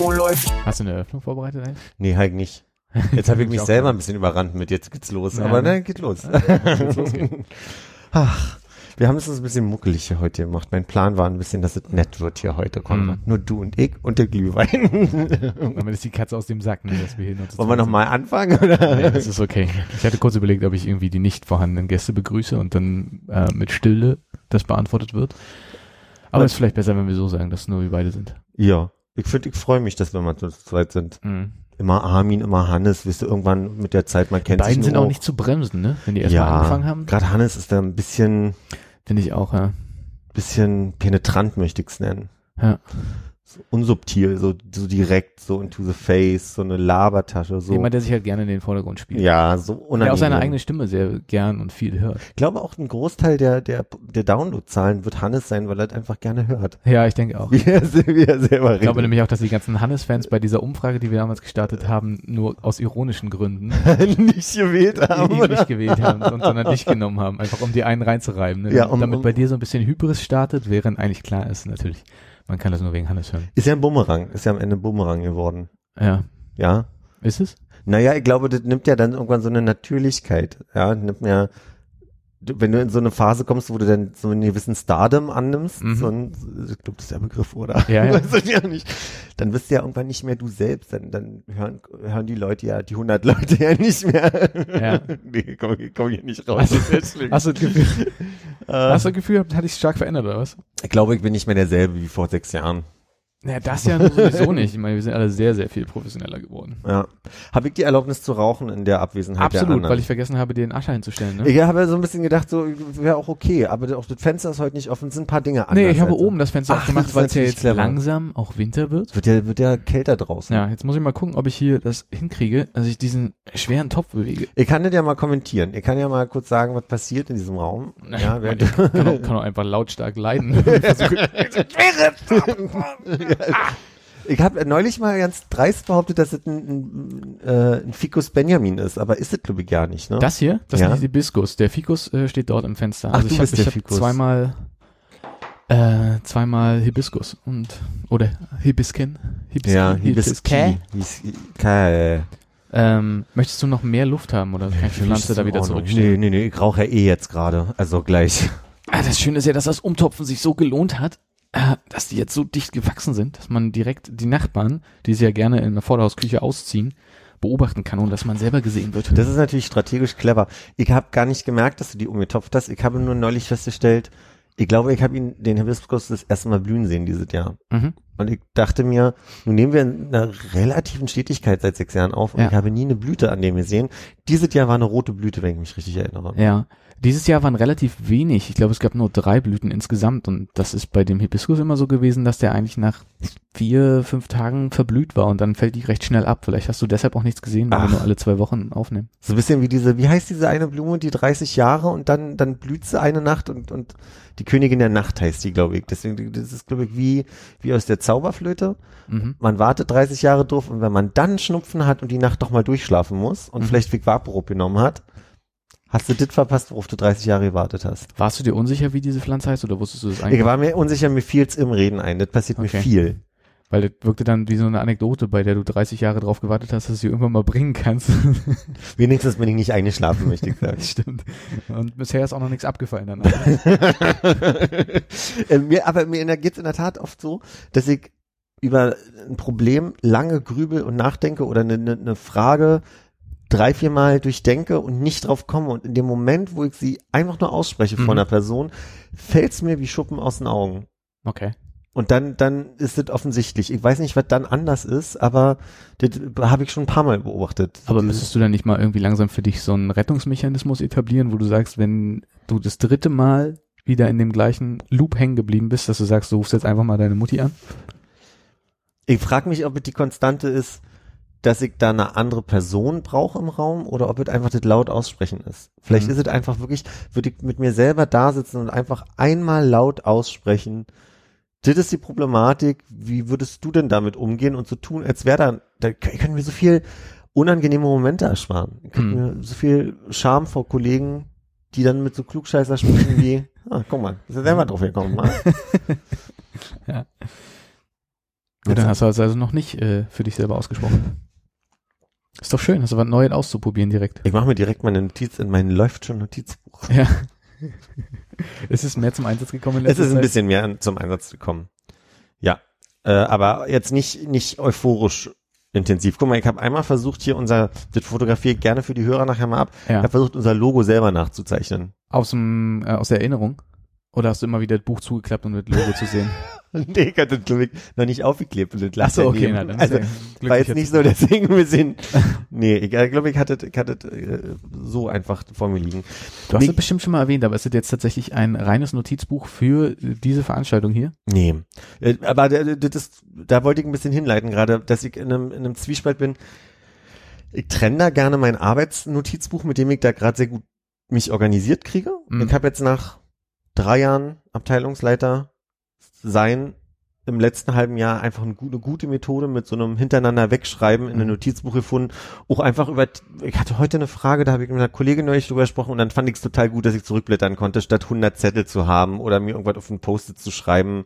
Oh, läuft. Hast du eine Eröffnung vorbereitet eigentlich? Nee, halt nicht. Jetzt habe ich mich selber ein bisschen überrannt mit jetzt geht's los. Ja. Aber ne, geht los. Ach, wir haben es uns ein bisschen muckelig hier heute gemacht. Mein Plan war ein bisschen, dass es nett wird hier heute, Konrad. Mhm. Nur du und ich und der Glühwein. Damit ist die Katze aus dem Sack, ne, dass wir hier noch Wollen wir zweit noch mal anfangen? Oder? Nee, das ist okay. Ich hatte kurz überlegt, ob ich irgendwie die nicht vorhandenen Gäste begrüße und dann äh, mit Stille das beantwortet wird. Aber es ist vielleicht besser, wenn wir so sagen, dass nur wir beide sind. Ja, ich finde, ich freue mich, dass wir mal zu zweit sind. Mhm. Immer Armin, immer Hannes, wirst du irgendwann mit der Zeit, man Die kennt beiden sind auch nicht zu bremsen, ne? Wenn die erstmal ja, angefangen haben. Gerade Hannes ist da ein bisschen, Finde ich auch, ja. bisschen penetrant, möchte ich's nennen. ja. So unsubtil, so, so direkt, so into the face, so eine Labertasche, so. Jemand, der sich halt gerne in den Vordergrund spielt. ja, so Der unangenehm. auch seine eigene Stimme sehr gern und viel hört. Ich glaube auch ein Großteil der, der, der Downloadzahlen wird Hannes sein, weil er das einfach gerne hört. Ja, ich denke auch. Wie er, wie er selber Ich glaube redet. nämlich auch, dass die ganzen Hannes-Fans bei dieser Umfrage, die wir damals gestartet haben, nur aus ironischen Gründen nicht gewählt haben, oder? nicht gewählt haben, und, sondern dich genommen haben, einfach um die einen reinzureiben. Ne? Ja, um- Damit um- bei dir so ein bisschen Hybris startet, während eigentlich klar ist, natürlich, man kann das nur wegen Hannes hören. Ist ja ein Bumerang, ist ja am Ende ein Bumerang geworden. Ja. Ja. Ist es? Naja, ich glaube, das nimmt ja dann irgendwann so eine Natürlichkeit. Ja, nimmt ja, wenn du in so eine Phase kommst, wo du dann so einen gewissen Stardom annimmst, Mhm. so ein, ich glaube, das ist der Begriff, oder? Ja, ja. Weiß ich ja nicht. Dann bist du ja irgendwann nicht mehr du selbst, dann, dann hören, hören die Leute ja, die 100 Leute ja nicht mehr. Ja. nee, komm, komm hier nicht raus. Also, das ist. Hast du das Gefühl, hast du das Gefühl, hat dich stark verändert, oder was? ich glaube, ich bin nicht mehr derselbe wie vor sechs Jahren. Naja, das ja sowieso nicht. Ich meine, wir sind alle sehr, sehr viel professioneller geworden. Ja. Habe ich die Erlaubnis zu rauchen in der Abwesenheit der Absolut, anderen? weil ich vergessen habe, den Ascher hinzustellen. Ne? Ich habe so ein bisschen gedacht, so wäre auch okay, aber auch das Fenster ist heute nicht offen, es sind ein paar Dinge anders. Nee, ich habe also. oben das Fenster Ach, aufgemacht, weil es ja jetzt clever. langsam auch Winter wird. Wird ja, wird ja kälter draußen. Ja, jetzt muss ich mal gucken, ob ich hier das hinkriege, dass ich diesen schweren Topf bewege. Ich kann das ja mal kommentieren. Ich kann ja mal kurz sagen, was passiert in diesem Raum. Ja, ich während kann auch, kann auch einfach lautstark leiden. Ich habe neulich mal ganz dreist behauptet, dass es ein, ein, äh, ein Ficus Benjamin ist, aber ist es glaube ich gar nicht, ne? Das hier, das Ja. ist Hibiskus. Der Fikus äh, steht dort im Fenster. Ach, Also ich habe hab Ficus. zweimal äh, zweimal Hibiskus und oder Hibisken. Hibisken ja, Hibiskä. Hibiskä. Ähm, möchtest du noch mehr Luft haben oder kann ich die Pflanze da wieder Nee, zurückstellen? nee, nee, ich rauche ja eh jetzt gerade, also gleich. Ah, das Schöne ist ja, dass das Umtopfen sich so gelohnt hat, dass die jetzt so dicht gewachsen sind, dass man direkt die Nachbarn, die sie ja gerne in der Vorderhausküche ausziehen, beobachten kann und dass man selber gesehen wird. Das ist natürlich strategisch clever. Ich habe gar nicht gemerkt, dass du die umgetopft hast. Ich habe nur neulich festgestellt, ich glaube, ich habe ihn, den Hibiskus, das erste Mal blühen sehen dieses Jahr. Mhm. Und ich dachte mir, nun nehmen wir in einer relativen Stetigkeit seit sechs Jahren auf und Ja. ich habe nie eine Blüte an dem gesehen. Dieses Jahr war eine rote Blüte, wenn ich mich richtig erinnere. Ja. Dieses Jahr waren relativ wenig. Ich glaube, es gab nur drei Blüten insgesamt. Und das ist bei dem Hibiskus immer so gewesen, dass der eigentlich nach vier, fünf Tagen verblüht war und dann fällt die recht schnell ab. Vielleicht hast du deshalb auch nichts gesehen, weil Ach. wir nur alle zwei Wochen aufnehmen. So ein bisschen wie diese, wie heißt diese eine Blume, die 30 Jahre und dann, dann blüht sie eine Nacht und, und die Königin der Nacht heißt die, glaube ich. Deswegen, das ist, glaube ich, wie, wie aus der Zauberflöte. Mhm. Man wartet 30 Jahre drauf und wenn man dann Schnupfen hat und die Nacht doch mal durchschlafen muss und Mhm. vielleicht Vic Vaporub genommen hat, hast du das verpasst, worauf du 30 Jahre gewartet hast. Warst du dir unsicher, wie diese Pflanze heißt oder wusstest du das Ich eigentlich? war mir unsicher, mir fiel's im Reden ein. Das passiert Okay. mir viel. Weil das wirkte dann wie so eine Anekdote, bei der du 30 Jahre drauf gewartet hast, dass du sie irgendwann mal bringen kannst. Wenigstens bin ich nicht eingeschlafen, möchte ich sagen. Stimmt. Und bisher ist auch noch nichts abgefallen danach. Äh, mir, aber mir geht es in der Tat oft so, dass ich über ein Problem lange grübel und nachdenke oder eine, eine, eine Frage drei, vier Mal durchdenke und nicht drauf komme. Und in dem Moment, wo ich sie einfach nur ausspreche Mhm. vor einer Person, fällt es mir wie Schuppen aus den Augen. Okay. Und dann, dann ist es offensichtlich. Ich weiß nicht, was dann anders ist, aber das habe ich schon ein paar Mal beobachtet. Aber müsstest du dann nicht mal irgendwie langsam für dich so einen Rettungsmechanismus etablieren, wo du sagst, wenn du das dritte Mal wieder in dem gleichen Loop hängen geblieben bist, dass du sagst, du rufst jetzt einfach mal deine Mutti an? Ich frage mich, ob es die Konstante ist, dass ich da eine andere Person brauche im Raum oder ob es einfach das laut aussprechen ist. Vielleicht Mhm. ist es einfach wirklich, würde ich mit mir selber da sitzen und einfach einmal laut aussprechen. Das ist die Problematik. Wie würdest du denn damit umgehen und so tun, als wäre da, da können wir so viel unangenehme Momente ersparen. Ich Mhm. mir so viel Scham vor Kollegen, die dann mit so Klugscheißer sprechen wie, ah, guck mal, ist ja selber drauf gekommen, mal. Gut, dann hast du also noch nicht äh, für dich selber ausgesprochen. Ist doch schön, hast du was Neues auszuprobieren direkt. Ich mache mir direkt meine Notiz in mein läuft schon Notizbuch. Ja. es ist mehr zum Einsatz gekommen Es ist ein Zeit. bisschen mehr zum Einsatz gekommen. Ja, äh, aber jetzt nicht nicht euphorisch intensiv. Guck mal, ich habe einmal versucht hier unser, das fotografiere ich gerne für die Hörer nachher mal ab. Ich Ja. habe versucht unser Logo selber nachzuzeichnen. Aus, dem, äh, aus der Erinnerung? Oder hast du immer wieder das Buch zugeklappt, um das Logo zu sehen? nee, ich hatte das glaub ich noch nicht aufgeklebt und das lag Ach so, okay, na, dann also war jetzt nicht so, deswegen ein bisschen. nee, ich glaube, ich hatte, ich hatte äh, so einfach vor mir liegen. Du hast Nee. es bestimmt schon mal erwähnt, aber ist das jetzt tatsächlich ein reines Notizbuch für äh, diese Veranstaltung hier? Nee. Äh, Aber da- das ist, da wollte ich ein bisschen hinleiten, gerade, dass ich in einem, in einem Zwiespalt bin. Ich trenne da gerne mein Arbeitsnotizbuch, mit dem ich da gerade sehr gut mich organisiert kriege. Mhm. Ich habe jetzt nach drei Jahren Abteilungsleiter sein im letzten halben Jahr einfach eine gute, Methode mit so einem hintereinander wegschreiben in einem Mhm. Notizbuch gefunden. Auch einfach über, ich hatte heute eine Frage, da habe ich mit einer Kollegin neulich drüber gesprochen und dann fand ich es total gut, dass ich zurückblättern konnte, statt 100 Zettel zu haben oder mir irgendwas auf ein Post-it zu schreiben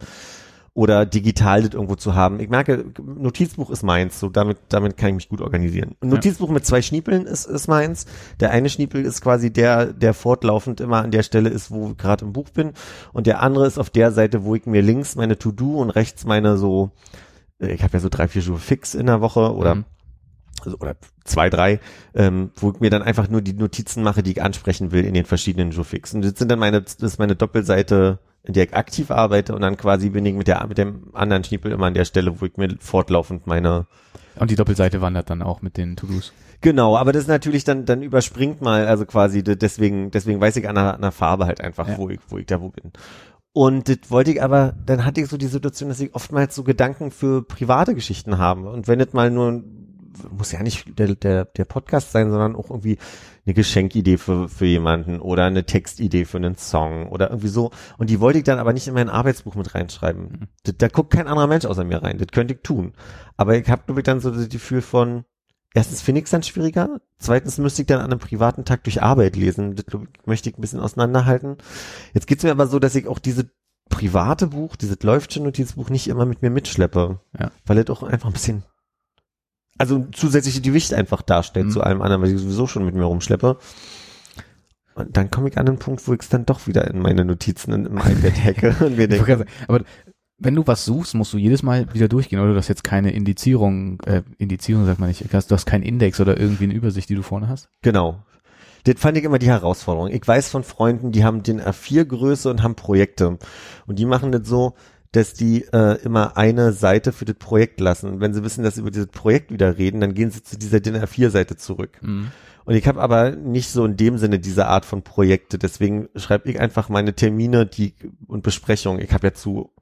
oder digital das irgendwo zu haben. Ich merke, Notizbuch ist meins, so damit, damit kann ich mich gut organisieren. Ein Ja. Notizbuch mit zwei Schniepeln ist, ist meins. Der eine Schniepel ist quasi der, der fortlaufend immer an der Stelle ist, wo ich gerade im Buch bin. Und der andere ist auf der Seite, wo ich mir links meine To-Do und rechts meine so, äh, ich habe ja so drei, vier Schuhe fix in der Woche oder Mhm. also, oder zwei, drei, ähm, wo ich mir dann einfach nur die Notizen mache, die ich ansprechen will in den verschiedenen Jofix. Und das sind dann meine, das ist meine Doppelseite, in der ich aktiv arbeite und dann quasi bin ich mit der, mit dem anderen Schniepel immer an der Stelle, wo ich mir fortlaufend meine, Und die Doppelseite wandert dann auch mit den To-Dos. genau, aber das ist natürlich dann, dann überspringt mal, also quasi, de- deswegen, deswegen weiß ich an der, an der Farbe halt einfach, Ja. wo ich, wo ich da wo bin. Und das wollte ich aber, dann hatte ich so die Situation, dass ich oftmals so Gedanken für private Geschichten habe. Und wenn das mal nur, muss ja nicht der, der, der Podcast sein, sondern auch irgendwie eine Geschenkidee für, für jemanden oder eine Textidee für einen Song oder irgendwie so. Und die wollte ich dann aber nicht in mein Arbeitsbuch mit reinschreiben. Da, da guckt kein anderer Mensch außer mir rein. Das könnte ich tun. Aber ich habe, glaube ich, dann so das Gefühl von, erstens finde ich es dann schwieriger, zweitens müsste ich dann an einem privaten Tag durch Arbeit lesen. Das ich, möchte ich ein bisschen auseinanderhalten. Jetzt geht's mir aber so, dass ich auch diese private Buch, dieses läuft schon Notizbuch nicht immer mit mir mitschleppe. Ja. Weil es auch einfach ein bisschen, also zusätzliche Gewicht einfach darstellt Mhm. zu allem anderen, weil ich sowieso schon mit mir rumschleppe. Und dann komme ich an den Punkt, wo ich es dann doch wieder in meine Notizen in, im iPad hacke und mir denke, aber wenn du was suchst, musst du jedes Mal wieder durchgehen, oder du hast jetzt keine Indizierung, äh, Indizierung sagt man nicht, du hast keinen Index oder irgendwie eine Übersicht, die du vorne hast. Genau. Das fand ich immer die Herausforderung. Ich weiß von Freunden, die haben den A4-Größe und haben Projekte. Und die machen das so, dass die äh, immer eine Seite für das Projekt lassen. Und wenn sie wissen, dass sie über dieses Projekt wieder reden, dann gehen sie zu dieser DIN A4-Seite zurück. Mhm. Und ich habe aber nicht so in dem Sinne diese Art von Projekte. Deswegen schreibe ich einfach meine Termine die und Besprechungen. Ich habe ja zu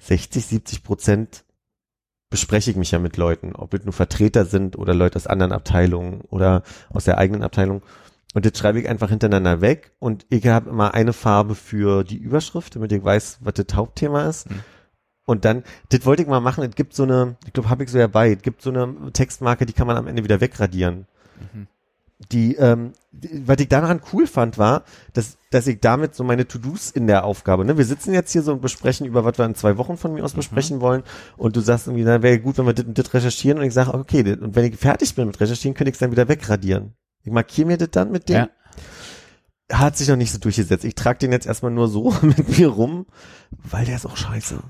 60, 70 Prozent bespreche ich mich ja mit Leuten, ob es nur Vertreter sind oder Leute aus anderen Abteilungen oder aus der eigenen Abteilung. Und das schreibe ich einfach hintereinander weg und ich habe immer eine Farbe für die Überschrift, damit ich weiß, was das Hauptthema ist. Mhm. Und dann, das wollte ich mal machen, es gibt so eine, ich glaube, habe ich so ja bei, es gibt so eine Textmarke, die kann man am Ende wieder wegradieren Mhm. die, ähm, die, was ich daran cool fand, war, dass, dass ich damit so meine To-Dos in der Aufgabe, ne, wir sitzen jetzt hier so und besprechen über, was wir in zwei Wochen von mir aus besprechen wollen und du sagst irgendwie, dann wäre gut, wenn wir das und das recherchieren und ich sage, okay, das, und wenn ich fertig bin mit recherchieren, könnte ich es dann wieder wegradieren. Ich markiere mir das dann mit dem. Ja. Hat sich noch nicht so durchgesetzt. Ich trage den jetzt erstmal nur so mit mir rum, weil der ist auch scheiße.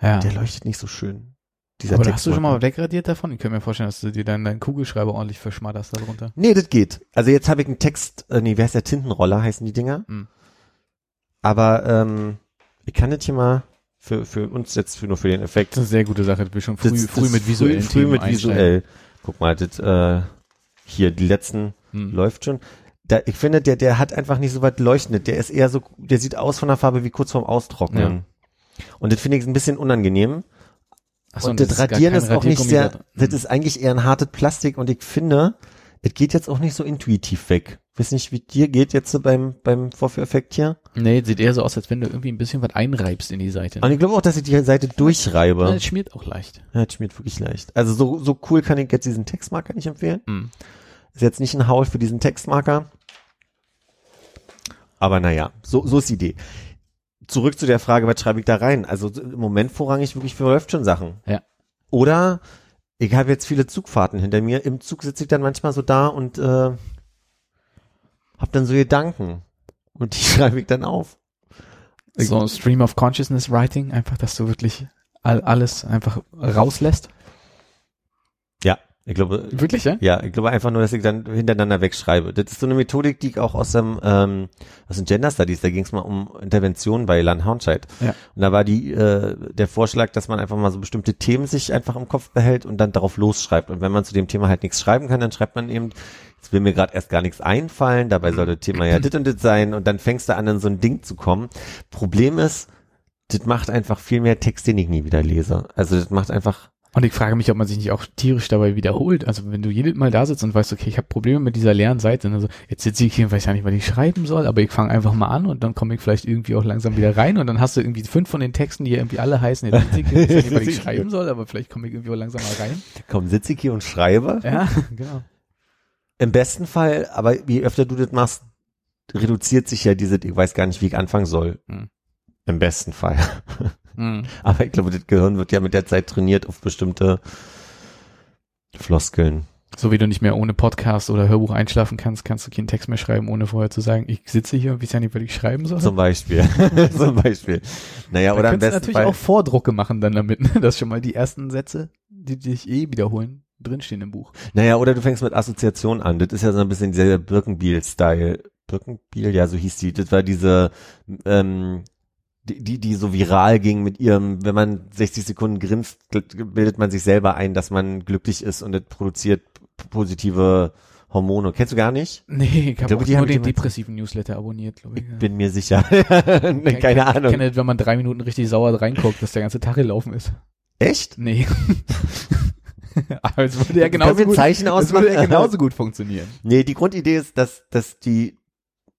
Ja. Der leuchtet nicht so schön. Dieser Aber hast du schon mal wegradiert davon? Ich könnte mir vorstellen, dass du dir dann deinen Kugelschreiber ordentlich verschmatterst darunter. Nee, das geht. Also jetzt habe ich einen Text, äh, nee, wer ist der Tintenroller, heißen die Dinger. Hm. Aber ähm, ich kann das hier mal für, für uns jetzt für, nur für den Effekt. Das ist eine sehr gute Sache. Bist schon früh, Das- früh das mit visuellen früh, früh Themen mit einsteigen. visuell. Guck mal, das äh, hier die letzten Hm. läuft schon. Da, ich finde, der der hat einfach nicht so weit leuchtend. Der ist eher so, der sieht aus von der Farbe wie kurz vorm Austrocknen. Und das finde ich ein bisschen unangenehm. Achso, und das, ist gar Radieren kein ist auch nicht sehr, drin. das ist eigentlich eher ein hartes Plastik und ich finde, es geht jetzt auch nicht so intuitiv weg. Weiß nicht, wie dir geht jetzt so beim, beim Vorführeffekt hier. Nee, sieht eher so aus, als wenn du irgendwie ein bisschen was einreibst in die Seite. Und ich glaube auch, dass ich die Seite Ja, durchreibe. Es schmiert auch leicht. Ja, das schmiert wirklich leicht. Also so, so cool kann ich jetzt diesen Textmarker nicht empfehlen. Mhm. Ist jetzt nicht ein Haul für diesen Textmarker. Aber naja, so, so ist die Idee. Zurück zu der Frage, was schreibe ich da rein? Also im Moment vorrangig wirklich für läuft schon Sachen. Ja. Oder ich habe jetzt viele Zugfahrten hinter mir. Im Zug sitze ich dann manchmal so da und äh, hab dann so Gedanken. Und die schreibe ich dann auf. Ich- So Stream of Consciousness Writing, einfach, dass du wirklich all, alles einfach rauslässt. Ich glaube, Wirklich, ja? Ja, ich glaube einfach nur, dass ich dann hintereinander wegschreibe. Das ist so eine Methodik, die ich auch aus dem ähm, aus den Gender Studies, da ging es mal um Intervention bei Lan Hornscheid. Ja. Und da war die äh, der Vorschlag, dass man einfach mal so bestimmte Themen sich einfach im Kopf behält und dann darauf losschreibt. Und wenn man zu dem Thema halt nichts schreiben kann, dann schreibt man eben, jetzt will mir gerade erst gar nichts einfallen, dabei soll das Thema ja dit und dit sein und dann fängst du an, in so ein Ding zu kommen. Problem ist, das macht einfach viel mehr Text, den ich nie wieder lese. Also das macht einfach Und ich frage mich, ob man sich nicht auch tierisch dabei wiederholt. Also wenn du jedes Mal da sitzt und weißt, okay, ich habe Probleme mit dieser leeren Seite, also jetzt sitze ich hier und weiß ja nicht, was ich schreiben soll, aber ich fange einfach mal an und dann komme ich vielleicht irgendwie auch langsam wieder rein und dann hast du irgendwie fünf von den Texten, die ja irgendwie alle heißen, jetzt sitze ich hier, weiß ja nicht, was ich schreiben soll, aber vielleicht komme ich irgendwie auch langsam mal rein. komm, sitze ich hier und schreibe. Ja, genau. Im besten Fall, aber je öfter du das machst, reduziert sich ja diese, ich weiß gar nicht, wie ich anfangen soll. Hm. Im besten Fall. Mhm. Aber ich glaube, das Gehirn wird ja mit der Zeit trainiert auf bestimmte Floskeln. So wie du nicht mehr ohne Podcast oder Hörbuch einschlafen kannst, kannst du keinen Text mehr schreiben, ohne vorher zu sagen, ich sitze hier und weiß ja nicht, was ich schreiben soll. Zum Beispiel. Zum Beispiel. Naja, da oder am könntest du besten natürlich Fall. auch Vordrucke machen dann damit, ne? dass schon mal die ersten Sätze, die dich eh wiederholen, drinstehen im Buch. Naja, oder du fängst mit Assoziation an. Das ist ja so ein bisschen dieser Birkenbiel-Style. Birkenbiel, ja, so hieß die. Das war diese, ähm, die, die, die so viral ging mit ihrem, wenn man 60 Sekunden grinst, bildet man sich selber ein, dass man glücklich ist und das produziert positive Hormone. Kennst du gar nicht? Nee, ich habe auch die nur haben den depressiven Newsletter abonniert, glaube ich. Ich bin mir sicher. Keine Ahnung. Ich kenne, das, wenn man drei Minuten richtig sauer reinguckt, dass der ganze Tag gelaufen ist. Echt? Nee. Aber es würde ja genauso gut, es würde ja genauso gut funktionieren. Nee, die Grundidee ist, dass, dass die,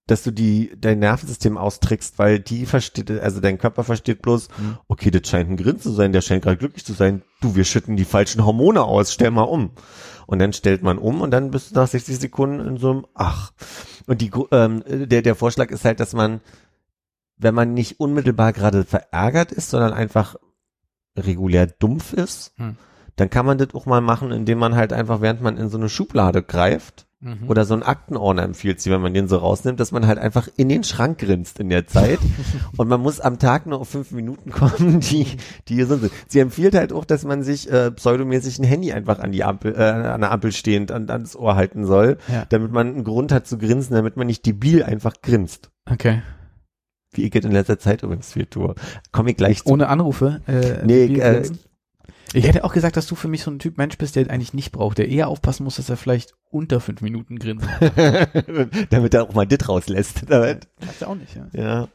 dass du die, dein Nervensystem austrickst, weil die versteht, also dein Körper versteht bloß, Mhm. okay, das scheint ein Grin zu sein, der scheint gerade glücklich zu sein. Du, wir schütten die falschen Hormone aus, stell mal um. Und dann stellt man um und dann bist du nach 60 Sekunden in so einem Ach. Und die, ähm, der, der Vorschlag ist halt, dass man, wenn man nicht unmittelbar gerade verärgert ist, sondern einfach regulär dumpf ist, Hm. dann kann man das auch mal machen, indem man halt einfach, während man in so eine Schublade greift, Mhm. oder so ein Aktenordner empfiehlt sie, wenn man den so rausnimmt, dass man halt einfach in den Schrank grinst in der Zeit. und man muss am Tag nur auf fünf Minuten kommen, die, die gesund sind. Sie empfiehlt halt auch, dass man sich äh, pseudomäßig ein Handy einfach an die Ampel, äh, an der Ampel stehend an, ans Ohr halten soll, Ja. damit man einen Grund hat zu grinsen, damit man nicht debil einfach grinst. Okay. Wie ich jetzt in letzter Zeit übrigens viel tue. Komme ich gleich zu. Ohne Anrufe. Äh, Nee, äh? Ich hätte auch gesagt, dass du für mich so ein Typ Mensch bist, der eigentlich nicht braucht, der eher aufpassen muss, dass er vielleicht unter fünf Minuten grinst. damit er auch mal dit rauslässt. Damit. Weißt du auch nicht, ja. Ja.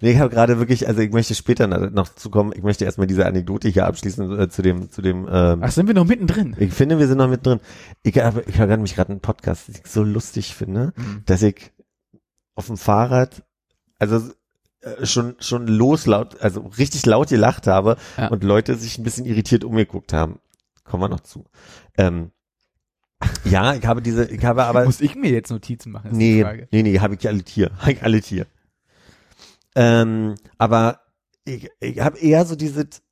Nee, ich habe gerade wirklich, also ich möchte später noch zu kommen, ich möchte erstmal diese Anekdote hier abschließen äh, zu dem, zu dem, ähm, Ach, sind wir noch mittendrin? ich finde, wir sind noch mit drin. Ich, habe, ich gerade mich gerade einen Podcast, den ich so lustig finde, Mhm. dass ich auf dem Fahrrad, also schon, schon loslaut, also richtig laut gelacht habe Ja. und Leute sich ein bisschen irritiert umgeguckt haben. Kommen wir noch zu. Ähm, ja, ich habe diese, ich habe aber, Muss ich mir jetzt Notizen machen? Ist die Nee, Frage. nee, nee, habe ich alle Tier. Habe ich alle Tier. Ähm, aber ich, ich habe eher so dieses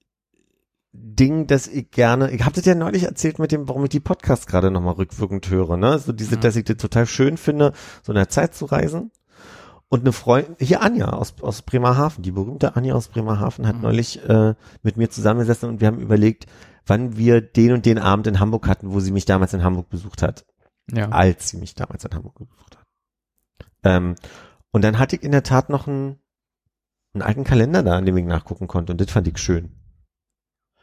Ding, dass ich gerne, ich habe das ja neulich erzählt mit dem, warum ich die Podcasts gerade nochmal rückwirkend höre, ne? So diese, Mhm. dass ich das total schön finde, so in der Zeit zu reisen. Und eine Freundin, hier Anja aus, aus Bremerhaven, die berühmte Anja aus Bremerhaven hat Mhm. neulich äh, mit mir zusammengesessen und wir haben überlegt, wann wir den und den Abend in Hamburg hatten, wo sie mich damals in Hamburg besucht hat Ja. als sie mich damals in Hamburg besucht hat. Ähm, und dann hatte ich in der Tat noch einen, einen alten Kalender da, an dem ich nachgucken konnte und das fand ich schön.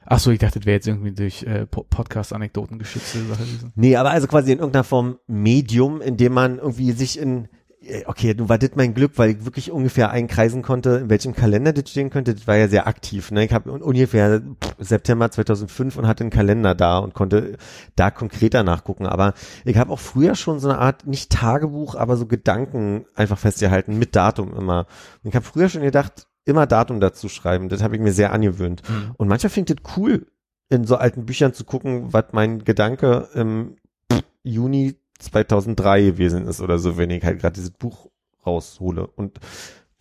Ach so, ich dachte, das wäre jetzt irgendwie durch äh, Po- Podcast-Anekdoten geschützte Sache. Nee, aber also quasi in irgendeiner Form Medium, in dem man irgendwie sich in okay, du war das mein Glück, weil ich wirklich ungefähr einkreisen konnte, in welchem Kalender das stehen könnte. Das war ja sehr aktiv. Ne? Ich habe ungefähr September 2005 und hatte einen Kalender da und konnte da konkreter nachgucken. Aber ich habe auch früher schon so eine Art, nicht Tagebuch, aber so Gedanken einfach festgehalten, mit Datum immer. Und ich habe früher schon gedacht, immer Datum dazu schreiben. Das habe ich mir sehr angewöhnt. Mhm. Und manchmal finde ich das cool, in so alten Büchern zu gucken, was mein Gedanke im Juni 2003 gewesen ist oder so, wenn ich halt gerade dieses Buch raushole. Und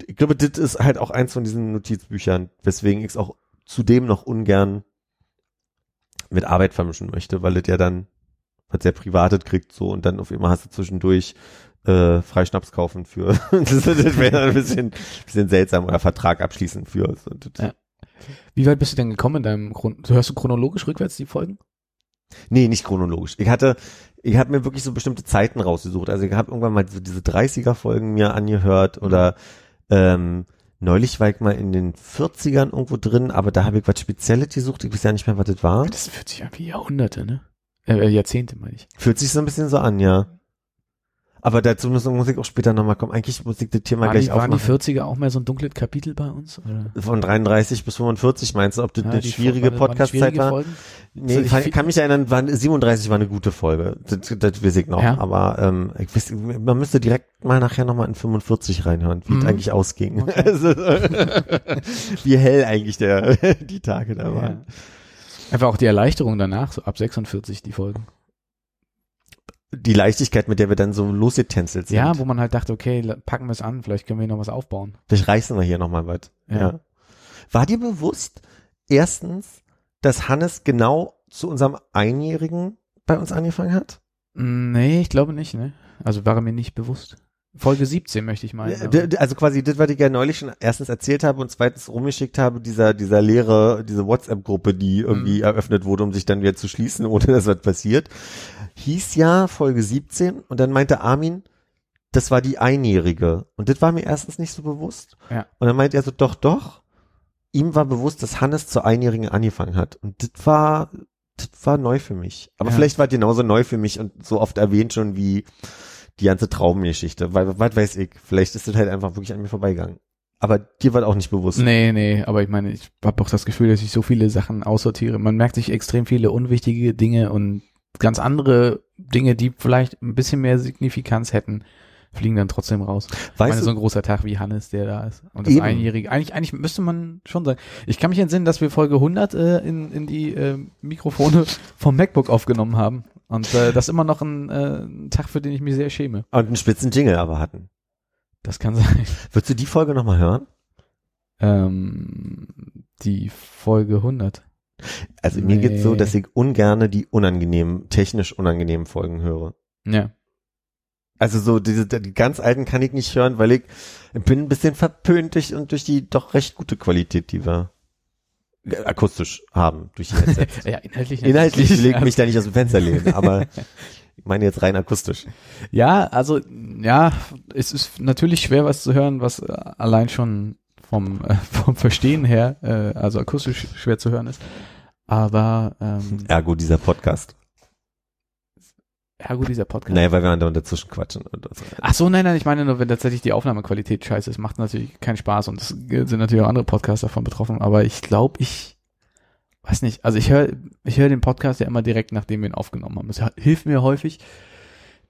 ich glaube, das ist halt auch eins von diesen Notizbüchern, weswegen ich es auch zudem noch ungern mit Arbeit vermischen möchte, weil es ja dann was sehr Privates kriegt so und dann auf einmal hast du zwischendurch äh, Freischnaps kaufen für das, das wäre dann ein bisschen, bisschen seltsam oder Vertrag abschließen für das, Ja. Wie weit bist du denn gekommen in deinem Grund? Hörst du chronologisch rückwärts die Folgen? Nee, nicht chronologisch. Ich hatte, ich habe mir wirklich so bestimmte Zeiten rausgesucht. Also ich habe irgendwann mal so diese 30er Folgen mir angehört oder ähm, neulich war ich mal in den 40ern irgendwo drin, aber da habe ich was Spezielles gesucht. Ich weiß ja nicht mehr, was das war. Das fühlt sich an wie Jahrhunderte, ne? Äh, Jahrzehnte, meine ich. Fühlt sich so ein bisschen so an, ja. Aber dazu muss, ich auch später nochmal kommen. Eigentlich muss ich das Thema Waren gleich die, waren die aufmachen. 40er auch mehr so ein dunkles Kapitel bei uns? Oder? Von 33 bis 45 meinst du, ob das Ja, eine schwierige waren- waren Podcast-Zeit war? Folgen? Nee, So, ich ich kann, kann mich erinnern, war, 37 war eine gute Folge. Das, das weiß ich noch. Ja. Aber ähm, ich weiß, man müsste direkt mal nachher nochmal in 45 reinhören, wie es Mhm. eigentlich ausging. Okay. Also, wie hell eigentlich der, die Tage da Ja. waren. Einfach auch die Erleichterung danach, so ab 46 die Folgen. Die Leichtigkeit, mit der wir dann so losgetänzelt sind. Ja, wo man halt dachte, okay, packen wir es an, vielleicht können wir noch was aufbauen. Vielleicht reißen wir hier nochmal was. Ja. Ja. War dir bewusst, erstens, dass Hannes genau zu unserem Einjährigen bei uns angefangen hat? Nee, ich glaube nicht, ne? Also war er mir nicht bewusst. Folge 17 möchte ich meinen. Ja, Also quasi das, was ich ja neulich schon erstens erzählt habe und zweitens rumgeschickt habe, dieser, dieser leere, diese WhatsApp-Gruppe, die irgendwie Mhm. eröffnet wurde, um sich dann wieder zu schließen, ohne dass was passiert, hieß ja Folge 17 und dann meinte Armin, das war die Einjährige. Und das war mir erstens nicht so bewusst. Ja. Und dann meinte er so, doch, doch. Ihm war bewusst, dass Hannes zur Einjährigen angefangen hat. Und das war, das war neu für mich. Aber Ja. vielleicht war es genauso neu für mich und so oft erwähnt schon wie die ganze Traumgeschichte. Weil, was weiß ich, vielleicht ist das halt einfach wirklich an mir vorbeigegangen. Aber dir war das auch nicht bewusst. Nee, nee, aber ich meine, ich habe auch das Gefühl, dass ich so viele Sachen aussortiere. Man merkt sich extrem viele unwichtige Dinge und ganz andere Dinge, die vielleicht ein bisschen mehr Signifikanz hätten, fliegen dann trotzdem raus. Ich weißt meine, du, so ein großer Tag wie Hannes, der da ist. Und das Eben. Einjährige. Eigentlich, eigentlich müsste man schon sagen. Ich kann mich entsinnen, dass wir Folge 100 äh, in, in die äh, Mikrofone vom MacBook aufgenommen haben. Und äh, das ist immer noch ein, äh, ein Tag, für den ich mich sehr schäme. und einen spitzen Jingle aber hatten. Das kann sein. Würdest du die Folge nochmal hören? Ähm, die Folge 100. Also mir Nee. geht's so, dass ich ungerne die unangenehmen, technisch unangenehmen Folgen höre. Ja. Also so diese die ganz alten kann ich nicht hören, weil ich bin ein bisschen verpönt durch und durch die doch recht gute Qualität, die äh, akustisch haben durch die Headsets. Ja, inhaltlich. Inhaltlich ich ja. mich da nicht aus dem Fenster lehnen, aber ich meine jetzt rein akustisch. Ja, also, ja, es ist natürlich schwer, was zu hören, was äh, allein schon vom, äh, vom Verstehen her, äh, also akustisch schwer zu hören ist. Aber, ähm, Ergo dieser Podcast. Ja gut, dieser Podcast. Naja, weil wir dann dazwischen quatschen. Und so. Ach so, nein, nein, ich meine nur, wenn tatsächlich die Aufnahmequalität scheiße ist, macht natürlich keinen Spaß und es sind natürlich auch andere Podcasts davon betroffen, aber ich glaube, ich weiß nicht, also ich höre ich höre den Podcast ja immer direkt, nachdem wir ihn aufgenommen haben. Es hilft mir häufig,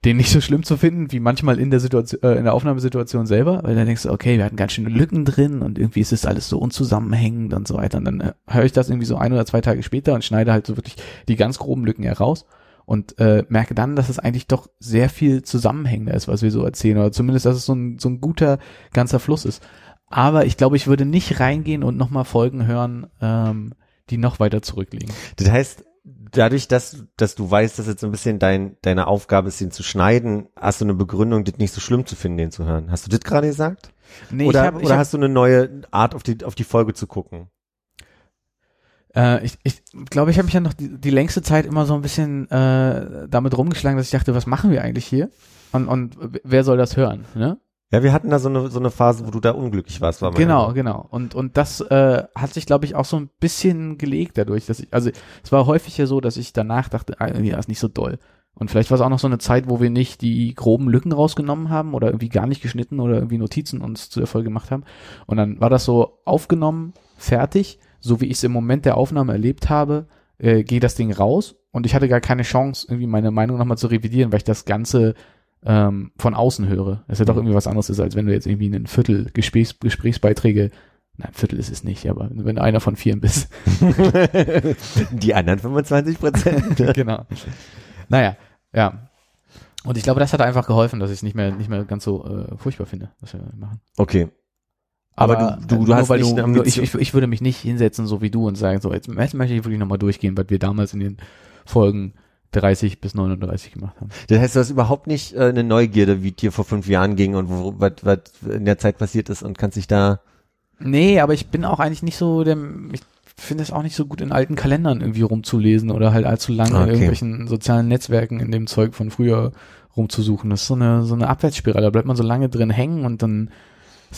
den nicht so schlimm zu finden, wie manchmal in der Situation, äh, in der Aufnahmesituation selber, weil dann denkst du, okay, wir hatten ganz schöne Lücken drin und irgendwie ist es alles so unzusammenhängend und so weiter. Und dann äh, höre ich das irgendwie so ein oder zwei Tage später und schneide halt so wirklich die ganz groben Lücken heraus und äh, merke dann, dass es eigentlich doch sehr viel zusammenhängender ist, was wir so erzählen, oder zumindest, dass es so ein, so ein guter ganzer Fluss ist. Aber ich glaube, ich würde nicht reingehen und nochmal Folgen hören, ähm, die noch weiter zurückliegen. Das heißt, dadurch, dass, dass du weißt, dass jetzt so ein bisschen dein, deine Aufgabe ist, den zu schneiden, hast du eine Begründung, das nicht so schlimm zu finden, den zu hören. Hast du das gerade gesagt? Nee, oder ich hab, ich oder hab, hast du eine neue Art, auf die, auf die Folge zu gucken? Äh, ich ich glaube, ich habe mich ja noch die, die längste Zeit immer so ein bisschen äh, damit rumgeschlagen, dass ich dachte, was machen wir eigentlich hier? Und, und wer soll das hören? Ne? Ja, wir hatten da so eine, so eine Phase, wo du da unglücklich warst, war Genau, Eindruck. genau. Und, und das äh, hat sich, glaube ich, auch so ein bisschen gelegt dadurch, dass ich, also es war häufig ja so, dass ich danach dachte, ah, ja, ist nicht so doll. Und vielleicht war es auch noch so eine Zeit, wo wir nicht die groben Lücken rausgenommen haben oder irgendwie gar nicht geschnitten oder irgendwie Notizen uns zu der Folge gemacht haben. Und dann war das so aufgenommen, fertig, so wie ich es im Moment der Aufnahme erlebt habe, äh, geht das Ding raus und ich hatte gar keine Chance, irgendwie meine Meinung nochmal zu revidieren, weil ich das Ganze ähm, von außen höre. Ist ja doch Mhm. irgendwie was anderes ist, als wenn du jetzt irgendwie einen Viertel Gesprächs Gesprächsbeiträge, nein, ein Viertel ist es nicht, aber wenn du einer von vieren bist. Die anderen 25 Prozent. genau. Naja, ja. Und ich glaube, das hat einfach geholfen, dass ich es nicht mehr, nicht mehr ganz so äh, furchtbar finde, was wir machen. Okay. Aber du- du- du nur hast weil nicht eine nur ich, ich, ich würde mich nicht hinsetzen, so wie du, und sagen, so, jetzt, jetzt möchte ich wirklich nochmal durchgehen, was wir damals in den Folgen 30 bis 39 gemacht haben. Das heißt, du hast überhaupt nicht äh, eine Neugierde, wie dir vor fünf Jahren ging und wo, was, was in der Zeit passiert ist und kannst dich da. Nee, aber ich bin auch eigentlich nicht so der, ich finde es auch nicht so gut in alten Kalendern irgendwie rumzulesen oder halt allzu lange Okay. in irgendwelchen sozialen Netzwerken in dem Zeug von früher rumzusuchen. Das ist so eine, so eine Abwärtsspirale, da bleibt man so lange drin hängen und dann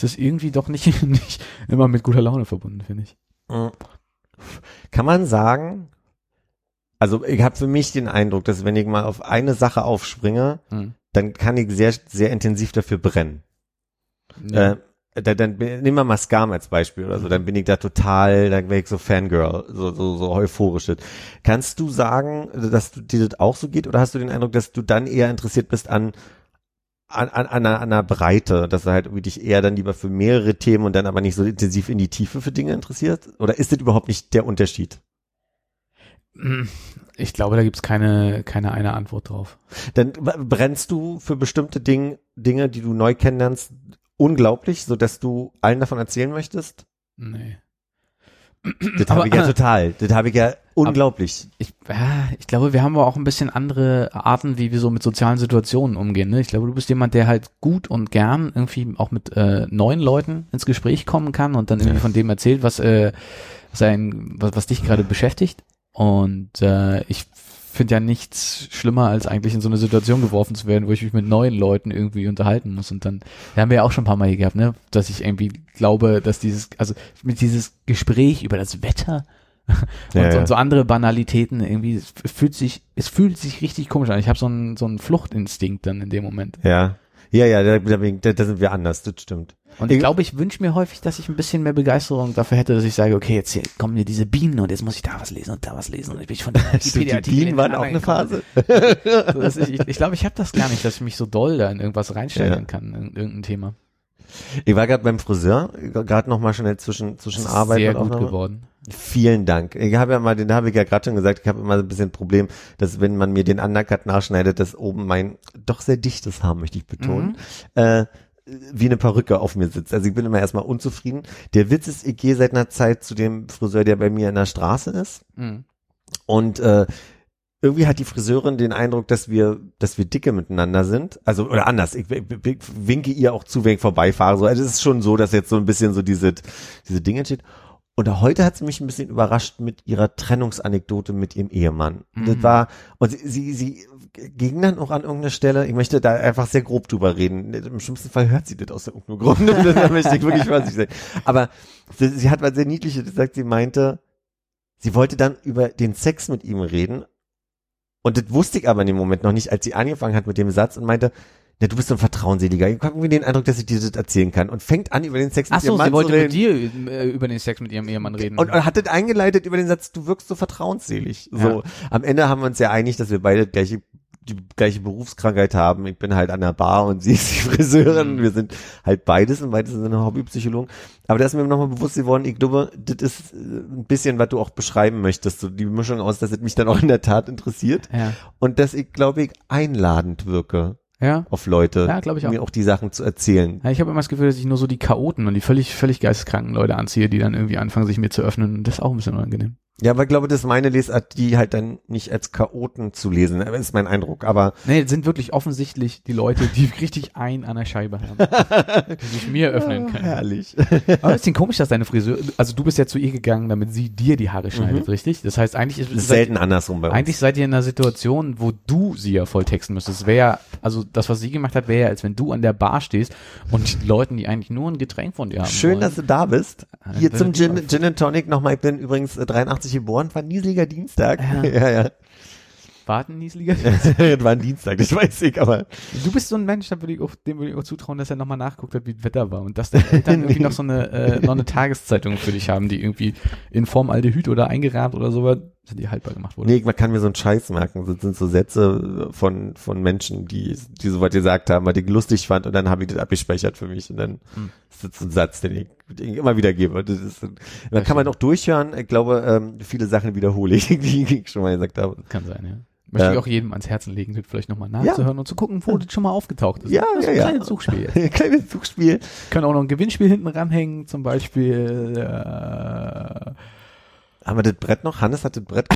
ist es irgendwie doch nicht, nicht immer mit guter Laune verbunden, finde ich. Mm. Kann man sagen, also ich habe für mich den Eindruck, dass wenn ich mal auf eine Sache aufspringe, Hm. dann kann ich sehr, sehr intensiv dafür brennen. Ja. Äh, da, dann bin- nehmen wir mal Scam als Beispiel oder so, dann bin ich da total, dann wäre ich so Fangirl, so, so, so euphorisch. Kannst du sagen, dass du, dir das auch so geht oder hast du den Eindruck, dass du dann eher interessiert bist an an, an, an, einer, an einer Breite, dass du halt irgendwie dich eher dann lieber für mehrere Themen und dann aber nicht so intensiv in die Tiefe für Dinge interessiert? Oder ist das überhaupt nicht der Unterschied? Ich glaube, da gibt's keine, keine eine Antwort drauf. Dann brennst du für bestimmte Ding, Dinge, die du neu kennenlernst, unglaublich, so dass du allen davon erzählen möchtest? Nee. Das habe ich ja total. Das habe ich ja unglaublich. Ich, ja, ich glaube, wir haben aber auch ein bisschen andere Arten, wie wir so mit sozialen Situationen umgehen. Ne? Ich glaube, du bist jemand, der halt gut und gern irgendwie auch mit äh, neuen Leuten ins Gespräch kommen kann und dann irgendwie Ja. von dem erzählt, was äh, sein, was, was dich gerade beschäftigt. Und äh, ich finde ja nichts schlimmer, als eigentlich in so eine Situation geworfen zu werden, wo ich mich mit neuen Leuten irgendwie unterhalten muss. Und dann, da haben wir ja auch schon ein paar Mal hier gehabt, ne, dass ich irgendwie glaube, dass dieses, also mit dieses Gespräch über das Wetter und, Ja, so, und so andere Banalitäten irgendwie, es fühlt sich, es fühlt sich richtig komisch an. Ich habe so einen so einen Fluchtinstinkt dann in dem Moment. Ja. Ja, ja, da, da, da, sind wir anders, das stimmt. Und ich glaube, ich wünsche mir häufig, dass ich ein bisschen mehr Begeisterung dafür hätte, dass ich sage, okay, jetzt hier kommen mir diese Bienen und jetzt muss ich da was lesen und da was lesen und ich bin von der Die Bienen waren auch eine Phase. So, ich ich glaube, ich habe das gar nicht, dass ich mich so doll da in irgendwas reinstellen Ja. kann, in irgendein Thema. Ich war gerade beim Friseur, gerade noch mal schnell zwischen, zwischen Das ist Arbeit sehr und gut Aufnahme. geworden. Vielen Dank. Ich habe ja mal, den habe ich ja gerade schon gesagt, ich habe immer so ein bisschen Problem, dass wenn man mir den Undercut nachschneidet, dass oben mein doch sehr dichtes Haar, möchte ich betonen, äh, wie eine Perücke auf mir sitzt. Also ich bin immer erstmal unzufrieden. Der Witz ist, ich gehe seit einer Zeit zu dem Friseur, der bei mir in der Straße ist. Mhm. Und äh, irgendwie hat die Friseurin den Eindruck, dass wir, dass wir dicke miteinander sind. Also, oder anders, ich, ich, ich winke ihr auch zu, wenn ich vorbeifahre. So, also es ist schon so, dass jetzt so ein bisschen so diese, diese Dinge entsteht. Und heute hat sie mich ein bisschen überrascht mit ihrer Trennungsanekdote mit ihrem Ehemann. Das Mhm. war, und sie, sie, sie ging dann auch an irgendeiner Stelle, ich möchte da einfach sehr grob drüber reden. Im schlimmsten Fall hört sie das aus irgendeinem Grund. da möchte ich wirklich vorsichtig sein. Aber sie, sie hat was sehr Niedliches gesagt, sie meinte, sie wollte dann über den Sex mit ihm reden. Und das wusste ich aber in dem Moment noch nicht, als sie angefangen hat mit dem Satz und meinte, na, du bist so ein Vertrauensseliger. Ich habe irgendwie den Eindruck, dass ich dir das erzählen kann. Und fängt an, über den Sex mit Ach so, ihrem Mann sie wollte zu mit reden. dir äh, über den Sex mit ihrem Ehemann reden. Und, und hat das eingeleitet über den Satz, du wirkst so vertrauensselig. So, am Ende haben wir uns ja einig, dass wir beide gleiche, die gleiche Berufskrankheit haben. Ich bin halt an der Bar und sie ist die Friseurin. Mhm. Wir sind halt beides und beides sind Hobbypsychologen. Aber da ist mir nochmal bewusst geworden, ich glaube, das ist äh, ein bisschen, was du auch beschreiben möchtest. So die Mischung aus, dass es mich dann auch in der Tat interessiert ja. und dass ich, glaube ich, einladend wirke Ja. auf Leute, Ja, glaub ich auch. mir auch die Sachen zu erzählen. Ja, ich habe immer das Gefühl, dass ich nur so die Chaoten und die völlig, völlig geisteskranken Leute anziehe, die dann irgendwie anfangen, sich mir zu öffnen. Und das ist auch ein bisschen unangenehm. Ja, aber ich glaube, das ist meine Lesart, die halt dann nicht als Chaoten zu lesen, ne, ist mein Eindruck, aber. Nee, sind wirklich offensichtlich die Leute, die richtig ein an der Scheibe haben. die sich mir öffnen können. Oh, herrlich. Aber es ist komisch, dass deine Friseur, also du bist ja zu ihr gegangen, damit sie dir die Haare mhm. schneidet, mhm. richtig? Das heißt, eigentlich ist es. Selten seid, andersrum bei uns. Eigentlich seid ihr in einer Situation, wo du sie ja volltexten müsstest. Wäre also das, was sie gemacht hat, wäre ja, als wenn du an der Bar stehst und Leuten, die eigentlich nur ein Getränk von dir haben. Schön, wollen. dass du da bist. Hier zum Gin, Gin and Tonic nochmal. Ich bin übrigens 83 1989 geboren, war ein nieseliger Dienstag. Ja, ja. ja. War ein nieseliger Dienstag? das war ein Dienstag, das weiß ich, aber. Du bist so ein Mensch, da würde ich auch, dem würde ich auch zutrauen, dass er nochmal nachguckt hat, wie das Wetter war und dass deine Eltern irgendwie noch so eine, äh, noch eine Tageszeitung für dich haben, die irgendwie in Form Aldehyd oder eingerahmt oder sowas, die haltbar gemacht wurde. Nee, man kann mir so einen Scheiß merken. Das sind so Sätze von, von Menschen, die, die sowas gesagt haben, weil ich lustig fand und dann habe ich das abgespeichert für mich und dann hm. ist das so ein Satz, den ich immer wieder gebe. Das ist, dann kann man auch durchhören. Ich glaube, ähm, viele Sachen wiederhole ich, die ich schon mal gesagt habe. Kann sein, ja. Möchte Äh, ich auch jedem ans Herzen legen, das vielleicht nochmal nachzuhören und zu gucken, wo das schon mal aufgetaucht ist. Ja, das ist ja, ein ja. kleines Suchspiel jetzt. Kleines Zugspiel. Können auch noch ein Gewinnspiel hinten ranhängen, zum Beispiel, äh, Haben wir das Brett noch? Hannes hat das Brett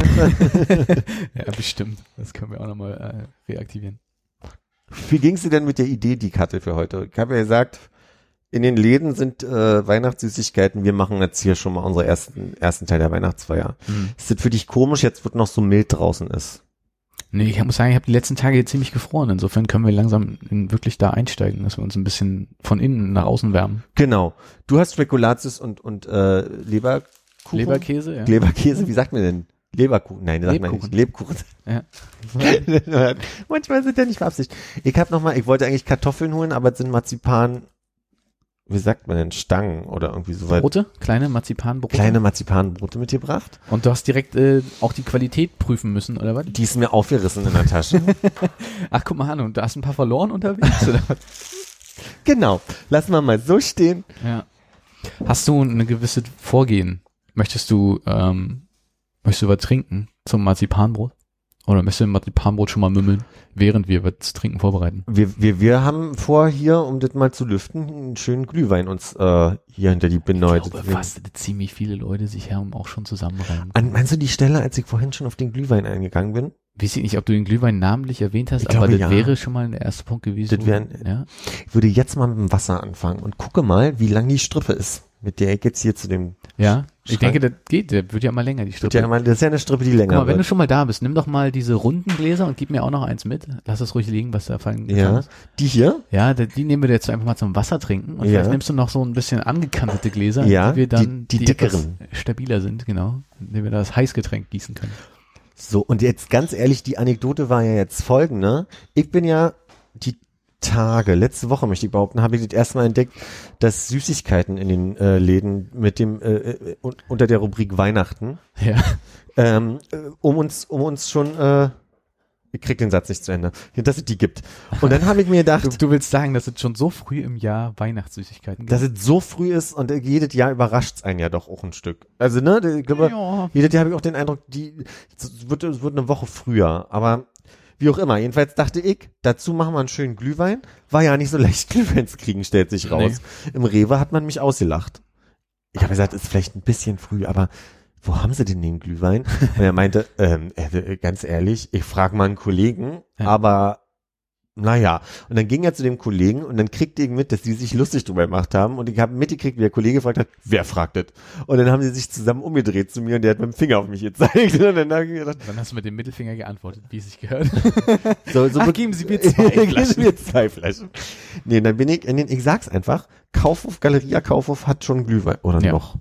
ja, bestimmt. Das können wir auch nochmal äh, reaktivieren. Wie ging's dir denn mit der Idee, die ich hatte für heute? Ich habe ja gesagt, in den Läden sind äh, Weihnachtssüßigkeiten. Wir machen jetzt hier schon mal unseren ersten, ersten Teil der Weihnachtsfeier. Ist das für dich komisch, jetzt wird noch so mild draußen ist? Nee, ich muss sagen, ich habe die letzten Tage jetzt ziemlich gefroren. Insofern können wir langsam in, wirklich da einsteigen, dass wir uns ein bisschen von innen nach außen wärmen. Genau. Du hast Spekulatius und, und äh, Leberkuchen. Leberkäse, ja. Leberkäse, wie sagt man denn? Leberkuchen. Nein, das sagt man nicht. Lebkuchen. Ja. Manchmal sind ja nicht beabsichtigt. Ich habe noch mal, ich wollte eigentlich Kartoffeln holen, aber es sind Marzipan, wie sagt man denn, Stangen oder irgendwie so weit. Brote, kleine Marzipanbrote. Kleine Marzipanbrote mitgebracht. Und du hast direkt äh, auch die Qualität prüfen müssen, oder was? Die ist mir aufgerissen in der Tasche. Ach, guck mal an, und da hast du ein paar verloren unterwegs, oder was? genau. Lassen wir mal so stehen. Ja. Hast du eine gewisse Vorgehen? Möchtest du, ähm, möchtest du was trinken zum Marzipanbrot? Oder möchtest du ein Marzipanbrot schon mal mümmeln, während wir zu trinken vorbereiten? Wir, wir, wir haben vor hier, um das mal zu lüften, einen schönen Glühwein uns äh, hier hinter die Binde Ich glaube fast, ziemlich viele Leute sich haben auch schon zusammenreimen. An, meinst du die Stelle, als ich vorhin schon auf den Glühwein eingegangen bin? Weiß ich nicht, ob du den Glühwein namentlich erwähnt hast, Ich aber glaube, das ja. wäre schon mal der erste Punkt gewesen. Das wären- ja? Ich würde jetzt mal mit dem Wasser anfangen und gucke mal, wie lang die Strippe ist, mit der ich jetzt hier zu dem. ja, ich Schrank. denke, das geht, der wird ja immer länger, die Wird Strippe. ja immer, das ist ja eine Strippe, die länger Guck mal, wenn du wird. schon mal da bist, nimm doch mal diese runden Gläser und gib mir auch noch eins mit. Lass es ruhig liegen, was da fallen Ja. ist. Die hier? Ja, die die nehmen wir jetzt einfach mal zum Wasser trinken und Ja. vielleicht nimmst du noch so ein bisschen angekantete Gläser, Ja, die wir dann, die- die etwas dickeren. stabiler sind, genau, indem wir das Heißgetränk gießen können. So, und jetzt ganz ehrlich, die Anekdote war ja jetzt folgende. Ich bin ja die Tage, letzte Woche möchte ich behaupten, habe ich das erste Mal entdeckt, dass Süßigkeiten in den äh, Läden mit dem äh, äh, un- unter der Rubrik Weihnachten Ja, ähm, äh, um uns um uns schon äh, ich krieg den Satz nicht zu Ende, dass es die gibt. Und dann habe ich mir gedacht, du, du willst sagen, dass es schon so früh im Jahr Weihnachtssüßigkeiten gibt? dass es so früh ist und jedes Jahr überrascht's einen ja doch auch ein Stück. Also ne, ich glaube, ja. jedes Jahr habe ich auch den Eindruck, die es wird, es wird eine Woche früher, aber wie auch immer. Jedenfalls dachte ich, dazu machen wir einen schönen Glühwein. War ja nicht so leicht, Glühwein zu kriegen, stellt sich raus. Im Rewe hat man mich ausgelacht. Ich habe gesagt, ist vielleicht ein bisschen früh, aber wo haben sie denn den Glühwein? Und er meinte, ähm, äh, ganz ehrlich, ich frage mal einen Kollegen, Ja. aber naja. Und dann ging er zu dem Kollegen und dann kriegte ich mit, dass die sich lustig drüber gemacht haben. Und ich habe mitgekriegt, wie der Kollege gefragt hat, wer fragt das? Und dann haben sie sich zusammen umgedreht zu mir und der hat mit dem Finger auf mich gezeigt. Und dann habe ich gedacht, Dann hast du mit dem Mittelfinger geantwortet, wie es sich gehört. so, so Ach, geben Sie mir zwei Flaschen. Geben mir zwei Flaschen. Nee, dann bin ich in den, ich sag's einfach, Kaufhof, Galeria Kaufhof hat schon Glühwein. Oder Ja. noch?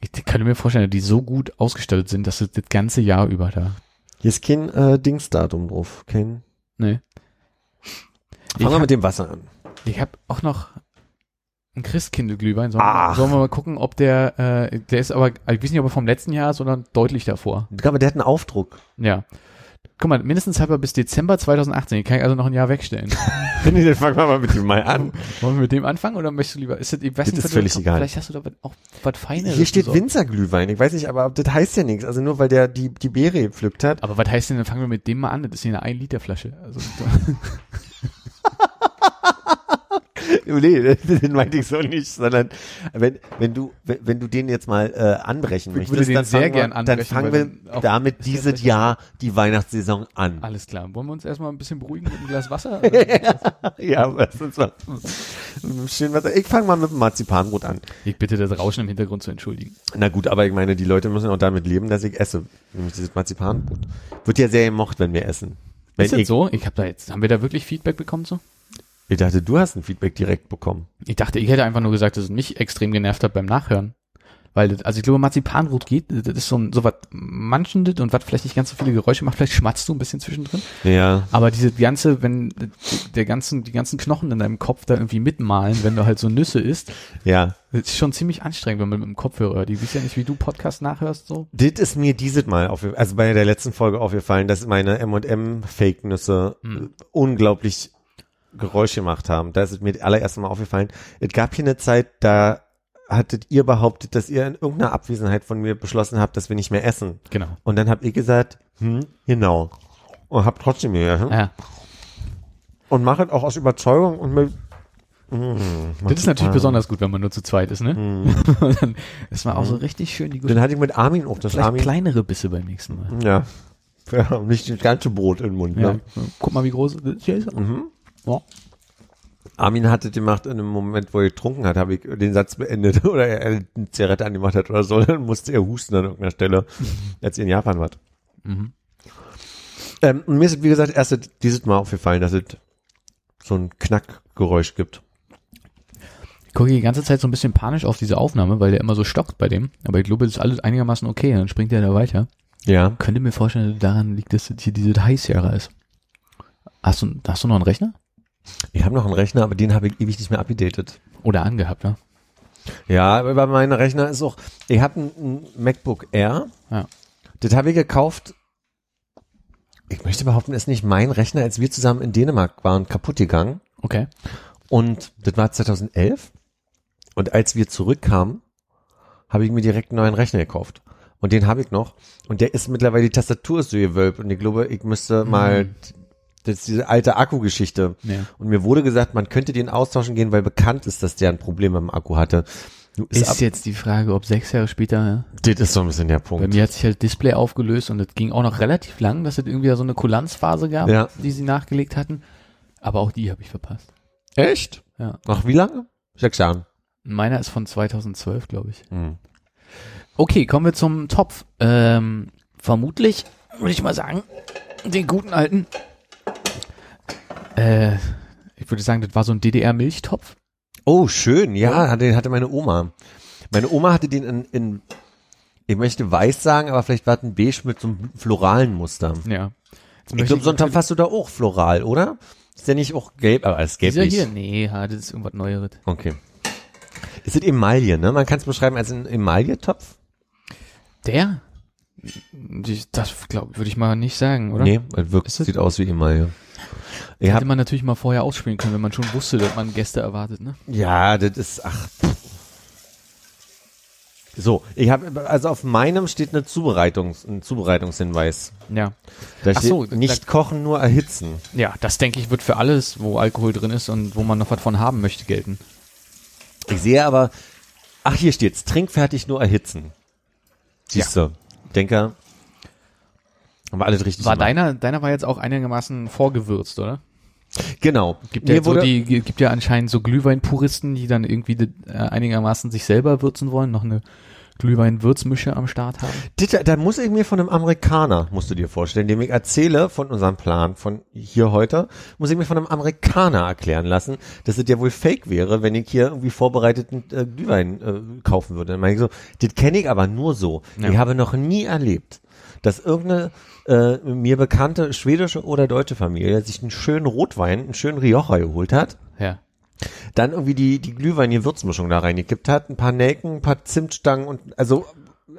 Ich könnte mir vorstellen, dass die so gut ausgestattet sind, dass es das ganze Jahr über da. Hier ist kein äh, Dingsdatum drauf. Kein. Nee. Fangen wir mit dem Wasser an. Ich habe auch noch einen Christkindl-Glühwein. Sollen, sollen wir mal gucken, ob der, äh, der ist aber, ich weiß nicht, ob er vom letzten Jahr ist, sondern deutlich davor. Ich glaube, der hat einen Aufdruck. Ja. Guck mal, mindestens halber bis Dezember 2018. Den kann ich also noch ein Jahr wegstellen. Finde ich, dann fangen wir mal mit dem mal an. Wollen wir mit dem anfangen oder möchtest du lieber, ist das, ich weiß Das nicht, ist völlig du, egal. Vielleicht hast du da auch was Feineres. Hier steht. Winzerglühwein. Ich weiß nicht, aber das heißt ja nichts. Also nur weil der die, die Beere gepflückt hat. Aber was heißt denn, dann fangen wir mit dem mal an. Das ist hier eine 1 Liter Flasche. Also, Nee, den meinte ich so nicht, sondern wenn, wenn du, wenn, wenn du den jetzt mal äh, anbrechen Ich möchtest, dann fangen wir, dann fangen wir damit dieses Jahr die Weihnachtssaison an. alles klar. Wollen wir uns erstmal ein bisschen beruhigen mit einem Glas Wasser? ja, was ist was? Schön was. Ich fange mal mit dem Marzipanbrot an. ich bitte das Rauschen im Hintergrund zu entschuldigen. Na gut, aber ich meine, die Leute müssen auch damit leben, dass ich esse. Nämlich dieses Marzipanbrot. Wird ja sehr gemocht, wenn wir essen. Wenn Ist das so? Ich habe da jetzt, haben wir da wirklich Feedback bekommen so? Ich dachte, du hast ein Feedback direkt bekommen. Ich dachte, ich hätte einfach nur gesagt, dass es mich extrem genervt hat beim Nachhören. Weil, also ich glaube, Marzipanbrot geht, das ist so ein, so was Manchendes und was vielleicht nicht ganz so viele Geräusche macht, vielleicht schmatzt du ein bisschen zwischendrin. Ja. Aber diese ganze, wenn der ganzen, die ganzen Knochen in deinem Kopf da irgendwie mitmalen, wenn du halt so Nüsse isst, Ja. das ist schon ziemlich anstrengend, wenn man mit dem Kopfhörer, hört. die wisst ja nicht, wie du Podcast nachhörst, so. Das ist mir dieses Mal auf, also bei der letzten Folge aufgefallen, dass meine M&M Fake Nüsse Hm. unglaublich Geräusche gemacht haben. Da ist es mir das allererste Mal aufgefallen. Es gab hier eine Zeit, da hattet ihr behauptet, dass ihr in irgendeiner Abwesenheit von mir beschlossen habt, dass wir nicht mehr essen. Genau. Und dann habt ihr gesagt, hm, genau. Und habt trotzdem gegessen. Ja. Und machet auch aus Überzeugung und mit, mm, Das ist natürlich besonders gut, wenn man nur zu zweit ist, ne? Hm. Und dann ist man auch so richtig schön die Dann hatte ich mit Armin auch das Vielleicht Armin. kleinere Bisse beim nächsten Mal. Ja. ja. Nicht das ganze Brot im Mund. Ja. Ne? Guck mal, wie groß das hier ist. Mhm. Ja. Armin hatte gemacht in einem Moment, wo er getrunken hat, habe ich den Satz beendet oder er eine Zigarette angemacht hat oder so, dann musste er husten an irgendeiner Stelle, als ihr in Japan wart. Mhm. Ähm, und mir ist, wie gesagt, erst dieses Mal aufgefallen, dass es so ein Knackgeräusch gibt. Ich gucke die ganze Zeit so ein bisschen panisch auf diese Aufnahme, weil der immer so stockt bei dem. Aber ich glaube, das ist alles einigermaßen okay. Dann springt der da weiter. Ja. Könnte mir vorstellen, dass daran liegt, dass das hier diese Sierra ist. Hast du, hast du noch einen Rechner? Ich habe noch einen Rechner, aber den habe ich ewig nicht mehr abgedatet. Oder angehabt, ja? Ja, aber bei meinem Rechner ist auch, ich habe ein, ein MacBook Air. Ja. Das habe ich gekauft. Ich möchte behaupten, ist nicht mein Rechner, als wir zusammen in Dänemark waren, kaputt gegangen. Okay. Und das war 2011. Und als wir zurückkamen, habe ich mir direkt einen neuen Rechner gekauft. Und den habe ich noch. Und der ist mittlerweile, die Tastatur ist so gewölbt. Und ich glaube, ich müsste mal, das ist diese alte Akkugeschichte. Ja. Und mir wurde gesagt, man könnte den austauschen gehen, weil bekannt ist, dass der ein Problem mit dem Akku hatte. Ist ab- jetzt die Frage, ob sechs Jahre später, das ist so ein bisschen der bei Punkt. mir hat sich halt Display aufgelöst und es ging auch noch relativ lang, dass es irgendwie so eine Kulanzphase gab, Ja. die sie nachgelegt hatten. Aber auch die habe ich verpasst. Echt? Ja. Nach wie lange? Sechs Jahren. Meiner ist von 2012, glaube ich. Hm. Okay, kommen wir zum Topf. Ähm, vermutlich, würde ich mal sagen, den guten alten. Äh, ich würde sagen, das war so ein DDR-Milchtopf. Oh, schön. Ja, hatte, hatte meine Oma. Meine Oma hatte den in, in, ich möchte weiß sagen, aber vielleicht war es ein beige mit so einem floralen Muster. Ja. Jetzt Ich glaube, Sonntag hast du da auch floral, oder? Ist der nicht auch gelb? Aber es ist gelb Dieser nicht. hier? Nee, ja, das ist irgendwas Neueres. Okay. Ist das Emaille, ne? Man kann es beschreiben als ein Emaille-Topf? Der? Die- Das glaube würde ich mal nicht sagen, oder? Nee, weil wirklich Ist sieht aus wie Emaille. Ich Hätte man natürlich mal vorher ausspielen können, wenn man schon wusste, dass man Gäste erwartet, ne? ja, das ist, ach. So, ich habe, also auf meinem steht eine Zubereitungs, ein Zubereitungshinweis. Ja. Da Ach steht, so, nicht kochen, nur erhitzen. Ja, das denke ich wird für alles, wo Alkohol drin ist und wo man noch was von haben möchte, gelten. Ich sehe aber, ach, hier steht's, trinkfertig nur erhitzen. Siehst du, denke, haben wir alles richtig War gemacht. deiner, deiner war jetzt auch einigermaßen vorgewürzt, oder? Genau. Gibt ja, Mir so wurde, die, gibt ja anscheinend so Glühweinpuristen, die dann irgendwie äh, einigermaßen sich selber würzen wollen, noch eine Glühwein-Würzmische am Start haben. da, da muss ich mir von einem Amerikaner, musst du dir vorstellen, dem ich erzähle von unserem Plan von hier heute, muss ich mir von einem Amerikaner erklären lassen, dass es ja wohl fake wäre, wenn ich hier irgendwie vorbereiteten äh, Glühwein äh, kaufen würde. Dann meine ich so, das kenne ich aber nur so. Ja. Ich habe noch nie erlebt, dass irgendeine äh, mir bekannte schwedische oder deutsche Familie sich einen schönen Rotwein, einen schönen Rioja geholt hat, Ja. dann irgendwie die, die Glühwein-Gewürzmischung da reingekippt hat, ein paar Nelken, ein paar Zimtstangen und also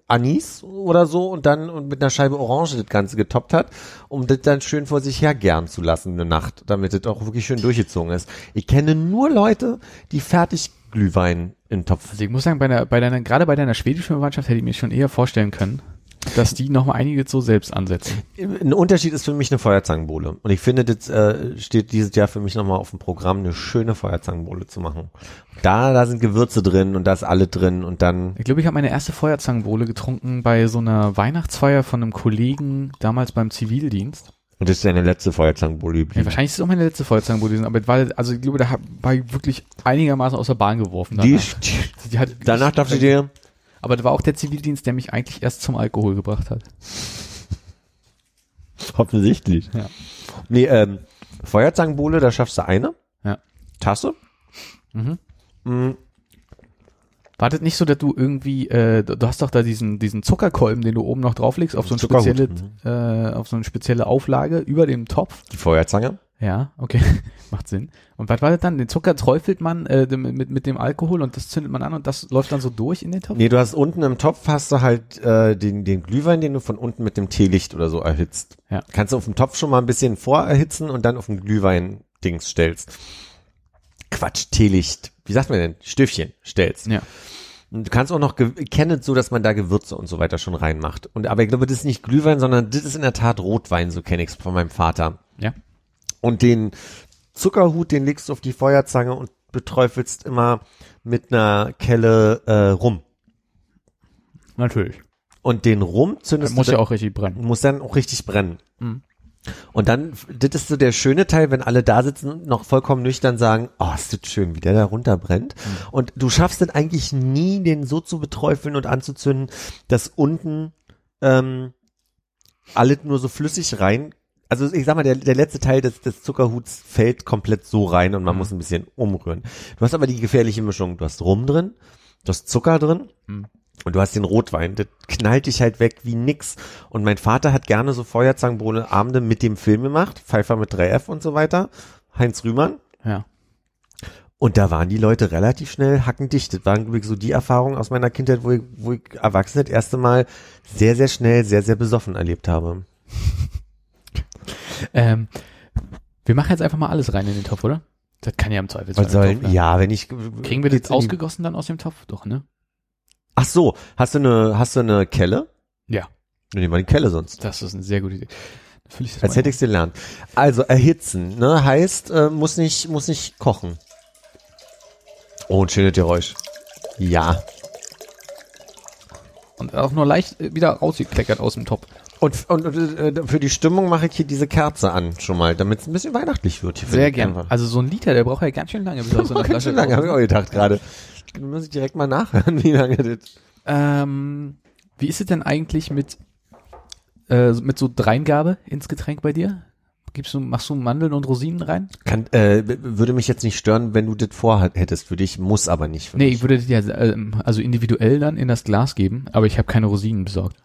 Anis oder so und dann und mit einer Scheibe Orange das Ganze getoppt hat, um das dann schön vor sich her gern zu lassen eine Nacht, damit das auch wirklich schön durchgezogen ist. Ich kenne nur Leute, die fertig Glühwein in Topf. Also ich muss sagen, bei, der, bei deiner, gerade bei deiner schwedischen Verwandtschaft hätte ich mir schon eher vorstellen können, dass die noch mal einiges so selbst ansetzen. Ein Unterschied ist für mich eine Feuerzangenbowle. Und ich finde, das äh, steht dieses Jahr für mich nochmal auf dem Programm, eine schöne Feuerzangenbowle zu machen. Da, da sind Gewürze drin und da ist alle drin und dann Ich glaube, ich habe meine erste Feuerzangenbowle getrunken bei so einer Weihnachtsfeier von einem Kollegen damals beim Zivildienst. Und das ist deine letzte Feuerzangenbowle Ja, wahrscheinlich ist es auch meine letzte Feuerzangenbowle gewesen, aber es war, also ich glaube, da war ich wirklich einigermaßen aus der Bahn geworfen. Die, Danach, die, die hat danach darfst du dir, Aber das war auch der Zivildienst, der mich eigentlich erst zum Alkohol gebracht hat. offensichtlich. Ja. Nee, ähm, Feuerzangenbowle, da schaffst du eine. Ja. Tasse. Mhm. Mm. War das nicht so, dass du irgendwie, äh, du hast doch da diesen, diesen Zuckerkolben, den du oben noch drauflegst, auf so, eine spezielle, äh, auf so eine spezielle Auflage über dem Topf? Die Feuerzange? Ja, okay, macht Sinn. Und was war das dann? Den Zucker träufelt man äh, mit, mit, dem Alkohol und das zündet man an und das läuft dann so durch in den Topf? Nee, du hast unten im Topf hast du halt äh, den, den Glühwein, den du von unten mit dem Teelicht oder so erhitzt. Ja. Kannst du auf dem Topf schon mal ein bisschen vorerhitzen und dann auf den Glühwein-Dings stellst. Quatsch, Teelicht. Wie sagt man denn? Stöfchen stellst. Ja. Und du kannst auch noch, ge- ich kenne es so, dass man da Gewürze und so weiter schon reinmacht. Und aber ich glaube, das ist nicht Glühwein, sondern das ist in der Tat Rotwein, so kenne ich es von meinem Vater. Ja. Und den Zuckerhut, den legst du auf die Feuerzange und beträufelst immer mit einer Kelle äh, rum. Natürlich. Und den Rum zündest muss du ja dann, auch richtig brennen. muss dann auch richtig brennen. Mhm. Und dann, das ist so der schöne Teil, wenn alle da sitzen und noch vollkommen nüchtern sagen, oh, ist das schön, wie der da runterbrennt. Und du schaffst es eigentlich nie, den so zu beträufeln und anzuzünden, dass unten ähm, alles nur so flüssig rein. Also ich sag mal, der, der letzte Teil des, des Zuckerhuts fällt komplett so rein und man muss ein bisschen umrühren. Du hast aber die gefährliche Mischung. Du hast Rum drin, du hast Zucker drin Mhm. und du hast den Rotwein. Das knallt dich halt weg wie nix. Und mein Vater hat gerne so Feuerzangenbowle Abende mit dem Film gemacht. Pfeiffer mit 3F und so weiter. Heinz Rühmann. Ja. Und da waren die Leute relativ schnell hackendicht. Das waren, glaube ich, so die Erfahrungen aus meiner Kindheit, wo ich, wo ich Erwachsene das erste Mal sehr, sehr schnell, sehr, sehr besoffen erlebt habe. Ähm, wir machen jetzt einfach mal alles rein in den Topf, oder? Das kann ja im Zweifel sollen, ja, wenn ich. Kriegen wir das ausgegossen dann aus dem Topf? Doch, ne? Ach so, hast du eine, hast du eine Kelle? Ja. Dann nehmen wir die Kelle sonst. Das ist eine sehr gute Idee. Ich Als hätte ich's gelernt. Also erhitzen, ne, heißt, äh, muss nicht, muss nicht kochen. Oh, ein schönes Geräusch. Ja. Und auch nur leicht äh, wieder rausgekleckert aus dem Topf. Und, und, und äh, für die Stimmung mache ich hier diese Kerze an, schon mal, damit es ein bisschen weihnachtlich wird. Hier Sehr finde ich gern. einfach. Also so ein Liter, der braucht ja ganz schön lange, bis aus so einer Ganz schön lange, habe ich auch gedacht gerade. Muss ich direkt mal nachhören, wie lange das. ähm, Wie ist es denn eigentlich mit, äh, mit so Dreingabe ins Getränk bei dir? Gibst du, machst du Mandeln und Rosinen rein? Kann, äh, würde mich jetzt nicht stören, wenn du das vorhättest für dich, muss aber nicht für Nee, mich. ich würde dir ja ähm, also individuell dann in das Glas geben, aber ich habe keine Rosinen besorgt,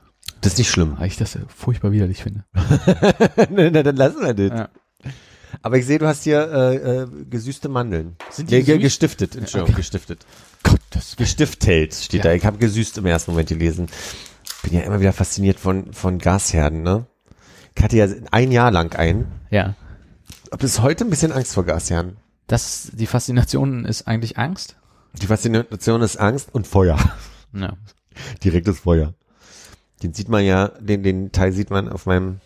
Das ist nicht schlimm. weil ich das furchtbar widerlich finde. na, dann lassen wir das. Ja. Aber ich sehe, du hast hier äh, äh, gesüßte Mandeln. Sind die süß? gestiftet, Entschuldigung, Okay. gestiftet. Gottes Gestiftet steht Ja. da. Ich habe gesüßt im ersten Moment gelesen. Bin ja immer wieder fasziniert von, von Gasherden, ne? Ich hatte ja ein Jahr lang einen. Ja. Hab bis heute ein bisschen Angst vor Gasherden. Das, die Faszination ist eigentlich Angst. Die Faszination ist Angst und Feuer. Ja. Direktes Feuer. Den sieht man ja, den, den Teil sieht man auf meinem,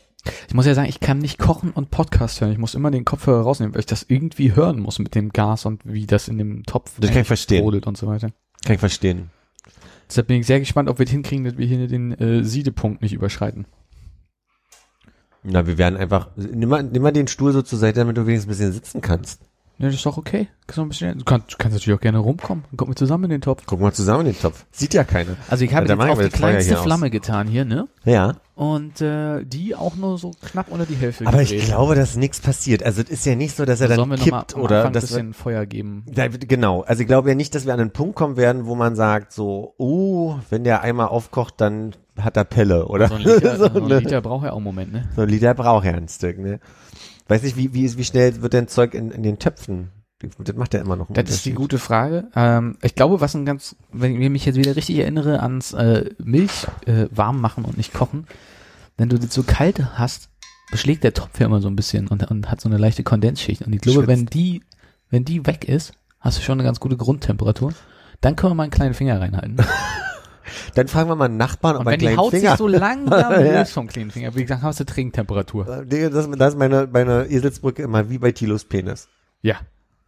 Ich muss ja sagen, ich kann nicht kochen und Podcast hören. Ich muss immer den Kopfhörer rausnehmen, weil ich das irgendwie hören muss mit dem Gas und wie das in dem Topf Das kann ich verstehen. brodelt und so weiter. kann ich verstehen. Deshalb bin ich sehr gespannt, ob wir es hinkriegen, dass wir hier den äh, Siedepunkt nicht überschreiten. Na, wir werden einfach, nimm mal, nimm mal den Stuhl so zur Seite, damit du wenigstens ein bisschen sitzen kannst. Ja, das ist doch okay. Kannst noch ein bisschen, du, kannst, du kannst natürlich auch gerne rumkommen. Kommen wir zusammen in den Topf. Guck mal zusammen in den Topf. Sieht ja keiner. Also ich habe Ja, jetzt wir die kleinste hier aus. Flamme getan hier, ne? Ja. Und äh, die auch nur so knapp unter die Hälfte Aber ich glaube, dass nichts passiert. Also es ist ja nicht so, dass er Da dann sollen wir kippt am oder Anfang ein dass wir, bisschen Feuer geben. Ja, genau. Also ich glaube ja nicht, dass wir an einen Punkt kommen werden, wo man sagt so, uh, wenn der einmal aufkocht, dann hat er Pelle oder So ein Liter, so, so ein ne? Liter braucht ja auch einen Moment, ne? so ein Liter braucht er ein Stück. Ne? Weiß nicht, wie, wie, wie schnell wird denn Zeug in, in den Töpfen? Das macht ja immer noch Das ist die gute Frage. Ähm, ich glaube, was ein ganz, wenn ich mich jetzt wieder richtig erinnere ans äh, Milch äh, warm machen und nicht kochen, wenn du das so kalt hast, beschlägt der Topf ja immer so ein bisschen und, und hat so eine leichte Kondensschicht. Und ich glaube, Schwitzt. wenn die, wenn die weg ist, hast du schon eine ganz gute Grundtemperatur. Dann können wir mal einen kleinen Finger reinhalten. Dann fragen wir mal einen Nachbarn, ob Und er wenn einen die Haut Finger. sich so langsam löst vom kleinen Finger, wie gesagt, hast du Trinktemperatur. Äh, das, das ist meine, meine Eselsbrücke immer wie bei Tilos Penis. Ja.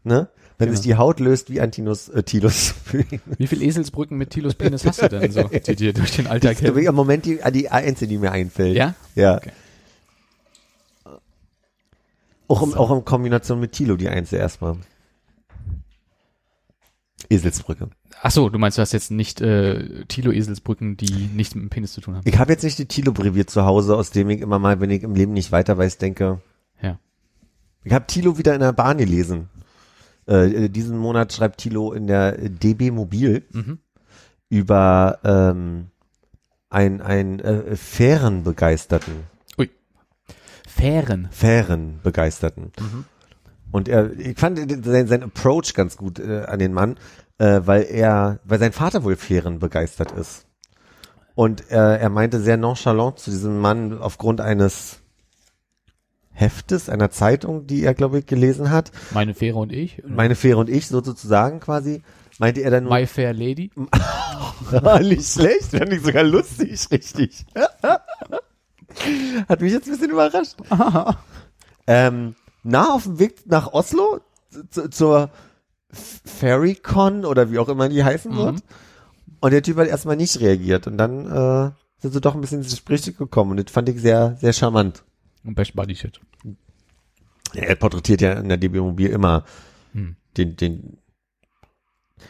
Ne? Wenn Genau. sich die Haut löst wie an Tinos, äh, Tilos. Wie viel Eselsbrücken mit Tilos Penis hast du denn so, die dir durch den Alltag helfen? im Moment die, die einzige, die mir einfällt. Ja? Ja. Okay. Auch, im, auch in Kombination mit Tilo die einzige erstmal. Eselsbrücke. Ach so, du meinst, du hast jetzt nicht äh, Tilo-Eselsbrücken, die nichts mit dem Penis zu tun haben. Ich habe jetzt nicht die Tilo-Brevier zu Hause, aus dem ich immer mal, wenn ich im Leben nicht weiter weiß, denke. Ja. Ich habe Tilo wieder in der Bahn gelesen. Äh, äh, diesen Monat schreibt Tilo in der DB Mobil. Mhm. über ähm, ein, ein äh, Fährenbegeisterten. Fähren. Fährenbegeisterten. Und er, ich fand sein, sein Approach ganz gut äh, an den Mann, äh, weil er, weil sein Vater wohl Fähren begeistert ist. Und äh, er meinte sehr nonchalant zu diesem Mann aufgrund eines Heftes, einer Zeitung, die er, glaube ich, gelesen hat. Meine Fähre und ich. Meine Fähre und ich, so sozusagen quasi, meinte er dann nur, My Fair Lady. nicht schlecht, fand ich sogar lustig, richtig. Hat mich jetzt ein bisschen überrascht. ähm, na, auf dem Weg nach Oslo zu, zur Ferrycon oder wie auch immer die heißen wird. Und der Typ hat erstmal nicht reagiert und dann äh, sind sie doch ein bisschen ins Gespräch gekommen und das fand ich sehr, sehr charmant. Und Best Buddy Shit. Er porträtiert ja in der DB Mobil immer Hm. den, den.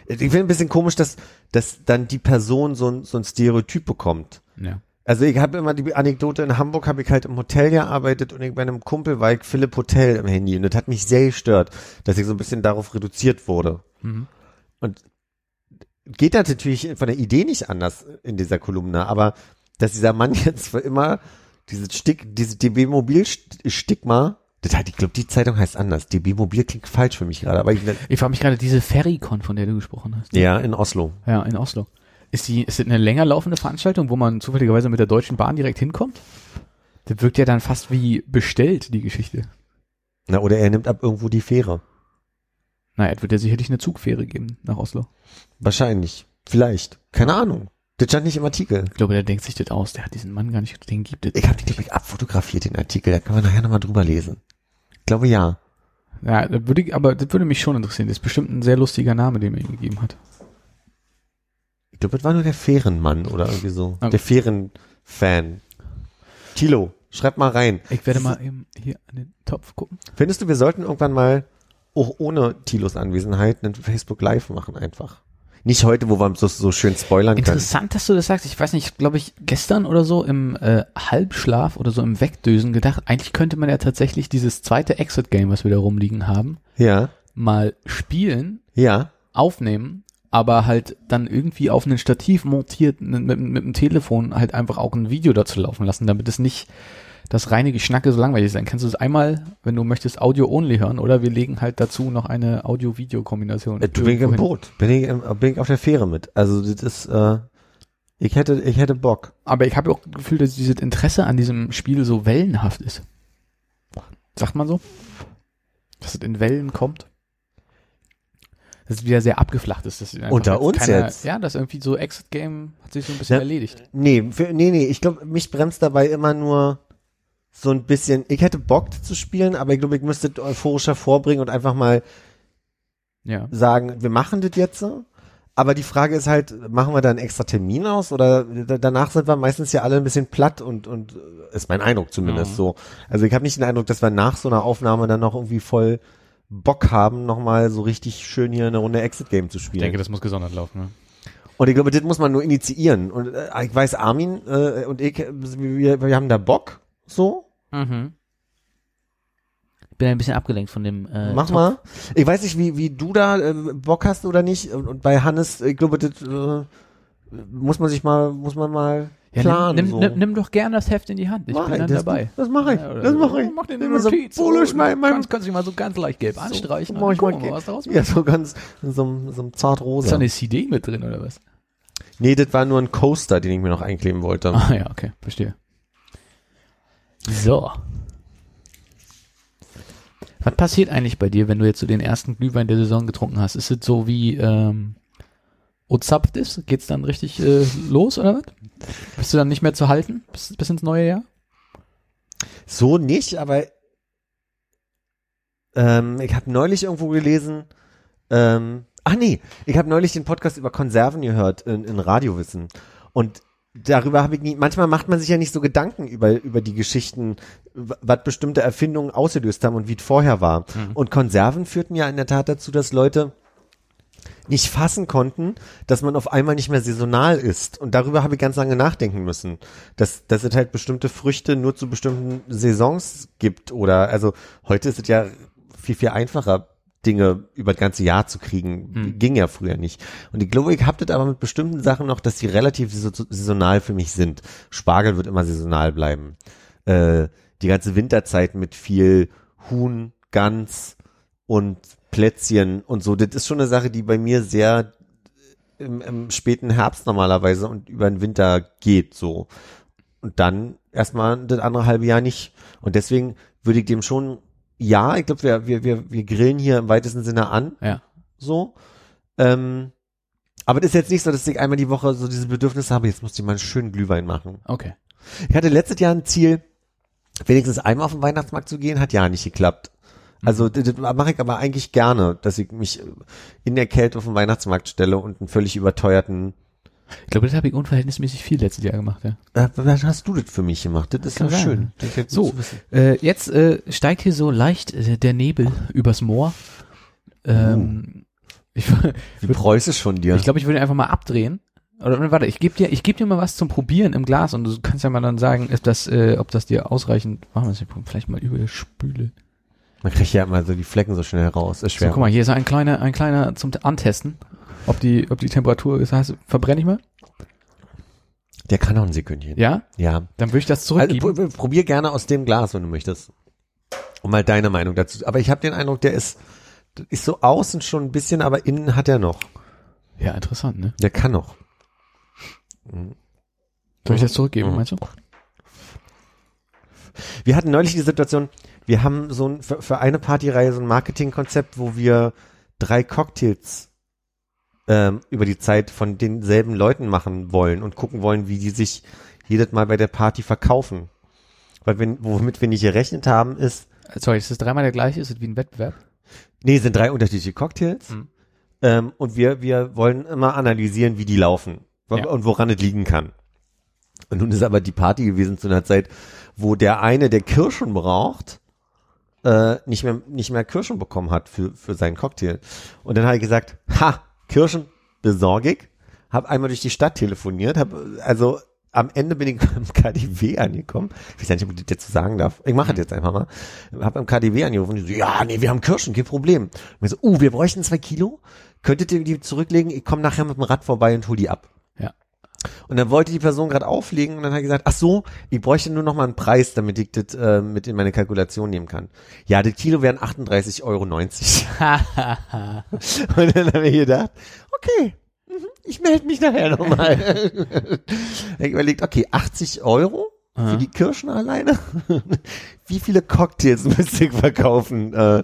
Ich finde ein bisschen komisch, dass, dass dann die Person so ein, so ein Stereotyp bekommt. Ja. Also ich habe immer die Anekdote, in Hamburg habe ich halt im Hotel gearbeitet und ich bei einem Kumpel war ich Philipp Hotel im Handy und das hat mich sehr gestört, dass ich so ein bisschen darauf reduziert wurde. Mhm. Und geht das natürlich von der Idee nicht anders in dieser Kolumne, aber dass dieser Mann jetzt für immer dieses Stick, dieses DB Mobil Stigma, das hat, ich glaube, die Zeitung heißt anders. DB Mobil klingt falsch für mich gerade, aber ich, Ich frage mich gerade, diese Ferrycon, von der du gesprochen hast. ja, in Oslo. Ja, in Oslo. Ist die, ist das eine länger laufende Veranstaltung, wo man zufälligerweise mit der Deutschen Bahn direkt hinkommt? Das wirkt ja dann fast wie bestellt, die Geschichte. Na, oder er nimmt ab irgendwo die Fähre. Naja, es wird ja sicherlich eine Zugfähre geben nach Oslo. Wahrscheinlich. Vielleicht. Keine Ahnung. Das stand nicht im Artikel. Ich glaube, der denkt sich das aus. Der hat diesen Mann gar nicht, den gibt es. Ich habe die, glaube ich, abfotografiert, den Artikel. Da können wir nachher nochmal drüber lesen. Ich glaube, ja. Ja, das würde ich, aber das würde mich schon interessieren. Das ist bestimmt ein sehr lustiger Name, den man ihm gegeben hat. Ich glaube, das war nur der Fährenmann oder irgendwie so. Okay. Der Fährenfan. Tilo, schreib mal rein. Ich werde mal eben hier an den Topf gucken. Findest du, wir sollten irgendwann mal auch ohne Tilos Anwesenheit einen Facebook Live machen einfach? Nicht heute, wo wir so, so schön spoilern können. Interessant, dass du das sagst. Ich weiß nicht, glaube ich, gestern oder so im äh, Halbschlaf oder so im Wegdösen gedacht, eigentlich könnte man ja tatsächlich dieses zweite Exit-Game, was wir da rumliegen haben, Ja, mal spielen, ja. aufnehmen, aber halt dann irgendwie auf ein Stativ montiert mit, mit, mit dem Telefon halt einfach auch ein Video dazu laufen lassen, damit es nicht das reine Geschnacke so langweilig sein. Kannst du es einmal, wenn du möchtest, Audio-only hören oder wir legen halt dazu noch eine Audio-Video-Kombination. Äh, Du bin ich im. Boot. Bin ich, im, bin ich auf der Fähre mit. Also das ist, äh, ich hätte, ich hätte Bock. Aber ich habe auch das Gefühl, dass dieses Interesse an diesem Spiel so wellenhaft ist. Sagt man so? Dass es in Wellen kommt? Dass es wieder sehr abgeflacht ist. Einfach Unter uns jetzt? Ja, das irgendwie so Exit-Game hat sich so ein bisschen Ja. erledigt. Nee, für, nee, nee, ich glaube, mich bremst dabei immer nur so ein bisschen, ich hätte Bock zu spielen, aber ich glaube, ich müsste das euphorischer vorbringen und einfach mal Ja. sagen, wir machen das jetzt so. Aber die Frage ist halt, machen wir da einen extra Termin aus oder da- danach sind wir meistens ja alle ein bisschen platt und, und äh, ist mein Eindruck zumindest Mhm. so. Also ich habe nicht den Eindruck, dass wir nach so einer Aufnahme dann noch irgendwie voll Bock haben, nochmal so richtig schön hier eine Runde Exit Game zu Ich spielen. denke, das muss gesondert laufen. Ne? Und ich glaube, das muss man nur initiieren. Und äh, ich weiß, Armin äh, und ich, wir, wir haben da Bock, so. Mhm. Ich bin ein bisschen abgelenkt von dem. Äh, Mach Topf. mal. Ich weiß nicht, wie, wie du da äh, Bock hast oder nicht. Und, und bei Hannes, ich glaube, das äh, muss man sich mal, muss man mal Ja, planen. nimm, so. nimm, nimm, doch gerne das Heft in die Hand. Ich Mach bin dann das, dabei. Das mache ich. Ja, das so. mache ich. Mach dir eine Nimm so Notiz. Mein, mein, kannst, kannst dich mal so ganz leicht gelb anstreichen. mach ich mal gucken, was daraus ja, so ganz, in so, einem- so einem zart Ist da rosa. eine CD mit drin oder was? Nee, das war nur ein Coaster, den ich mir noch einkleben wollte. Ah ja, okay, verstehe. So. Was passiert eigentlich bei dir, wenn du jetzt so den ersten Glühwein der Saison getrunken hast? Ist es so wie ähm, Ozapft ist? Geht's dann richtig äh, los oder was? Bist du dann nicht mehr zu halten bis, bis ins neue Jahr? So nicht, aber ähm, ich habe neulich irgendwo gelesen, ähm, ach nee, ich habe neulich den Podcast über Konserven gehört in, in Radiowissen und darüber habe ich nie, manchmal macht man sich ja nicht so Gedanken über, über die Geschichten, was bestimmte Erfindungen ausgelöst haben und wie es vorher war. Und Konserven führten ja in der Tat dazu, dass Leute nicht fassen konnten, dass man auf einmal nicht mehr saisonal ist. Und darüber habe ich ganz lange nachdenken müssen. Dass, dass es halt bestimmte Früchte nur zu bestimmten Saisons gibt. Oder also heute ist es ja viel, viel einfacher, Dinge über das ganze Jahr zu kriegen. Hm. Ging ja früher nicht. Und ich glaube, ich hab das aber mit bestimmten Sachen noch, dass die relativ saison- saisonal für mich sind. Spargel wird immer saisonal bleiben. Äh, die ganze Winterzeit mit viel Huhn, Gans und Plätzchen und so, das ist schon eine Sache, die bei mir sehr im, im späten Herbst normalerweise und über den Winter geht so. Und dann erstmal das andere halbe Jahr nicht. Und deswegen würde ich dem schon, ja, ich glaube, wir, wir, wir, wir grillen hier im weitesten Sinne an, Ja. so. Ähm, aber das ist jetzt nicht so, dass ich einmal die Woche so diese Bedürfnisse habe, jetzt muss ich mal einen schönen Glühwein machen. Okay. Ich hatte letztes Jahr ein Ziel, wenigstens einmal auf den Weihnachtsmarkt zu gehen, hat ja nicht geklappt. Also das, das mache ich aber eigentlich gerne, dass ich mich in der Kälte auf den Weihnachtsmarkt stelle und einen völlig überteuerten Ich glaube, das habe ich unverhältnismäßig viel letztes Jahr gemacht, ja. äh, Was hast du das für mich gemacht? Das schön. Das ist ja gut So, äh, jetzt äh, steigt hier so leicht äh, der Nebel übers Moor. Ähm, ich Wie preußisch von dir. ich glaube, ich würde einfach mal abdrehen. Oder warte, ich gebe dir, ich gebe dir mal was zum Probieren im Glas und du kannst ja mal dann sagen, ist das, äh, ob das dir ausreichend. Machen wir es vielleicht mal über die Spüle. Man kriegt ja immer so die Flecken so schnell raus. Ist So, schwer. guck mal, hier ist ein kleiner, ein kleiner zum Antesten, ob die, ob die Temperatur ist. Heißt, verbrenne ich mal? Der kann noch ein Sekündchen. Ja? Ja. Dann würde ich das Also, zurückgeben. pro- probier gerne aus dem Glas, wenn du möchtest. Und mal deine Meinung dazu. Aber ich habe den Eindruck, der ist, ist so außen schon ein bisschen, aber innen hat er noch. ja, interessant, ne? Der kann noch. Soll ich das zurückgeben, Mhm. meinst du? Wir hatten neulich die Situation, wir haben so ein, für, für eine Partyreihe so ein Marketingkonzept, wo wir drei Cocktails ähm, über die Zeit von denselben Leuten machen wollen und gucken wollen, wie die sich jedes Mal bei der Party verkaufen. Weil wenn, womit wir nicht gerechnet haben, ist, Sorry, ist das dreimal der gleiche? Ist es wie ein Wettbewerb? nee, sind drei unterschiedliche Cocktails Mhm. ähm, und wir, wir wollen immer analysieren, wie die laufen Ja. und woran es liegen kann. Und nun ist aber die Party gewesen zu einer Zeit, wo der eine, der Kirschen braucht, äh, nicht mehr nicht mehr Kirschen bekommen hat für für seinen Cocktail. Und dann habe ich gesagt, ha, Kirschen besorge ich. Hab einmal durch die Stadt telefoniert, hab also am Ende bin ich beim KDW angekommen. Ich weiß nicht, ob ich das jetzt so sagen darf. Ich mache das jetzt einfach mal. Hab beim KDW angerufen die so, ja, nee, wir haben Kirschen, kein Problem. Und ich so, uh, wir bräuchten zwei Kilo. Könntet ihr die zurücklegen? Ich komme nachher mit dem Rad vorbei und hol die ab. Und dann wollte die Person gerade auflegen und dann hat er gesagt, ach so, ich bräuchte nur noch mal einen Preis, damit ich das äh, mit in meine Kalkulation nehmen kann. Ja, das Kilo wären 38,90 Euro. und dann habe ich gedacht, okay, mhm, ich melde mich nachher nochmal. ich überlegt, okay, 80 Euro für die Kirschen alleine? Wie viele Cocktails müsste ich verkaufen? Äh,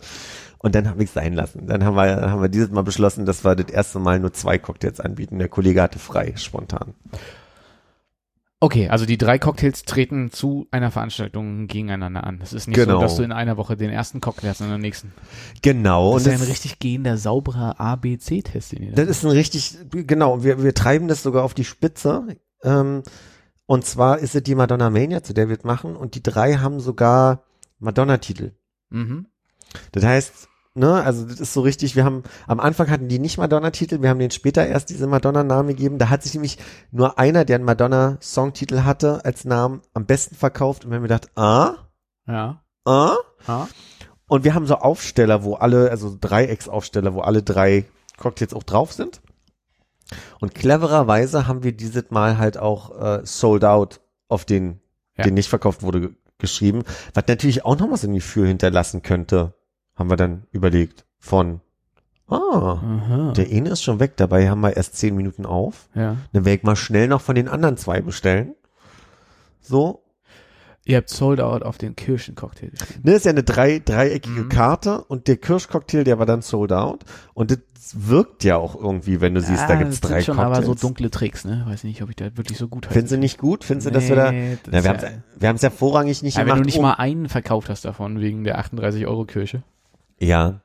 und dann habe ich sein lassen. Dann haben wir, haben wir dieses Mal beschlossen, dass wir das erste Mal nur zwei Cocktails anbieten. Der Kollege hatte frei, spontan. Okay, also die drei Cocktails treten zu einer Veranstaltung gegeneinander an. Es ist nicht Genau. so, dass du in einer Woche den ersten Cocktail hast und in der nächsten. Genau. Das und ist ein richtig gehender, sauberer ABC-Test, den ihr da Das ist ein richtig, genau, wir, wir treiben das sogar auf die Spitze. Ähm, und zwar ist es die Madonna Mania, zu der wir es machen. Und die drei haben sogar Madonna-Titel. Mhm. Das heißt, ne, also das ist so richtig, wir haben, am Anfang hatten die nicht Madonna-Titel, wir haben denen später erst diese Madonna-Namen gegeben. Da hat sich nämlich nur einer, der einen Madonna-Songtitel hatte, als Namen am besten verkauft. Und wir haben gedacht, ah, Ja. ah. ja. Und wir haben so Aufsteller, wo alle, also Dreiecksaufsteller, wo alle drei Cocktails auch drauf sind. Und clevererweise haben wir dieses Mal halt auch äh, sold out auf den, Ja. den nicht verkauft wurde, ge- geschrieben. Was natürlich auch noch was ein Gefühl hinterlassen könnte, haben wir dann überlegt. Von, ah, Aha. der eine ist schon weg, dabei haben wir erst zehn Minuten auf. ja. Dann werde ich mal schnell noch von den anderen zwei bestellen. So, Ihr habt Sold Out auf den Kirschencocktail geschrieben. Ne, ist ja eine drei, dreieckige Mhm. Karte und der Kirschcocktail, der war dann sold out. Und das wirkt ja auch irgendwie, wenn du siehst, da gibt's drei sind schon Cocktails. aber so dunkle Tricks, ne? Weiß nicht, ob ich da wirklich so gut heiße. Findest du nicht gut? Findest du, dass wir da, Nee, das na, wir ist haben's, wir haben's ja vorrangig nicht ja, wenn gemacht. du nicht um- mal einen verkauft hast davon, wegen der 38 Euro Kirche. Ja.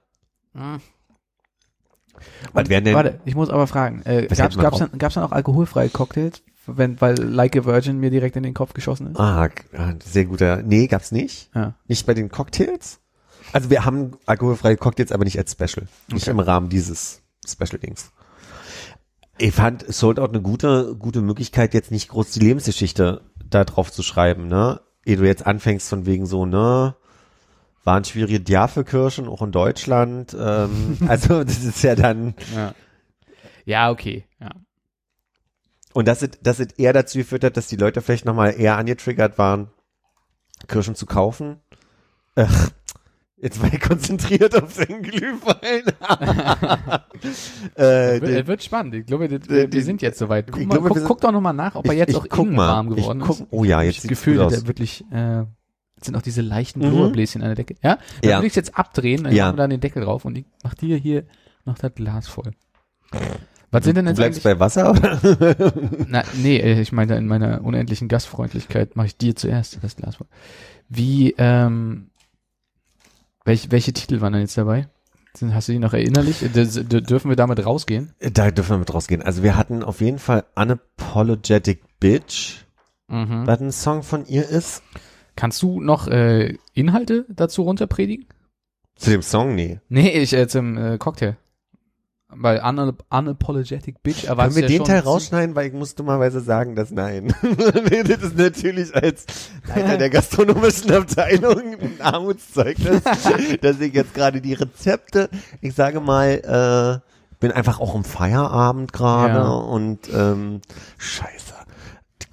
Was wären denn, Warte, ich muss aber fragen, äh, wir gab's, dann, gab's dann auch alkoholfreie Cocktails? Wenn, weil Like a Virgin mir direkt in den Kopf geschossen ist? ah, ah, sehr guter, nee, gab's nicht. Ja. Nicht bei den Cocktails? Also wir haben alkoholfreie Cocktails, aber nicht als Special. Nicht Okay. im Rahmen dieses Special-Dings. Ich fand Sold Out eine gute, gute Möglichkeit, jetzt nicht groß die Lebensgeschichte da drauf zu schreiben, ne? Ehe du jetzt anfängst von wegen so, ne? Waren schwierige Jahr für Kirschen, auch in Deutschland. Ähm, also das ist ja dann, Ja. Ja, okay. Ja. und dass es, dass es eher dazu geführt hat, dass die Leute vielleicht nochmal eher angetriggert waren, Kirschen zu kaufen. Ach, jetzt war ich konzentriert auf den Glühwein. äh, Wird, den- wird spannend. Ich glaube, wir, wir sind jetzt soweit. Guck, ich mal, glaube, guck, guck doch nochmal nach, ob er Ich- jetzt ich auch innen warm Ich geworden guck- ist. oh ja, Ich jetzt das sieht's Gefühl, gut aus. der wirklich, äh, sind auch diese leichten Mhm. Blubberbläschen an der Decke. Ja? Dann Ja. würde ich jetzt abdrehen, dann Ja. machen wir dann den Deckel drauf und ich mach dir hier noch das Glas voll. Was sind denn du jetzt bleibst eigentlich? bei Wasser? Oder? Na, nee, äh, ich meine, in meiner unendlichen Gastfreundlichkeit mache ich dir zuerst das Glas voll. Wie, ähm, welch, welche Titel waren denn jetzt dabei? Hast du die noch erinnerlich? Äh, Dürfen wir damit rausgehen? Da dürfen wir mit rausgehen. Also wir hatten auf jeden Fall Unapologetic Bitch, Mhm. was ein Song von ihr ist. Kannst du noch äh, Inhalte dazu runterpredigen? Zu dem Song, nee. Nee, ich äh, zum äh, Cocktail. Weil un Unapologetic Bitch Können erwartet wir ja den Teil rausschneiden, weil ich muss dummerweise sagen, dass nein. das ist natürlich als Leiter der gastronomischen Abteilung ein Armutszeugnis, dass ich jetzt gerade die Rezepte, ich sage mal, äh, bin einfach auch im Feierabend gerade Ja. und ähm, scheiße.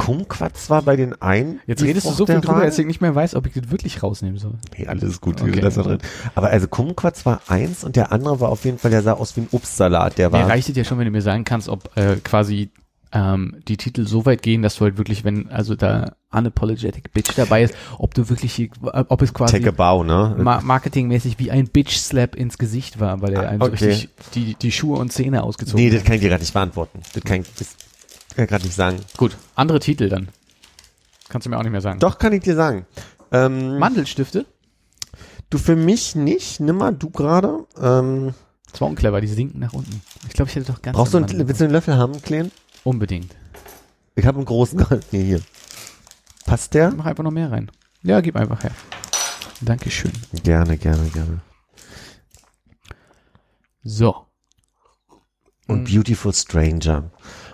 Kumquats war bei den einen. Jetzt redest du so viel drüber, dass ich nicht mehr weiß, ob ich das wirklich rausnehmen soll. Nee, alles gut, Okay. wir lassen drin. Aber also Kumquats war eins und der andere war auf jeden Fall, der sah aus wie ein Obstsalat. Der Mir war reicht es ja schon, wenn du mir sagen kannst, ob äh, quasi ähm, die Titel so weit gehen, dass du halt wirklich, wenn also da Unapologetic Bitch dabei ist, ob du wirklich, äh, ob es quasi Take a Bow, ne? ma marketingmäßig wie ein Bitch-Slap ins Gesicht war, weil er Ah, einem so okay. richtig die, die Schuhe und Zähne ausgezogen Nee, hat. das kann ich dir gerade nicht beantworten. Das kann ich, das kann ich gerade nicht sagen. Gut, andere Titel dann. Kannst du mir auch nicht mehr sagen. Doch, kann ich dir sagen. Ähm, Mandelstifte? du für mich nicht, nimm mal du gerade. Ähm, Das war unclever, die sinken nach unten. Ich glaube, ich hätte doch ganz brauchst du einen, willst du einen Löffel haben, Klein? Unbedingt. Ich habe einen großen. Nee, hier. Passt der? Mach einfach noch mehr rein. Ja, gib einfach her. Dankeschön. Gerne, gerne, gerne. So. Und Mhm. Beautiful Stranger.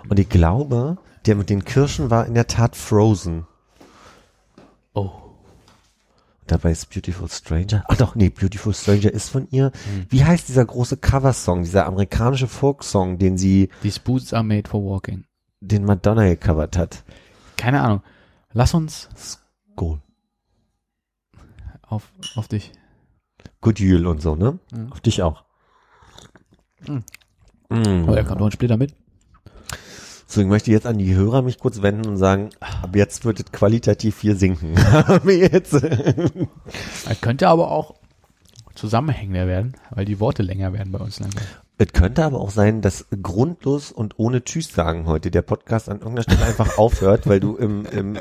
Und ich glaube, der mit den Kirschen war in der Tat Frozen. Oh. Dabei ist Beautiful Stranger. Ach doch, nee, Beautiful Stranger ist von ihr. Hm. Wie heißt dieser große Coversong, dieser amerikanische Folksong, den sie, These boots are made for walking. den Madonna gecovert hat? Keine Ahnung. Lass uns Goal. auf, auf dich. Good Jule und so, ne? Mhm. Auf dich auch. Mhm. Mm. Oh, er kommt noch ein Splitter mit. Deswegen möchte ich jetzt an die Hörer mich kurz wenden und sagen, ab jetzt wird es qualitativ hier sinken. Jetzt. Er könnte aber auch zusammenhängender werden, weil die Worte länger werden bei uns langsam. Es könnte aber auch sein, dass grundlos und ohne Tschüss sagen heute der Podcast an irgendeiner Stelle einfach aufhört, weil du im, im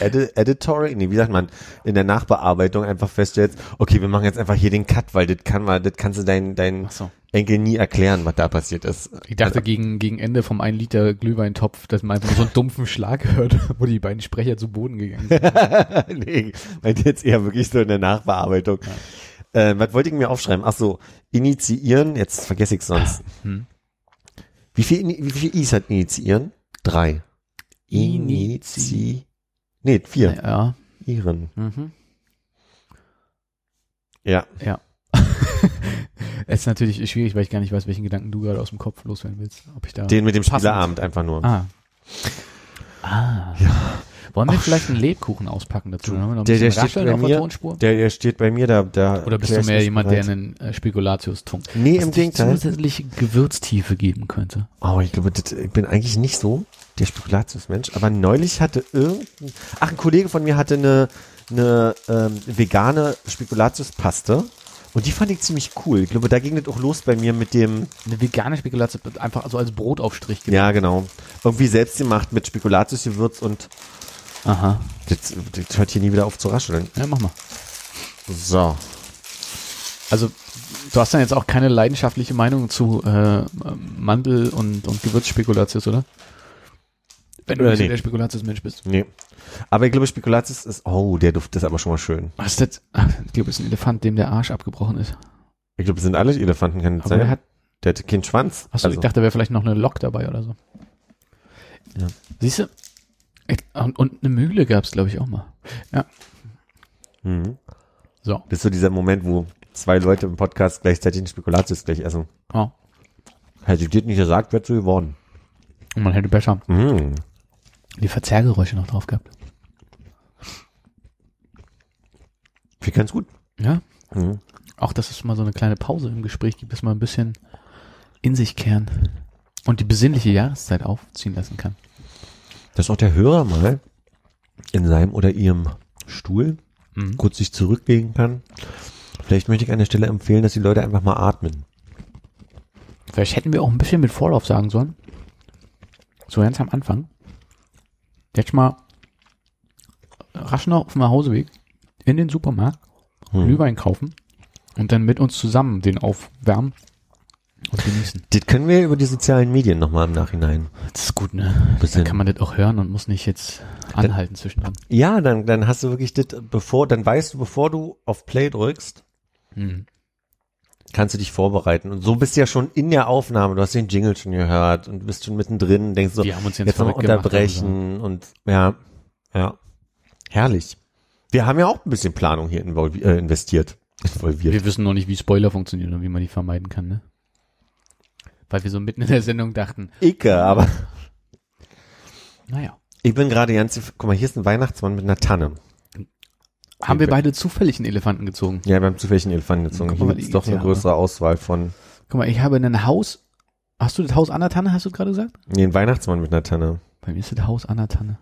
Edi Editory, nee, wie sagt man, in der Nachbearbeitung einfach feststellst, okay, wir machen jetzt einfach hier den Cut, weil das kann man, das kannst du deinen dein so. Enkel nie erklären, was da passiert ist. Ich dachte gegen, gegen Ende vom 1 Liter Glühweintopf, dass man einfach nur so einen dumpfen Schlag hört, wo die beiden Sprecher zu Boden gegangen sind. nee, meinte jetzt eher wirklich so in der Nachbearbeitung. Äh, was wollte ich mir aufschreiben? Ach so, initiieren, jetzt vergesse ich sonst. Hm. Wie viel, wie viel I's hat initiieren? Drei. Inizi- Nee, vier. Ja. Iren. Mhm. Ja. Ja. Es ist natürlich schwierig, weil ich gar nicht weiß, welchen Gedanken du gerade aus dem Kopf loswerden willst. Ob ich da. Den mit dem. Spielerabend einfach nur. ah. Ah. Wollen wir vielleicht einen Lebkuchen auspacken dazu? Der- der steht bei der mir. Der, der steht bei mir da. da Oder bist du mehr jemand, der bereit. einen äh, Spekulatius tunkt? Nee, im Gegenteil. zusätzliche Gewürztiefe geben könnte. Oh, ich glaube, das, ich bin eigentlich nicht so der Spekulatius-Mensch. Aber neulich hatte irgendein, ach, ein Kollege von mir hatte eine, eine ähm, vegane Spekulatius-Paste. Und die fand ich ziemlich cool. Ich glaube, da ging das auch los bei mir mit dem, Eine vegane Spekulatius einfach so als Brotaufstrich gemacht. ja genau, irgendwie selbst gemacht mit Spekulatius-Gewürz und Aha. das, das hört hier nie wieder auf zu rascheln. Ja, mach mal. So. Also, du hast dann jetzt auch keine leidenschaftliche Meinung zu äh, Mandel- und, und Gewürzspekulatius, oder? Wenn du Äh, nicht nee. der Spekulatius-Mensch bist. Nee. Aber ich glaube, Spekulatius ist, oh, der Duft ist aber schon mal schön. Was ist das? Ach, Ich glaube, es ist ein Elefant, dem der Arsch abgebrochen ist. Ich glaube, es sind alle Elefanten, kann das sein? er hat, der hatte keinen Schwanz. achso, Also, ich dachte, da wäre vielleicht noch eine Lok dabei oder so. Ja. Siehst du? Und, und eine Mühle gab es, glaube ich, auch mal. mhm. So. Das ist so dieser Moment, wo zwei Leute im Podcast gleichzeitig einen Spekulatius gleich essen. Ja. Hätte ich dir nicht gesagt, wärst du geworden. Und man hätte besser Mm. Die Verzerrgeräusche noch drauf gehabt. Ich ganz gut. Ja. Mhm. Auch, dass es mal so eine kleine Pause im Gespräch gibt, dass man ein bisschen in sich kehren und die besinnliche Jahreszeit aufziehen lassen kann. Dass auch der Hörer mal in seinem oder ihrem Stuhl Mhm. kurz sich zurücklegen kann. Vielleicht möchte ich an der Stelle empfehlen, dass die Leute einfach mal atmen. Vielleicht hätten wir auch ein bisschen mit Vorlauf sagen sollen. So ganz am Anfang. Jetzt mal rasch noch auf dem Nachhauseweg in den Supermarkt, Hm. Glühwein kaufen und dann mit uns zusammen den aufwärmen und genießen. Das können wir über die sozialen Medien nochmal im Nachhinein. Das ist gut, ne? Dann kann man das auch hören und muss nicht jetzt anhalten zwischendrin. Ja, dann, dann hast du wirklich das, bevor, dann weißt du, bevor du auf Play drückst, Hm. Kannst du dich vorbereiten. Und so bist du ja schon in der Aufnahme. Du hast den Jingle schon gehört und bist schon mittendrin, denkst so, Wir haben uns jetzt, gemacht, unterbrechen und ja, ja. Herrlich. Wir haben ja auch ein bisschen Planung hier äh, investiert. Involviert. Wir wissen noch nicht, wie Spoiler funktionieren und wie man die vermeiden kann, ne? Weil wir so mitten in der Sendung dachten, Icke, aber naja. ich bin gerade ganz, guck mal, hier ist ein Weihnachtsmann mit einer Tanne. Haben wir beide zufällig einen Elefanten gezogen? Ja, beim zufälligen Elefanten gezogen. Hier gibt es doch eine ja. größere Auswahl von, Guck mal, ich habe ein Haus. Hast du das Haus an der Tanne, hast du gerade gesagt? nee, ein Weihnachtsmann mit einer Tanne. Bei mir ist das Haus an der Tanne.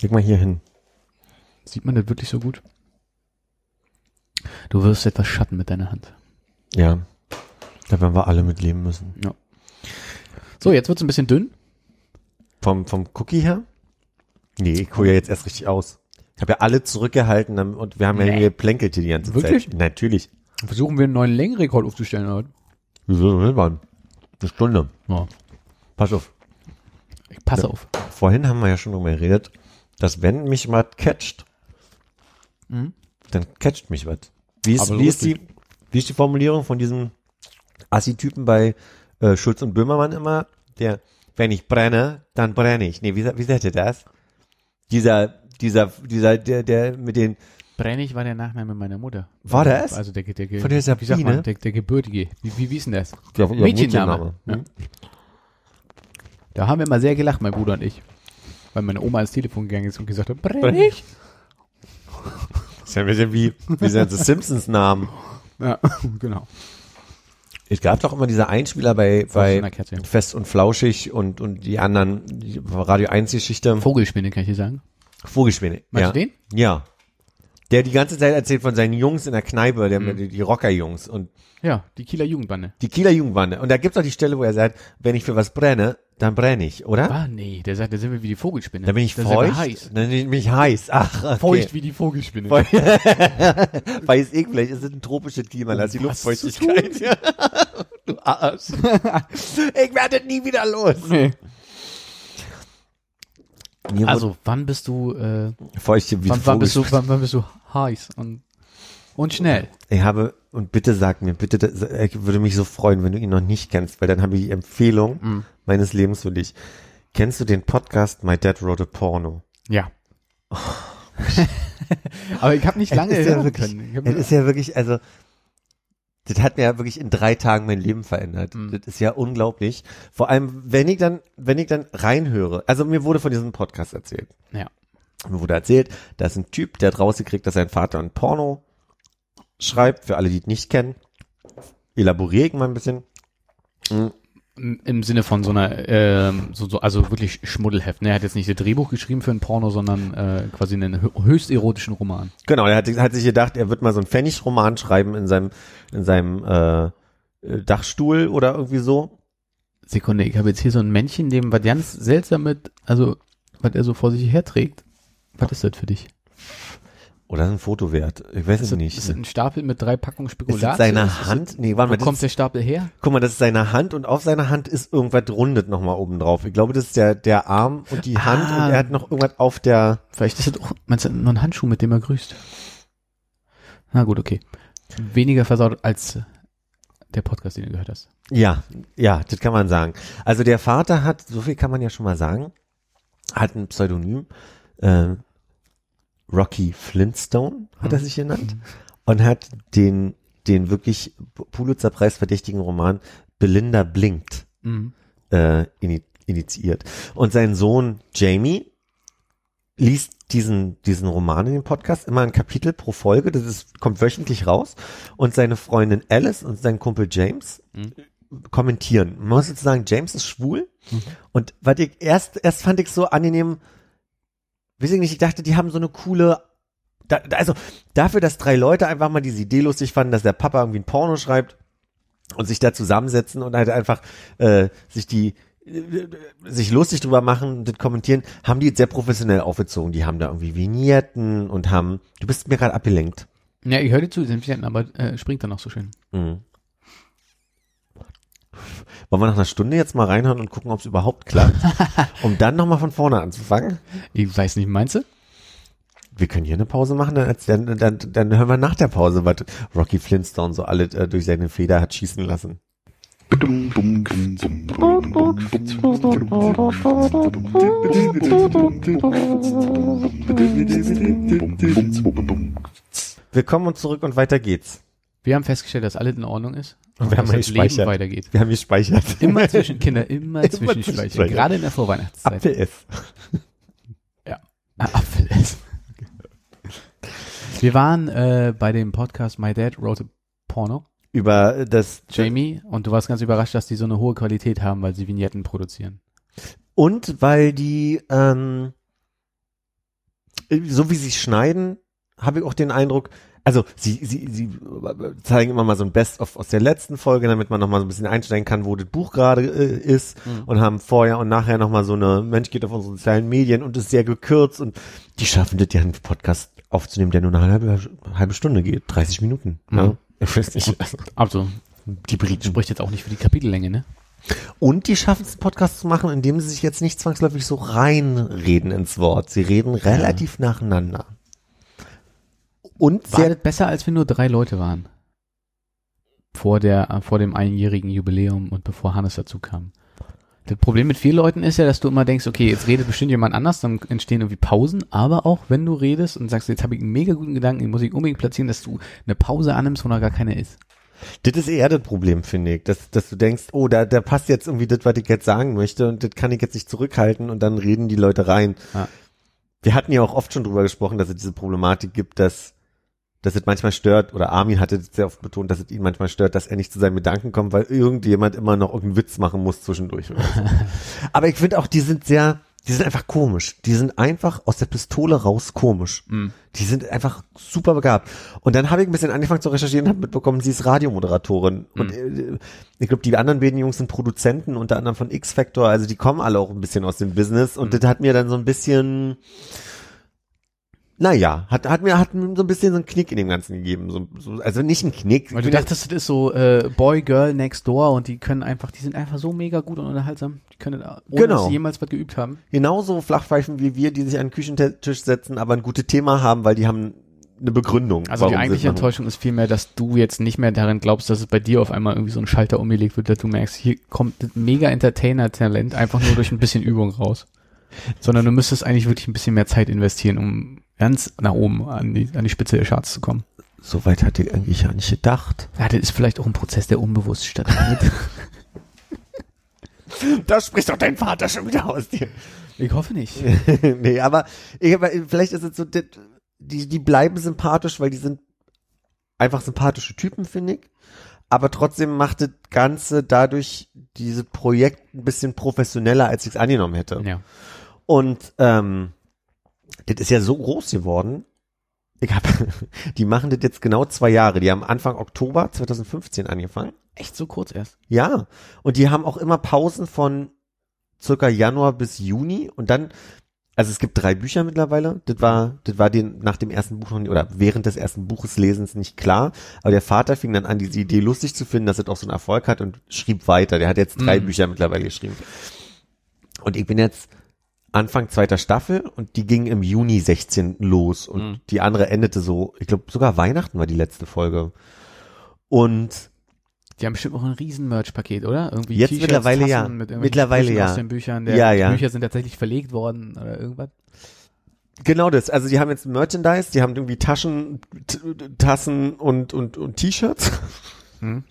Leg mal hier hin. Sieht man das wirklich so gut? Du wirst etwas Schatten mit deiner Hand. Ja. Da werden wir alle mit leben müssen. So, jetzt wird's ein bisschen dünn. Vom, vom Cookie her? Nee, ich hole ja jetzt erst richtig aus. Ich habe ja alle zurückgehalten und wir haben ja Nee. hier plänkelt hier die ganze Wirklich? Zeit. Natürlich. Versuchen wir einen neuen Längenrekord aufzustellen heute. Wieso man? Eine Stunde. Ja. Pass auf. Ich passe Ja. auf. Vorhin haben wir ja schon drüber geredet, dass wenn mich was catcht, Mhm. dann catcht mich was. Wie ist, wie ist die, wie ist die Formulierung von diesem Assi-Typen bei äh, Schulz und Böhmermann immer? Der, wenn ich brenne, dann brenne ich. Nee, wie, wie sagt er das? Dieser, dieser, dieser, der, der mit den, Brennig war der Nachname meiner Mutter. War das? Also der, der, der Von der wie Sabine? man, der, der gebürtige. Wie, wie, wie ist denn das? ja, ja, Mädchenname. Ja. Hm? Da haben wir immer sehr gelacht, mein Bruder und ich. Weil meine Oma ans Telefon gegangen ist und gesagt hat, Brennig. Das ist ja ein bisschen wie, wie sind das Simpsons-Namen. Ja, genau. Es gab doch immer diese Einspieler bei, bei. Fest und Flauschig und, und die anderen, die Radio 1 Geschichte. Vogelspinne, kann ich dir sagen. Vogelspinne. Meinst ja. du den? Ja. Der die ganze Zeit erzählt von seinen Jungs in der Kneipe, der, Mhm. die, Rocker-Jungs und Ja, die Kieler Jugendbande. die Kieler Jugendbande. Und da gibt's auch die Stelle, wo er sagt, wenn ich für was brenne, dann brenne ich, oder? Ah, nee, der sagt, da sind wir wie die Vogelspinne. Da bin ich da sind wir feucht. heiß. Dann bin ich heiß. Ach, okay. Feucht wie die Vogelspinne. Feucht. Weiß ich, vielleicht ist es ein tropisches Klima, da ist die Luftfeuchtigkeit. Du Arsch. ich werde nie wieder los. Nee. Mir Also, wann bist du, äh, feuchte wie wann, wann, bist du, wann, wann bist du heiß und, und schnell? Ich habe, und bitte sag mir, bitte, ich würde mich so freuen, wenn du ihn noch nicht kennst, weil dann habe ich die Empfehlung Mhm. meines Lebens für dich. Kennst du den Podcast My Dad Wrote a Porno? Ja. Aber ich habe nicht lange es ist ja hören wirklich, können. Es ist ja wirklich, also, das hat mir ja wirklich in drei Tagen mein Leben verändert. Mhm. Das ist ja unglaublich. Vor allem, wenn ich dann, wenn ich dann reinhöre, also mir wurde von diesem Podcast erzählt. Ja. Mir wurde erzählt, da ist ein Typ, der hat rausgekriegt, dass sein Vater ein Porno schreibt, für alle, die es nicht kennen. Elaboriere ich mal ein bisschen. Mhm. Im Sinne von so einer, ähm, so, so, also wirklich Schmuddelheft. Ne? Er hat jetzt nicht das Drehbuch geschrieben für ein Porno, sondern äh, quasi einen hö- höchst erotischen Roman. Genau, er hat, hat sich gedacht, er wird mal so einen Pfennig-Roman schreiben in seinem, in seinem äh, äh, Dachstuhl oder irgendwie so. Sekunde, ich habe jetzt hier so ein Männchen, dem was ganz seltsam mit, also was er so vor sich her trägt. Was ist das für dich? Oder ist ein Foto wert? Ich weiß es nicht. ist ein Stapel mit drei Packungen Spekulatius? seine Ist das- Hand? Nee, warte Wo mal. Das kommt der Stapel her? guck mal, das ist seine Hand und auf seiner Hand ist irgendwas rundet nochmal oben drauf. Ich glaube, das ist der, der Arm und die Hand Ah. und er hat noch irgendwas auf der, Vielleicht ist das auch, meinst du, nur ein Handschuh, mit dem er grüßt? Na gut, okay. Weniger versaut als der Podcast, den du gehört hast. ja, ja, das kann man sagen. Also der Vater hat, so viel kann man ja schon mal sagen, hat ein Pseudonym, äh, Rocky Flintstone hat er sich genannt. und hat den, den wirklich Pulitzer-Preis verdächtigen Roman Belinda blinkt Mhm. äh, ini initiiert. Und sein Sohn Jamie liest diesen, diesen Roman in dem Podcast, immer ein Kapitel pro Folge, das ist, kommt wöchentlich raus. Und seine Freundin Alice und sein Kumpel James kommentieren. Man muss jetzt sagen, James ist schwul. Und was ich erst, erst fand ich so angenehm, weiß ich nicht, ich dachte, die haben so eine coole, da, also dafür, dass drei Leute einfach mal diese Idee lustig fanden, dass der Papa irgendwie ein Porno schreibt und sich da zusammensetzen und halt einfach äh, sich die äh, sich lustig drüber machen und das kommentieren, haben die jetzt sehr professionell aufgezogen. Die haben da irgendwie Vignetten und haben, du bist mir gerade abgelenkt. Ja, ich höre dir zu, sind wir- aber äh, springt dann noch so schön. Mhm. Wollen wir nach einer Stunde jetzt mal reinhören und gucken, ob es überhaupt klappt? um dann nochmal von vorne anzufangen? Ich weiß nicht, meinst du? Wir können hier eine Pause machen, dann, dann, dann, dann hören wir nach der Pause, was Rocky Flintstone so alle äh, durch seine Feder hat schießen lassen. Willkommen zurück und weiter geht's. Wir haben festgestellt, dass alles in Ordnung ist. Und wir haben das Leben weitergeht. Wir haben gespeichert. Immer zwischen Kinder, immer, Immer zwischenspeichern. zwischenspeichern. Gerade in der Vorweihnachtszeit. Apfel ist. Ah, Apfel essen. Wir waren äh, bei dem Podcast My Dad Wrote a Porno. Über das Jamie, und du warst ganz überrascht, dass die so eine hohe Qualität haben, weil sie Vignetten produzieren. Und weil die, ähm, so wie sie schneiden, habe ich auch den Eindruck, also sie, sie, sie zeigen immer mal so ein Best-of aus der letzten Folge, damit man nochmal so ein bisschen einsteigen kann, wo das Buch gerade äh, ist Mhm. und haben vorher und nachher nochmal so eine Mensch geht auf unsere sozialen Medien und ist sehr gekürzt und die schaffen das ja einen Podcast aufzunehmen, der nur eine halbe, halbe Stunde geht, 30 Minuten. Ja? Mhm. Ich weiß nicht. Also, die Briten. spricht jetzt auch nicht für die Kapitellänge, ne? Und die schaffen es, einen Podcast zu machen, indem sie sich jetzt nicht zwangsläufig so reinreden ins Wort. Sie reden relativ nacheinander. Und sehr, das besser, als wir nur drei Leute waren? Vor der, äh, vor dem einjährigen Jubiläum und bevor Hannes dazu kam. Das Problem mit vielen Leuten ist ja, dass du immer denkst, okay, jetzt redet bestimmt jemand anders, dann entstehen irgendwie Pausen, aber auch wenn du redest und sagst, jetzt habe ich einen mega guten Gedanken, den muss ich unbedingt platzieren, dass du eine Pause annimmst, wo noch gar keine ist. das ist eher das Problem, finde ich, dass, dass du denkst, oh, da, da passt jetzt irgendwie das, was ich jetzt sagen möchte und das kann ich jetzt nicht zurückhalten und dann reden die Leute rein. Ja. Wir hatten ja auch oft schon drüber gesprochen, dass es diese Problematik gibt, dass dass es manchmal stört, oder Armin hatte sehr oft betont, dass es ihn manchmal stört, dass er nicht zu seinen Gedanken kommt, weil irgendjemand immer noch irgendeinen Witz machen muss zwischendurch. Oder so. Aber ich finde auch, die sind sehr, die sind einfach komisch. Die sind einfach aus der Pistole raus komisch. Die sind einfach super begabt. Und dann habe ich ein bisschen angefangen zu recherchieren und habe mitbekommen, sie ist Radiomoderatorin. Und äh, ich glaube, die anderen beiden Jungs sind Produzenten, unter anderem von X-Factor. Also die kommen alle auch ein bisschen aus dem Business. Und das hat mir dann so ein bisschen, naja, hat, hat mir, hat mir so ein bisschen so einen Knick in dem Ganzen gegeben. So, so, also nicht ein Knick. Weil du dachtest, das ist so äh, Boy, Girl, Next Door und die können einfach, die sind einfach so mega gut und unterhaltsam. Die können, äh, ohne Genau. dass sie jemals was geübt haben. genauso Flachpfeifen wie wir, die sich an den Küchentisch setzen, aber ein gutes Thema haben, weil die haben eine Begründung. Also die eigentliche. Enttäuschung ist vielmehr, dass du jetzt nicht mehr darin glaubst, dass es bei dir auf einmal irgendwie so ein Schalter umgelegt wird, dass du merkst, hier kommt das mega Entertainer-Talent einfach nur durch ein bisschen Übung raus. Sondern du müsstest eigentlich wirklich ein bisschen mehr Zeit investieren, um ganz nach oben an die, an die Spitze der Charts zu kommen. Soweit hatte ich eigentlich ja nicht gedacht. Ja, das ist vielleicht auch ein Prozess, der unbewusst stattfindet. Da spricht doch dein Vater schon wieder aus dir. ich hoffe nicht. nee, aber ich, aber vielleicht ist es so, die, die die bleiben sympathisch, weil die sind einfach sympathische Typen, finde ich. Aber trotzdem macht das Ganze dadurch dieses Projekt ein bisschen professioneller, als ich es angenommen hätte. Ja. Und ähm, das ist ja so groß geworden. Ich hab, die machen das jetzt genau zwei Jahre. Die haben Anfang Oktober 2015 angefangen. Echt so kurz erst. Ja. Und die haben auch immer Pausen von circa Januar bis Juni und dann, also es gibt drei Bücher mittlerweile. Das war, das war den nach dem ersten Buch noch nie, oder während des ersten Buches Lesens nicht klar. Aber der Vater fing dann an, diese Idee lustig zu finden, dass es auch so einen Erfolg hat und schrieb weiter. Der hat jetzt drei Mhm. Bücher mittlerweile geschrieben. Und ich bin jetzt Anfang zweiter Staffel und die ging im Juni 16 los und Mhm. die andere endete so, ich glaube sogar Weihnachten war die letzte Folge. Und Die haben bestimmt auch ein riesen Merch-Paket, oder? Irgendwie Jetzt mittlerweile ja. Mit irgendwelchen Mittlerweile Sprüchen ja. Aus den Büchern. Der, Ja, die ja. Bücher sind tatsächlich verlegt worden oder irgendwas. Genau das. Also die haben jetzt Merchandise, die haben irgendwie Taschen, T Tassen und, und, und T-Shirts. Hm?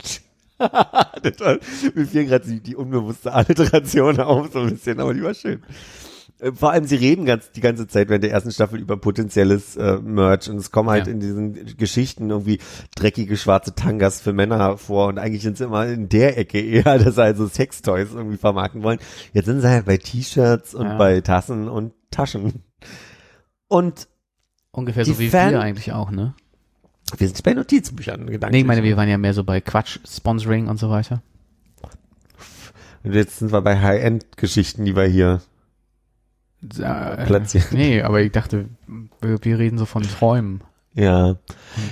das war, mir fiel gerade die, die unbewusste Alliteration auf, so ein bisschen, aber die war schön. Äh, Vor allem, sie reden ganz, die ganze Zeit während der ersten Staffel über potenzielles äh, Merch und es kommen halt Ja. in diesen Geschichten irgendwie dreckige schwarze Tangas für Männer vor und eigentlich sind sie immer in der Ecke eher, dass sie also Sextoys irgendwie vermarkten wollen. Jetzt sind sie halt bei T-Shirts und Ja. bei Tassen und Taschen. Und Ungefähr so wie Fan- wir eigentlich auch, ne? wir sind bei Notizbüchern gedanklich. Nee, ich meine, wir waren ja mehr so bei Quatsch, Sponsoring und so weiter. Und jetzt sind wir bei High-End-Geschichten, die wir hier Äh, platzieren. Nee, aber ich dachte, wir, wir reden so von Träumen Ja. und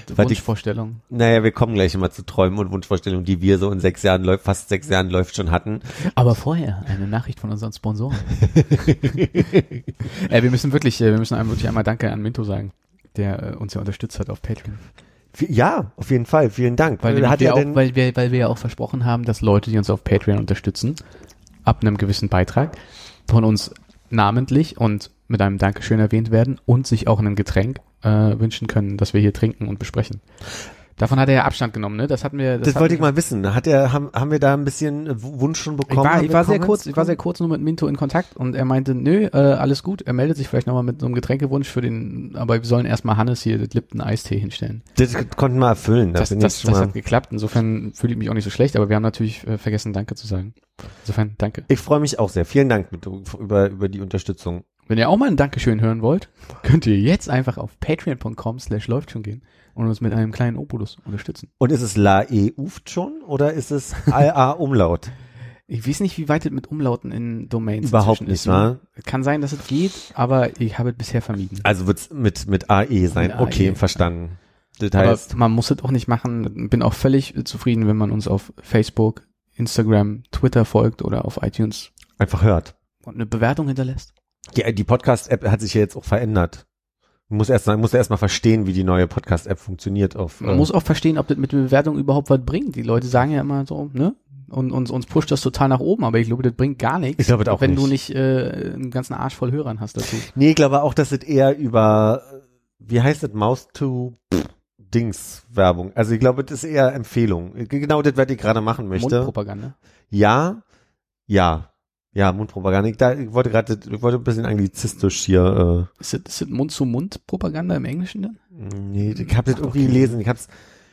ich- Wunschvorstellungen. Naja, wir kommen gleich immer zu Träumen und Wunschvorstellungen, die wir so in sechs Jahren läuft, fast sechs Jahren läuft schon hatten. Aber vorher eine Nachricht von unseren Sponsoren. äh, wir müssen wirklich, äh, wir müssen einem wirklich einmal Danke an Minto sagen, der äh, uns ja unterstützt hat auf Patreon. Ja, auf jeden Fall. Vielen Dank. Weil, Äh, wir, hat wir auch, weil, wir, weil wir ja auch versprochen haben, dass Leute, die uns auf Patreon unterstützen, ab einem gewissen Beitrag von uns namentlich und mit einem Dankeschön erwähnt werden und sich auch ein Getränk äh, wünschen können, das wir hier trinken und besprechen. Davon hat er ja Abstand genommen, ne? Das hatten wir. das hatten wollte ich mal wissen. Hat er, haben, haben wir da ein bisschen äh, Wunsch schon Ich bekommen? war, Haben ich war sehr kurz, ich war sehr kurz nur mit Minto in Kontakt und er meinte, nö, äh, alles gut. Er meldet sich vielleicht nochmal mit so einem Getränkewunsch für den, aber wir sollen erstmal Hannes hier das Lipton Eistee hinstellen. Das konnten wir erfüllen. Das, bin das, ich das mal- hat geklappt. Insofern fühle ich mich auch nicht so schlecht, aber wir haben natürlich äh, vergessen, Danke zu sagen. Insofern, danke. ich freue mich auch sehr. Vielen Dank mit, über, über die Unterstützung. Wenn ihr auch mal ein Dankeschön hören wollt, könnt ihr jetzt einfach auf patreon.com slash läuft schon gehen und uns mit einem kleinen Obolus unterstützen. Und ist es La E uft schon oder ist es A Umlaut? Ich weiß nicht, wie weit es mit Umlauten in Domains Überhaupt nicht, ist. wa? Kann sein, dass es geht, aber ich habe es bisher vermieden. Also wird's mit, mit AE sein. Mit okay, AE. verstanden. Das Aber heißt, man muss es auch nicht machen. Bin auch völlig zufrieden, wenn man uns auf Facebook, Instagram, Twitter folgt oder auf iTunes einfach hört. und eine Bewertung hinterlässt. Die, die Podcast-App hat sich ja jetzt auch verändert. Man muss erst, man muss erst mal verstehen, wie die neue Podcast-App funktioniert auf, Man äh, muss auch verstehen, ob das mit der Bewertung überhaupt was bringt. Die Leute sagen ja immer so, ne? Und uns, uns pusht das total nach oben, aber ich glaube, das bringt gar nichts. Ich glaube das auch wenn nicht. du nicht äh, einen ganzen Arsch voll Hörern hast dazu. Nee, ich glaube auch, dass es eher über, äh, wie heißt es, Mouse to Dings Werbung. Also ich glaube, das ist eher Empfehlung. Genau das, was ich gerade machen möchte. Mundpropaganda. Ja, ja, ja, Mundpropaganda. Ich, da, ich wollte gerade, ich wollte ein bisschen anglizistisch hier. Ist das, ist das Mund-zu-Mund-Propaganda im Englischen dann? Äh, nee, ich habe das irgendwie gelesen. Ich hab's,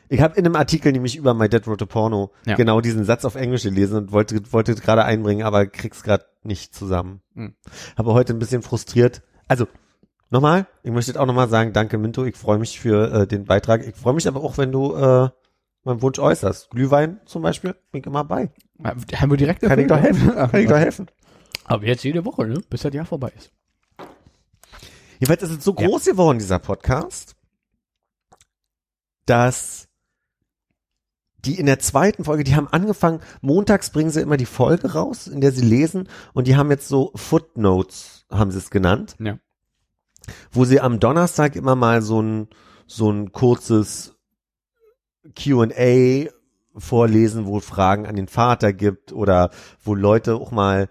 ich habe in einem Artikel nämlich über My Dead Wrote a Porno Ja. genau diesen Satz auf Englisch gelesen und wollte, wollte gerade einbringen, aber krieg's gerade nicht zusammen. Hm. Habe heute ein bisschen frustriert. Also nochmal, ich möchte auch nochmal sagen, danke Minto, ich freue mich für äh, den Beitrag. Ich freue mich aber auch, wenn du äh, meinen Wunsch äußerst. Glühwein zum Beispiel, ich immer bei. Haben wir direkt Kann ich doch helfen. Kann ich doch helfen. Aber jetzt jede Woche, ne? Bis das Jahr vorbei ist. Jedenfalls ist es so groß geworden, dieser Podcast, dass die in der zweiten Folge, die haben angefangen, montags bringen sie immer die Folge raus, in der sie lesen, und die haben jetzt so Footnotes, haben sie es genannt, Ja. wo sie am Donnerstag immer mal so ein, so ein kurzes Q&A vorlesen, wo Fragen an den Vater gibt oder wo Leute auch mal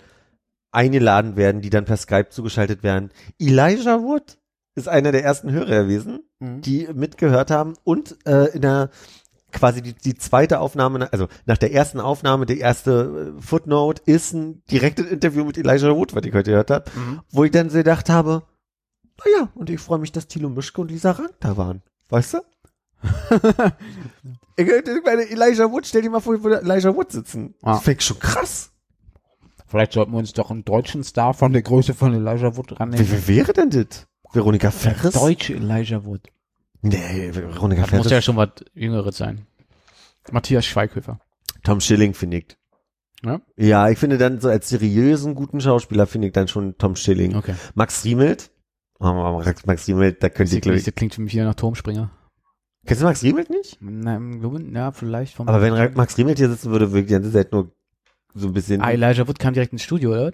eingeladen werden, die dann per Skype zugeschaltet werden. Elijah Wood ist einer der ersten Hörer gewesen, die mitgehört haben und äh, in der quasi die, die zweite Aufnahme, also nach der ersten Aufnahme, die erste äh, Footnote ist ein direktes Interview mit Elijah Wood, was ich heute gehört habe, Mhm. wo ich dann so gedacht habe, naja, und ich freue mich, dass Thilo Mischke und Lisa Rank da waren. Weißt du? Ich, meine, Elijah Wood, stell dir mal vor, ich würde Elijah Wood sitzen. Ah. Das fängt schon krass. Vielleicht sollten wir uns doch einen deutschen Star von der Größe von Elijah Wood rannehmen. wie wäre denn das? Veronika Ferris? Deutsche Elijah Wood. Nee, Veronika Das muss Ferris. ja schon was Jüngeres sein. Matthias Schweighöfer. Tom Schilling finde ich. Ja? Ja, ich finde dann so als seriösen, guten Schauspieler finde ich dann schon Tom Schilling. Okay. Max Riemelt. Oh, Max, Max Riemelt, da könnte Das ich, klingt, klingt für mich wieder nach Turmspringer. Kennst du Max Riemelt nicht? Glaube, ja, vielleicht vom. Aber wenn Max Riemelt hier sitzen würde, würde ich die ganze Zeit nur so ein bisschen. Ah, Elijah Wood kam direkt ins Studio, oder?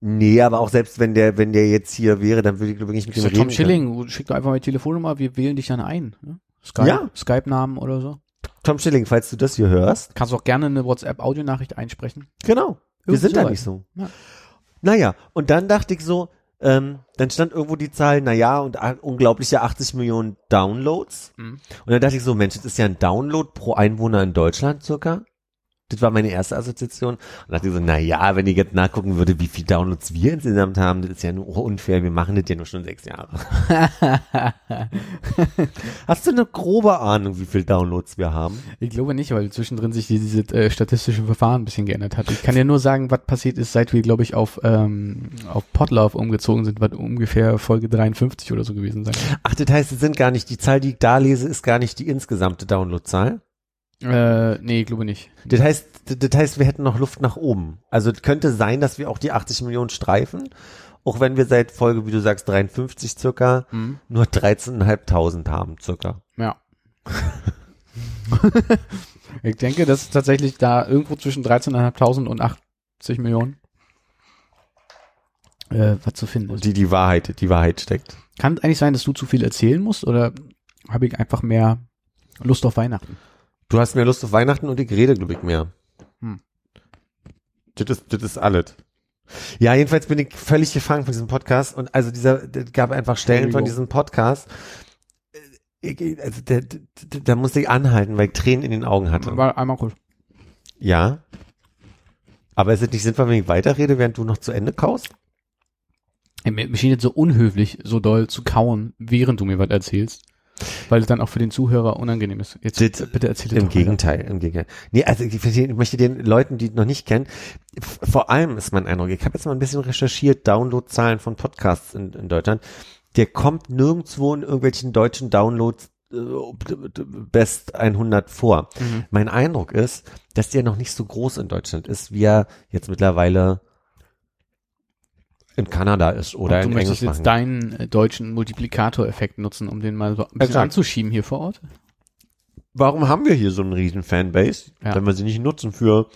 Nee, aber auch selbst wenn der, wenn der jetzt hier wäre, dann würde ich glaube ich nicht mit ihm so, Tom reden. Schilling, schick doch einfach mal die Telefonnummer, wir wählen dich dann ein. Ne? Skype, Ja. Skype-Namen oder so. Tom Schilling, falls du das hier hörst. Kannst auch gerne eine WhatsApp-Audionachricht einsprechen. Genau. Wir Irgendwie sind da sowas. nicht so. Ja. Naja, und dann dachte ich so, ähm, dann stand irgendwo die Zahl, na ja, und unglaubliche 80 Millionen Downloads. Mhm. Und dann dachte ich so, Mensch, das ist ja ein Download pro Einwohner in Deutschland circa. Das war meine erste Assoziation. Und dachte ich so, na ja, wenn ich jetzt nachgucken würde, wie viel Downloads wir insgesamt haben, das ist ja nur unfair. Wir machen das ja nur schon sechs Jahre. Hast du eine grobe Ahnung, wie viel Downloads wir haben? Ich glaube nicht, weil zwischendrin sich diese äh, statistische Verfahren ein bisschen geändert hat. Ich kann dir nur sagen, was passiert ist, seit wir, glaube ich, auf, ähm, auf Podlove umgezogen sind, was ungefähr Folge 53 oder so gewesen sein. Ach, das heißt, es sind gar nicht, die Zahl, die ich da lese, ist gar nicht die insgesamte Downloadzahl. Äh, nee, ich glaube nicht. Das heißt, das heißt, wir hätten noch Luft nach oben. Also es könnte sein, dass wir auch die 80 Millionen streifen, auch wenn wir seit Folge, wie du sagst, 53 circa, Mhm. nur 13.500 haben circa. Ja. ich denke, dass tatsächlich da irgendwo zwischen 13.500 und 80 Millionen äh, was zu finden ist. Die die Wahrheit, die Wahrheit steckt. Kann es eigentlich sein, dass du zu viel erzählen musst oder habe ich einfach mehr Lust auf Weihnachten? Du hast mehr Lust auf Weihnachten und ich rede, glaube ich, mehr. Hm. Das ist, das ist alles. Ja, jedenfalls bin ich völlig gefangen von diesem Podcast und also dieser, es gab einfach Stellen von diesem Podcast, äh, ich, also der, der, da musste ich anhalten, weil ich Tränen in den Augen hatte. War einmal kurz. Ja. Aber ist es nicht sinnvoll, wenn ich weiterrede, während du noch zu Ende kaust? Mir schien jetzt so unhöflich, so doll zu kauen, während du mir was erzählst. Weil es dann auch für den Zuhörer unangenehm ist. Jetzt Das- bitte erzähl es Im doch weiter. Gegenteil, im Gegenteil. Nee, also ich, möchte den Leuten, die noch nicht kennen, vor allem ist mein Eindruck, ich habe jetzt mal ein bisschen recherchiert, Downloadzahlen von Podcasts in, in Deutschland, der kommt nirgendwo in irgendwelchen deutschen Downloads äh, Best 100 vor. Mhm. Mein Eindruck ist, dass der noch nicht so groß in Deutschland ist, wie er jetzt mittlerweile in Kanada ist oder Und du in möchtest jetzt deinen äh, deutschen Multiplikatoreffekt nutzen, um den mal so ein bisschen Exakt. anzuschieben hier vor Ort? Warum haben wir hier so einen riesen Fanbase, Ja. wenn wir sie nicht nutzen für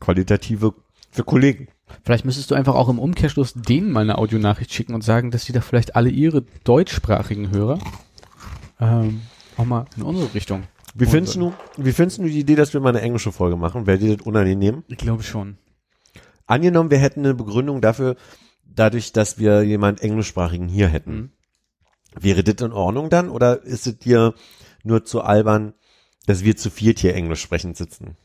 qualitative, für Kollegen? Vielleicht müsstest du einfach auch im Umkehrschluss denen mal eine Audionachricht schicken und sagen, dass sie da vielleicht alle ihre deutschsprachigen Hörer ähm, auch mal in unsere Richtung. Wie findest du, wie findest du die Idee, dass wir mal eine englische Folge machen? Wäre dir das unangenehm? Ich glaube schon. Angenommen, wir hätten eine Begründung dafür, dadurch, dass wir jemand englischsprachigen hier hätten. Mhm. Wäre das in Ordnung dann oder ist es dir nur zu albern, dass wir zu viert hier englisch sprechend sitzen?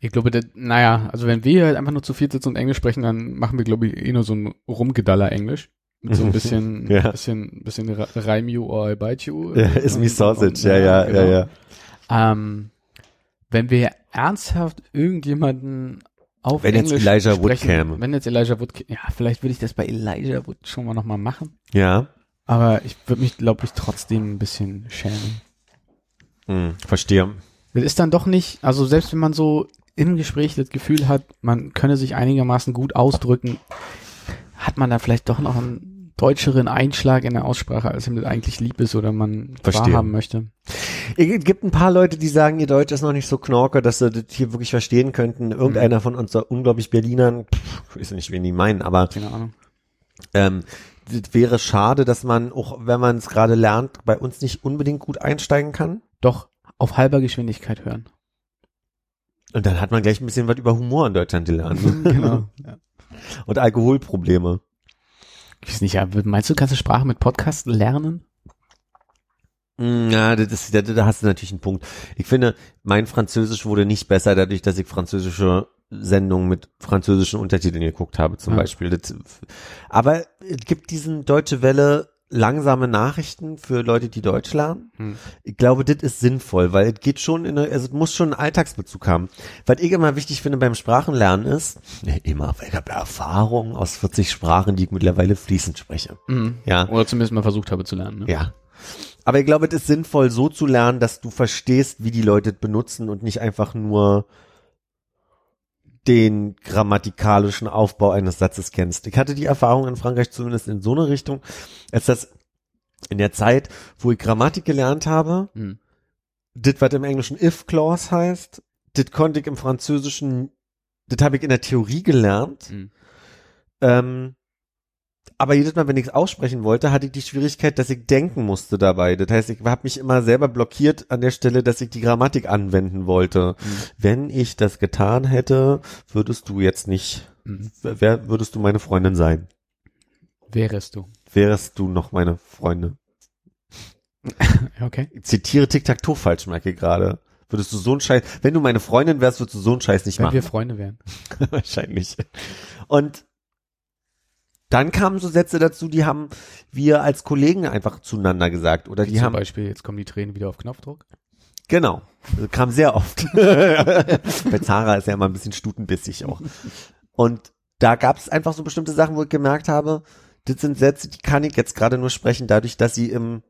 Ich glaube, das, naja, also wenn wir halt einfach nur zu viert sitzen und Englisch sprechen, dann machen wir, glaube ich, eh nur so ein Rumgedaller Englisch. Mit so ein bisschen, Ja. bisschen, bisschen Rhyme you or I bite you. Ja, ist wie Sausage, und- ja, ja, ja, genau. ja. Ähm, wenn wir ernsthaft irgendjemanden auf Wenn jetzt Englisch Elijah Wood sprechen, käme. Wenn jetzt Elijah Wood, kä- ja, vielleicht würde ich das bei Elijah Wood schon mal nochmal machen. Ja, Aber ich würde mich, glaube ich, trotzdem ein bisschen schämen. hm, verstehe. Das ist dann doch nicht, also selbst wenn man so im Gespräch das Gefühl hat, man könne sich einigermaßen gut ausdrücken, hat man da vielleicht doch noch einen deutscheren Einschlag in der Aussprache, als ihm das eigentlich lieb ist oder man Verstehe. wahrhaben möchte. Es gibt ein paar Leute, die sagen, ihr Deutsch ist noch nicht so knorke, dass sie das hier wirklich verstehen könnten. Irgendeiner von uns unglaublich Berlinern, pff, ich weiß nicht, wen die meinen, aber Keine Ahnung. ähm, das wäre schade, dass man, auch wenn man es gerade lernt, bei uns nicht unbedingt gut einsteigen kann. Doch auf halber Geschwindigkeit hören. Und dann hat man gleich ein bisschen was über Humor in Deutschland gelernt. genau. Ja. Und Alkoholprobleme. Ich weiß nicht, ja, meinst du, kannst du Sprache mit Podcast lernen? Mm, Ja, das da, da hast du natürlich einen Punkt. Ich finde, mein Französisch wurde nicht besser dadurch, dass ich französische Sendungen mit französischen Untertiteln geguckt habe, zum Ja. Beispiel. Das, aber es gibt diesen Deutsche Welle langsame Nachrichten für Leute, die Deutsch lernen. Hm. Ich glaube, das ist sinnvoll, weil es geht schon in eine, also es muss schon einen Alltagsbezug haben. Was ich immer wichtig finde beim Sprachenlernen ist, ja, immer, weil ich habe Erfahrung aus 40 Sprachen, die ich mittlerweile fließend spreche. Mhm. Ja. Oder zumindest mal versucht habe zu lernen. Ne? Ja. Aber ich glaube, es ist sinnvoll, so zu lernen, dass du verstehst, wie die Leute es benutzen und nicht einfach nur den grammatikalischen Aufbau eines Satzes kennst. Ich hatte die Erfahrung in Frankreich zumindest in so eine Richtung, als das in der Zeit, wo ich Grammatik gelernt habe, Mhm. das, was im Englischen if clause heißt, das konnte ich im Französischen, das habe ich in der Theorie gelernt. Mhm. Ähm, aber jedes Mal, wenn ich es aussprechen wollte, hatte ich die Schwierigkeit, dass ich denken musste dabei. Das heißt, ich habe mich immer selber blockiert an der Stelle, dass ich die Grammatik anwenden wollte. Wenn ich das getan hätte, würdest du jetzt nicht, Mhm. wer würdest du meine Freundin sein? Wärest du. wärest du noch meine Freundin. Okay. Ich zitiere Tic-Tac-Toe falsch, merke ich gerade. Würdest du so einen Scheiß, wenn du meine Freundin wärst, würdest du so einen Scheiß nicht Wenn machen. wir Freunde wären. Wahrscheinlich. Und dann kamen so Sätze dazu, die haben wir als Kollegen einfach zueinander gesagt. Oder Wie die zum haben, Beispiel, jetzt kommen die Tränen wieder auf Knopfdruck. genau, das kam sehr oft. Bei Zara ist ja immer ein bisschen stutenbissig auch. Und da gab es einfach so bestimmte Sachen, wo ich gemerkt habe, das sind Sätze, die kann ich jetzt gerade nur sprechen, dadurch, dass sie im,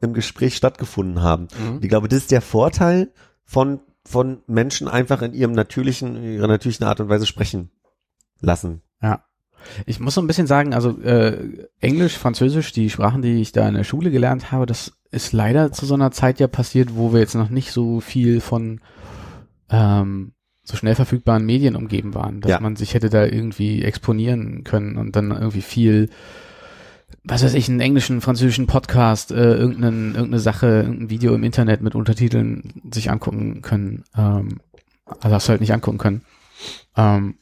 im Gespräch stattgefunden haben. Mhm. Ich glaube, das ist der Vorteil von, von Menschen einfach in ihrem natürlichen, in ihrer natürlichen Art und Weise sprechen lassen. Ja. Ich muss so ein bisschen sagen, also äh, Englisch, Französisch, die Sprachen, die ich da in der Schule gelernt habe, das ist leider zu so einer Zeit ja passiert, wo wir jetzt noch nicht so viel von ähm, so schnell verfügbaren Medien umgeben waren, dass Ja. man sich hätte da irgendwie exponieren können und dann irgendwie viel, was weiß ich, einen englischen, französischen Podcast, äh, irgendeinen, irgendeine Sache, irgendein Video im Internet mit Untertiteln sich angucken können. Ähm, also hast du halt nicht angucken können. Ähm,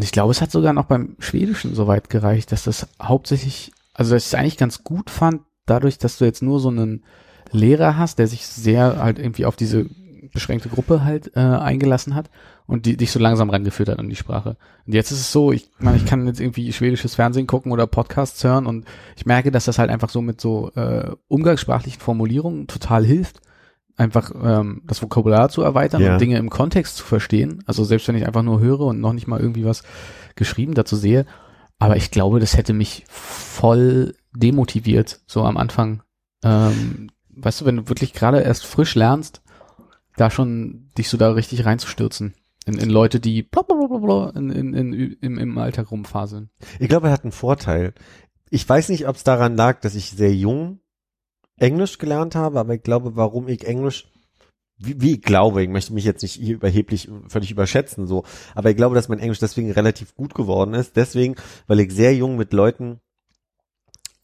und ich glaube, es hat sogar noch beim Schwedischen so weit gereicht, dass das hauptsächlich, also dass ich es eigentlich ganz gut fand, dadurch, dass du jetzt nur so einen Lehrer hast, der sich sehr halt irgendwie auf diese beschränkte Gruppe halt äh, eingelassen hat und die dich so langsam rangeführt hat an die Sprache. Und jetzt ist es so, ich meine, ich kann jetzt irgendwie schwedisches Fernsehen gucken oder Podcasts hören und ich merke, dass das halt einfach so mit so äh, umgangssprachlichen Formulierungen total hilft, einfach ähm, das Vokabular zu erweitern Ja. und Dinge im Kontext zu verstehen. Also selbst wenn ich einfach nur höre und noch nicht mal irgendwie was geschrieben dazu sehe. Aber ich glaube, das hätte mich voll demotiviert, so am Anfang. Ähm, weißt du, wenn du wirklich gerade erst frisch lernst, da schon dich so da richtig reinzustürzen. In, in Leute, die blablabla in, in, in, im, im Alltag rumfaseln. Ich glaube, er hat einen Vorteil. Ich weiß nicht, ob es daran lag, dass ich sehr jung Englisch gelernt habe, aber ich glaube, warum ich Englisch, wie, wie ich glaube, ich möchte mich jetzt nicht hier überheblich völlig überschätzen, so, aber ich glaube, dass mein Englisch deswegen relativ gut geworden ist, deswegen, weil ich sehr jung mit Leuten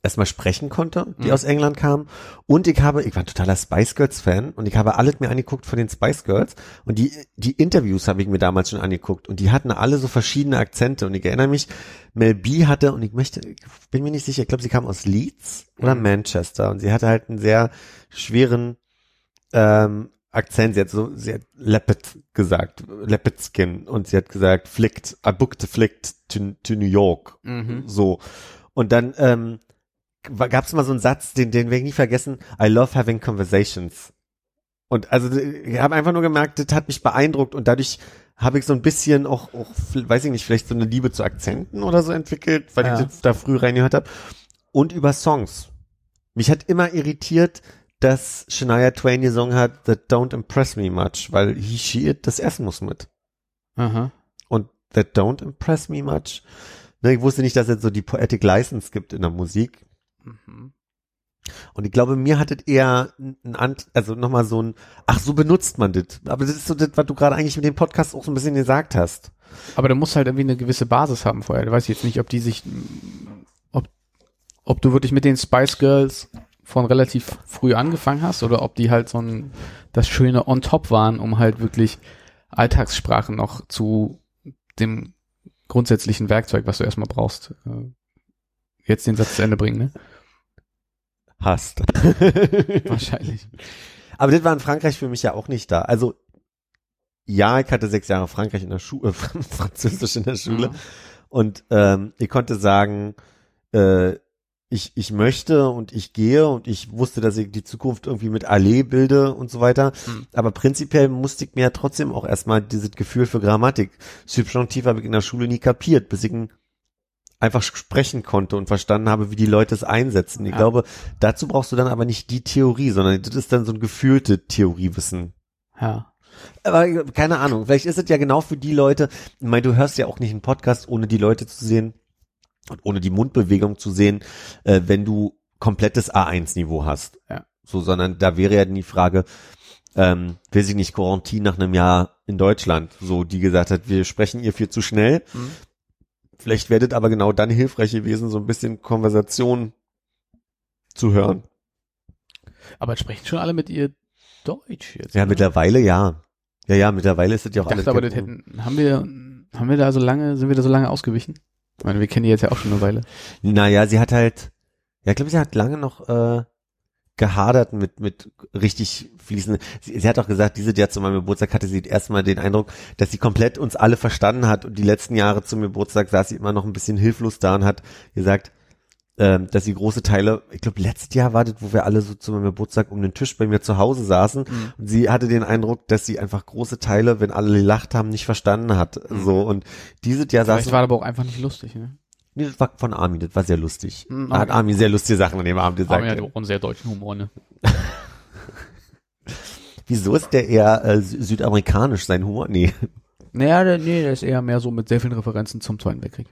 erstmal sprechen konnte, die Mhm. aus England kamen. Und ich habe, ich war ein totaler Spice Girls Fan und ich habe alles mir angeguckt von den Spice Girls und die, die Interviews habe ich mir damals schon angeguckt und die hatten alle so verschiedene Akzente und ich erinnere mich, Mel B hatte, und ich möchte, ich bin mir nicht sicher, ich glaube, sie kam aus Leeds oder Mhm. Manchester und sie hatte halt einen sehr schweren ähm, Akzent. Sie hat so, sie hat Leopard gesagt, Leopard Skin und sie hat gesagt, flicked, I booked a flicked to, to New York. So. Und dann ähm, gab es mal so einen Satz, den, den werde ich nie vergessen, I love having conversations. Und also ich habe einfach nur gemerkt, das hat mich beeindruckt und dadurch habe ich so ein bisschen auch, auch, weiß ich nicht, vielleicht so eine Liebe zu Akzenten oder so entwickelt, weil Ja. ich das da früh reingehört habe. Und über Songs. Mich hat immer irritiert, dass Shania Twain gesungen hat, That Don't Impress Me Much, weil he, she, it, das essen muss mit. Aha. Und That Don't Impress Me Much. Ne, ich wusste nicht, dass es so die Poetic License gibt in der Musik. Mhm. Und ich glaube, mir hat es eher ein, Ant also nochmal so ein, ach, so benutzt man das. Aber das ist so das, was du gerade eigentlich mit dem Podcast auch so ein bisschen gesagt hast. Aber du musst halt irgendwie eine gewisse Basis haben vorher. Du weißt jetzt nicht, ob die sich, ob, ob du wirklich mit den Spice Girls von relativ früh angefangen hast oder ob die halt so ein, das Schöne on top waren, um halt wirklich Alltagssprache noch zu dem grundsätzlichen Werkzeug, was du erstmal brauchst, äh, jetzt den Satz zu Ende bringen, ne? Hast. Wahrscheinlich. Aber das war in Frankreich für mich ja auch nicht da. Also, ja, ich hatte sechs Jahre Frankreich in der Schule, äh, Französisch in der Schule. Mhm. Und ähm, ich konnte sagen, äh, ich, ich möchte und ich gehe und ich wusste, dass ich die Zukunft irgendwie mit Allee bilde und so weiter. Mhm. Aber prinzipiell musste ich mir ja trotzdem auch erstmal dieses Gefühl für Grammatik. Subjunktiv habe ich in der Schule nie kapiert, bis ich ihn einfach sprechen konnte und verstanden habe, wie die Leute es einsetzen. Ich Ja. glaube, dazu brauchst du dann aber nicht die Theorie, sondern das ist dann so ein gefühlte Theoriewissen. Ja. Aber keine Ahnung, vielleicht ist es ja genau für die Leute, ich meine, du hörst ja auch nicht einen Podcast, ohne die Leute zu sehen und ohne die Mundbewegung zu sehen, äh, wenn du komplettes A1-Niveau hast. Ja. So, sondern da wäre ja die Frage, ähm, will sich nicht Quarantin nach einem Jahr in Deutschland, so die gesagt hat, wir sprechen ihr viel zu schnell. Mhm. Vielleicht werdet aber genau dann hilfreich gewesen, so ein bisschen Konversation zu hören. Aber sprechen schon alle mit ihr Deutsch jetzt. Ja, oder? mittlerweile ja. Ja, ja, mittlerweile ist es ja auch Ich dachte aber, das hätten, haben wir, haben wir da so lange, sind wir da so lange ausgewichen? Ich meine, wir kennen die jetzt ja auch schon eine Weile. Naja, sie hat halt, ja, ich glaube, sie hat lange noch äh, gehadert mit mit richtig fließenden. Sie, sie hat auch gesagt, diese Jahr zu meinem Geburtstag hatte sie erstmal den Eindruck, dass sie komplett uns alle verstanden hat und die letzten Jahre zum Geburtstag saß sie immer noch ein bisschen hilflos da und hat gesagt, ähm, dass sie große Teile, ich glaube letztes Jahr war das, wo wir alle so zu meinem Geburtstag um den Tisch bei mir zu Hause saßen Mhm. und sie hatte den Eindruck, dass sie einfach große Teile, wenn alle gelacht haben, nicht verstanden hat. So und dieses Jahr saß Vielleicht war das aber auch einfach nicht lustig, ne? Nee, das war von Armin, das war sehr lustig. Hm, Da hat. Armin sehr lustige Sachen an dem Abend gesagt. Aber ja, auch einen sehr deutschen Humor, ne? Wieso ist der eher äh, sü- südamerikanisch, sein Humor? Nee. Naja, der, nee, der ist eher mehr so mit sehr vielen Referenzen zum Zweiten Weltkrieg.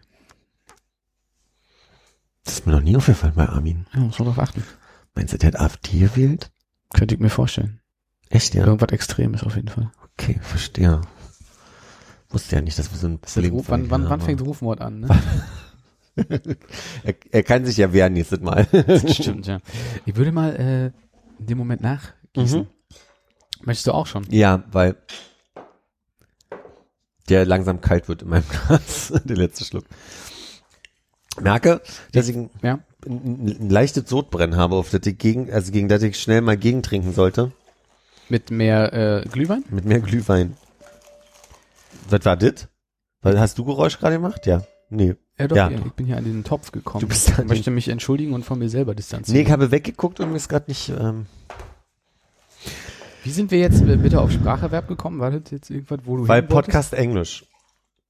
Das ist mir noch nie aufgefallen bei Armin. Ja, muss man drauf achten. Meinst du, der hat AfD gewählt? Könnte ich mir vorstellen. Echt, ja? Irgendwas Extremes auf jeden Fall. Okay, verstehe. Wusste ja nicht, dass wir so ein Problem Ruf, wann, wann, wann fängt Rufmord an, ne? er, er kann sich ja wehren nächstes Mal. Das stimmt, ja. Ich würde mal äh, in dem Moment nachgießen. Mhm. Möchtest du auch schon? ja, weil der langsam kalt wird in meinem Glas. der letzte Schluck. Merke, dass ich ein, Ja. ein, ein leichtes Sodbrennen habe, auf das ich gegen, also gegen das ich schnell mal gegentrinken sollte. Mit mehr äh, Glühwein? Mit mehr Glühwein. Was war das? Hast du Geräusch gerade gemacht? Ja. Nee. Ja, doch, Ja, ja, ich bin hier an den Topf gekommen. Du bist ich möchte mich entschuldigen und von mir selber Nee, distanzieren. ich habe weggeguckt und mir ist gerade nicht, ähm, Wie sind wir jetzt äh, bitte auf Spracherwerb gekommen? War das jetzt irgendwas, wo du weil? Podcast Englisch.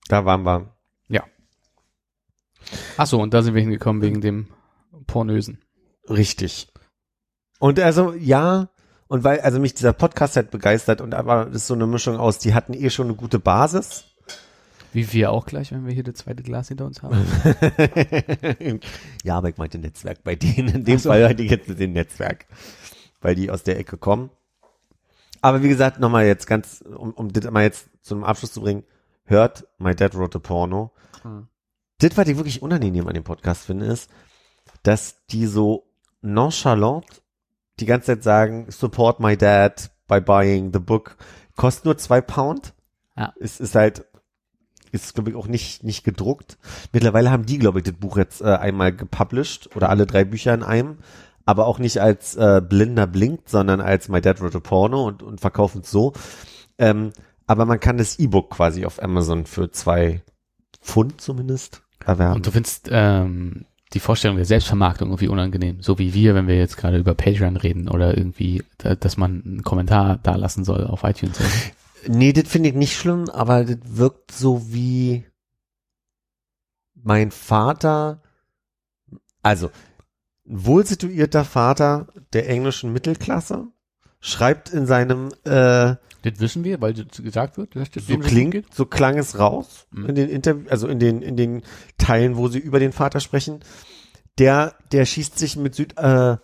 Da waren wir. Ach so, und da sind wir hingekommen wegen dem Pornösen. Richtig. Und also, ja, und weil, also mich dieser Podcast halt begeistert und aber das ist so eine Mischung aus, die hatten eh schon eine gute Basis. Wie wir auch gleich, wenn wir hier das zweite Glas hinter uns haben. ja, aber ich meinte Netzwerk bei denen. In dem so. Fall hatte ich jetzt mit dem Netzwerk. Weil die aus der Ecke kommen. Aber wie gesagt, nochmal jetzt ganz, um, um das mal jetzt zum Abschluss zu bringen, hört My Dad Wrote a Porno. Hm. Das, was ich wirklich unangenehm an dem Podcast finde, ist, dass die so nonchalant die ganze Zeit sagen, support my dad by buying the book. Kostet nur zwei Pound. Ja. Es ist halt, ist glaube ich auch nicht, nicht gedruckt. Mittlerweile haben die, glaube ich, das Buch jetzt äh, einmal gepublished oder alle drei Bücher in einem. Aber auch nicht als äh, Blinder blinkt, sondern als My Dad Wrote a Porno und, und verkaufen es so. Ähm, aber man kann das E-Book quasi auf Amazon für zwei Pfund zumindest erwerben. Und du findest ähm, die Vorstellung der Selbstvermarktung irgendwie unangenehm, so wie wir, wenn wir jetzt gerade über Patreon reden oder irgendwie, da, dass man einen Kommentar da lassen soll auf iTunes. Nee, das finde ich nicht schlimm, aber das wirkt so wie mein Vater, also ein wohlsituierter Vater der englischen Mittelklasse, schreibt in seinem, äh, Das wissen wir, weil das gesagt wird, dass das so klingt, so klang es raus Mhm. in den Interview, also in den, in den Teilen, wo sie über den Vater sprechen. Der, der schießt sich mit Süd, äh,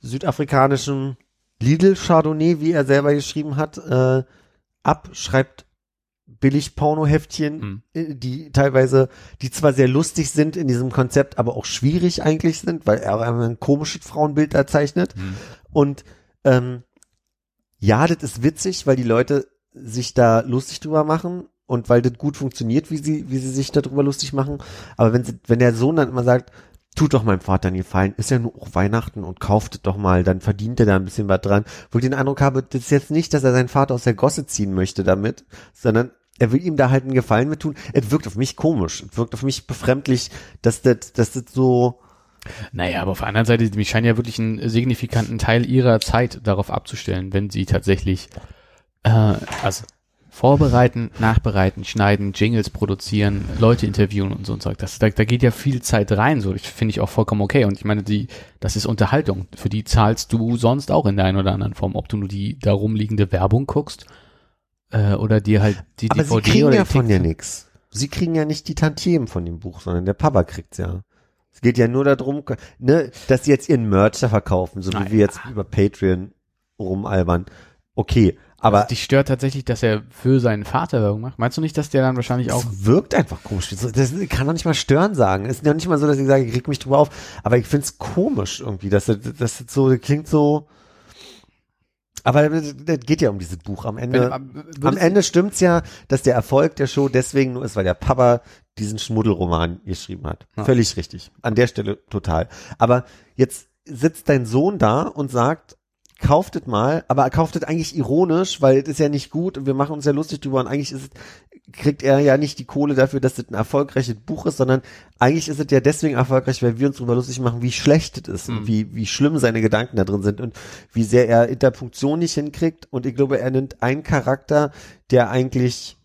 südafrikanischem Lidl Chardonnay, wie er selber geschrieben hat, äh, ab, schreibt billig Pornoheftchen, Mhm. äh, die teilweise, die zwar sehr lustig sind in diesem Konzept, aber auch schwierig eigentlich sind, weil er ein komisches Frauenbild da zeichnet. Mhm. Und ähm, ja, das ist witzig, weil die Leute sich da lustig drüber machen und weil das gut funktioniert, wie sie, wie sie sich darüber lustig machen. Aber wenn sie, wenn der Sohn dann immer sagt, tut doch meinem Vater einen Gefallen, ist ja nur auch Weihnachten und kauft doch mal, dann verdient er da ein bisschen was dran. Wo ich den Eindruck habe, das ist jetzt nicht, dass er seinen Vater aus der Gosse ziehen möchte damit, sondern er will ihm da halt einen Gefallen mit tun. Es wirkt auf mich komisch, es wirkt auf mich befremdlich, dass das, dass das so, Naja, aber auf der anderen Seite, die scheinen ja wirklich einen signifikanten Teil ihrer Zeit darauf abzustellen, wenn sie tatsächlich äh, also vorbereiten, nachbereiten, schneiden, Jingles produzieren, Leute interviewen und so und so. Das, da, da geht ja viel Zeit rein, so. Ich finde ich auch vollkommen okay. Und ich meine, die, das ist Unterhaltung. Für die zahlst du sonst auch in der einen oder anderen Form, ob du nur die darum liegende Werbung guckst äh, oder dir halt die aber DVD sie kriegen oder ja von Tickets- nix. Sie kriegen ja nicht die Tantiemen von dem Buch, sondern der Papa kriegt's ja. Es geht ja nur darum, ne, dass sie jetzt ihren Merch da verkaufen, so wie Na wir jetzt über Patreon rumalbern. Okay, aber Also dich stört tatsächlich, dass er für seinen Vater Werbung macht. Meinst du nicht, dass der dann wahrscheinlich auch es wirkt einfach komisch. Das, das kann doch nicht mal stören sagen. Es ist ja nicht mal so, dass ich sage, ich reg mich drüber auf, aber ich find's komisch irgendwie, dass das, das so, das klingt so, aber das, das geht ja um dieses Buch am Ende. Wenn- Am würdest- Ende stimmt's ja, dass der Erfolg der Show deswegen nur ist, weil der Papa diesen Schmuddelroman geschrieben hat. Ja. Völlig richtig. An der Stelle total. Aber jetzt sitzt dein Sohn da und sagt, kauft es mal, aber er kauft es eigentlich ironisch, weil es ist ja nicht gut und wir machen uns ja lustig drüber und eigentlich ist es, kriegt er ja nicht die Kohle dafür, dass es ein erfolgreiches Buch ist, sondern eigentlich ist es ja deswegen erfolgreich, weil wir uns drüber lustig machen, wie schlecht es ist und wie, wie schlimm seine Gedanken da drin sind und wie sehr er Interpunktion nicht hinkriegt und ich glaube, er nimmt einen Charakter, der eigentlich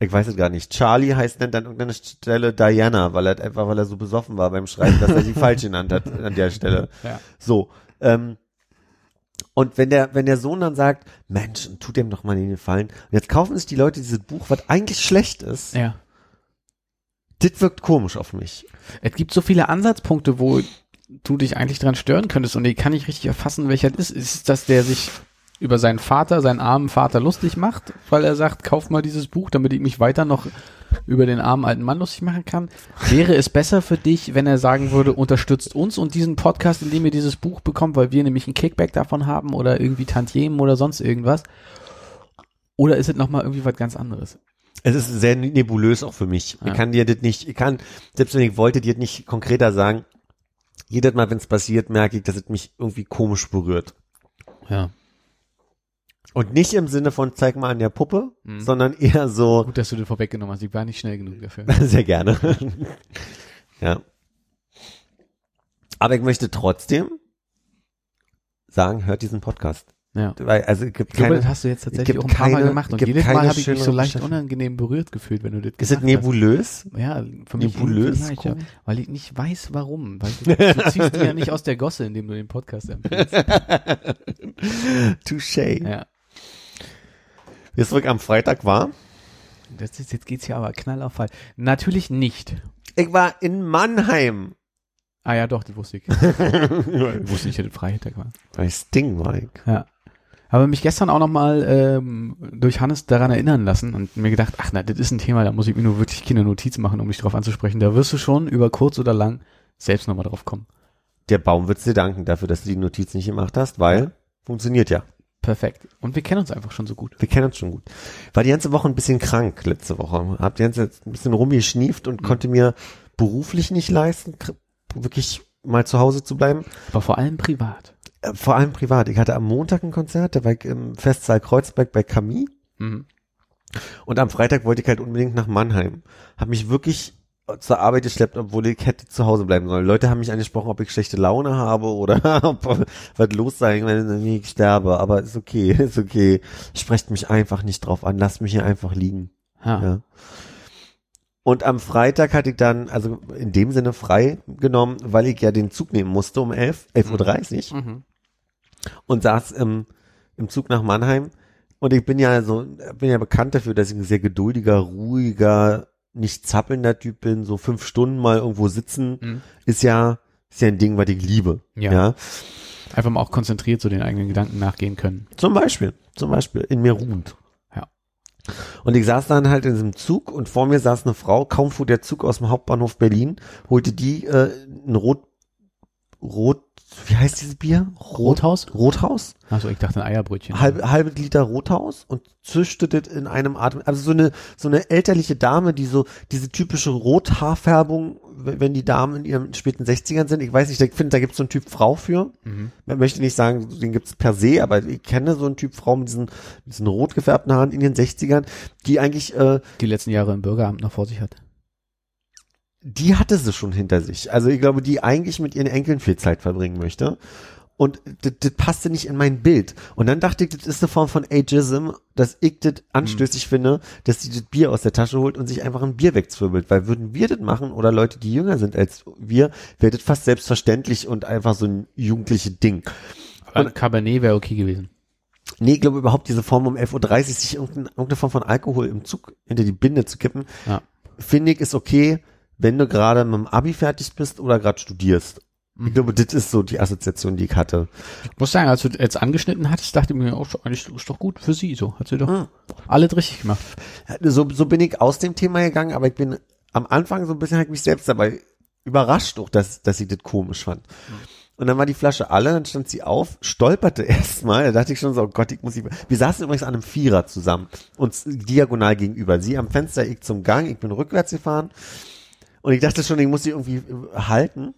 ich weiß es gar nicht. Charlie heißt nennt an irgendeiner Stelle Diana, weil er einfach, weil er so besoffen war beim Schreiben, dass er sie falsch genannt hat an der Stelle. Ja. So. Ähm, und wenn der, wenn der Sohn dann sagt, Mensch, tut dem doch mal den Gefallen. Und jetzt kaufen sich die Leute dieses Buch, was eigentlich schlecht ist. Ja. Das wirkt komisch auf mich. Es gibt so viele Ansatzpunkte, wo du dich eigentlich dran stören könntest und ich kann nicht richtig erfassen, welcher das ist. Ist es, dass der sich über seinen Vater, seinen armen Vater lustig macht, weil er sagt, kauf mal dieses Buch, damit ich mich weiter noch über den armen alten Mann lustig machen kann? Wäre es besser für dich, wenn er sagen würde, unterstützt uns und diesen Podcast, indem ihr dieses Buch bekommt, weil wir nämlich ein Kickback davon haben oder irgendwie Tantiemen oder sonst irgendwas? Oder ist es nochmal irgendwie was ganz anderes? Es ist sehr nebulös auch für mich. Ja. Ich kann dir das nicht, ich kann, selbst wenn ich wollte, dir das nicht konkreter sagen, jedes Mal, wenn es passiert, merke ich, dass es mich irgendwie komisch berührt. Ja. Und nicht im Sinne von zeig mal an der Puppe, Mhm. sondern eher so, Gut, dass du den vorweggenommen hast. Ich war nicht schnell genug dafür. Sehr gerne. ja. Aber ich möchte trotzdem sagen, hört diesen Podcast. Ja. Weil, also, es gibt Ich glaube, keine, das hast du jetzt tatsächlich auch ein paar Mal keine- gemacht und jedes Mal habe ich mich so leicht unangenehm berührt gefühlt, wenn du das ist es hast. nebulös? Ja, für mich Nebulös? vielleicht, ja, weil ich nicht weiß, warum. Weil du, du ziehst die ja nicht aus der Gosse, indem du den Podcast empfiehlst. Touché. Ja. Es zurück am Freitag war. Das ist, jetzt geht's ja aber knall auf Fall. Natürlich nicht. Ich war in Mannheim. Ah ja, doch, das wusste ich. Ich wusste nicht, dass es Freitag war. Bei Sting, Mike. Ja. Habe mich gestern auch nochmal ähm, durch Hannes daran erinnern lassen und mir gedacht, ach na, das ist ein Thema, da muss ich mir nur wirklich keine Notiz machen, um dich drauf anzusprechen. Da wirst du schon über kurz oder lang selbst nochmal drauf kommen. Der Baum wird dir danken dafür, dass du die Notiz nicht gemacht hast, weil funktioniert ja. Perfekt. Und wir kennen uns einfach schon so gut. Wir kennen uns schon gut. War die ganze Woche ein bisschen krank letzte Woche. Hab die ganze Zeit ein bisschen rumgeschnieft und konnte mir beruflich nicht leisten, wirklich mal zu Hause zu bleiben. Aber vor allem privat. Äh, Vor allem privat. Ich hatte am Montag ein Konzert, da war ich im Festsaal Kreuzberg bei Camille. Mhm. Und am Freitag wollte ich halt unbedingt nach Mannheim. Hab mich wirklich zur Arbeit geschleppt, obwohl ich hätte zu Hause bleiben sollen. Leute haben mich angesprochen, ob ich schlechte Laune habe oder ob was los sei, wenn ich sterbe. Aber ist okay, ist okay. Sprecht mich einfach nicht drauf an. Lasst mich hier einfach liegen. Ja. Ja. Und am Freitag hatte ich dann, also in dem Sinne frei genommen, weil ich ja den Zug nehmen musste um 11, 11.30 Uhr Mhm. und saß im, im Zug nach Mannheim. Und ich bin ja so, bin ja bekannt dafür, dass ich ein sehr geduldiger, ruhiger, nicht zappelnder Typ bin. So fünf Stunden mal irgendwo sitzen Mhm. ist ja, ist ja ein Ding, was ich liebe. Ja. ja. Einfach mal auch konzentriert so den eigenen Gedanken nachgehen können. Zum Beispiel, zum Beispiel in mir ruhend. Ja. Und ich saß dann halt in diesem Zug und vor mir saß eine Frau, kaum fuhr der Zug aus dem Hauptbahnhof Berlin, holte die äh, ein Rot, Rot, wie heißt dieses Bier? Rot, Rothaus? Rothaus? Achso, ich dachte ein Eierbrötchen. Halb, halbe Liter Rothaus und zischte das in einem Atem. Also so eine, so eine elterliche Dame, die so, diese typische Rothaarfärbung, wenn die Damen in ihren späten 60ern sind. Ich weiß nicht, ich finde, da gibt es so einen Typ Frau für. Mhm. Man möchte nicht sagen, den gibt's per se, aber ich kenne so einen Typ Frau mit diesen, diesen rot gefärbten Haaren in den 60ern, die eigentlich, äh, Die letzten Jahre im Bürgeramt noch vor sich hat. Die hatte sie schon hinter sich. Also ich glaube, die eigentlich mit ihren Enkeln viel Zeit verbringen möchte. Und das, passte nicht in mein Bild. Und dann dachte ich, das ist eine Form von Ageism, dass ich das anstößig finde, dass sie das Bier aus der Tasche holt und sich einfach ein Bier wegzwirbelt. Weil würden wir das machen oder Leute, die jünger sind als wir, wäre das fast selbstverständlich und einfach so ein jugendliches Ding. Und Cabernet wäre okay gewesen. Nee, ich glaube überhaupt diese Form um 11.30 Uhr sich irgendeine, irgendeine Form von Alkohol im Zug hinter die Binde zu kippen, Ja. finde ich ist okay, wenn du gerade mit dem Abi fertig bist oder gerade studierst. Ich glaube, das ist so die Assoziation, die ich hatte. Ich muss sagen, als du jetzt angeschnitten hattest, dachte ich mir auch, eigentlich ist doch gut für sie. So hat sie doch Mhm. alles richtig gemacht. So, so bin ich aus dem Thema gegangen, aber ich bin am Anfang so ein bisschen halt mich selbst dabei überrascht auch, dass, dass ich das komisch fand. Und dann war die Flasche alle, dann stand sie auf, stolperte erstmal. Da dachte ich schon so, oh Gott, ich muss sie. Wir saßen übrigens an einem Vierer zusammen, uns diagonal gegenüber. Sie am Fenster, ich zum Gang, ich bin rückwärts gefahren. Und ich dachte schon, ich muss sie irgendwie äh, halten.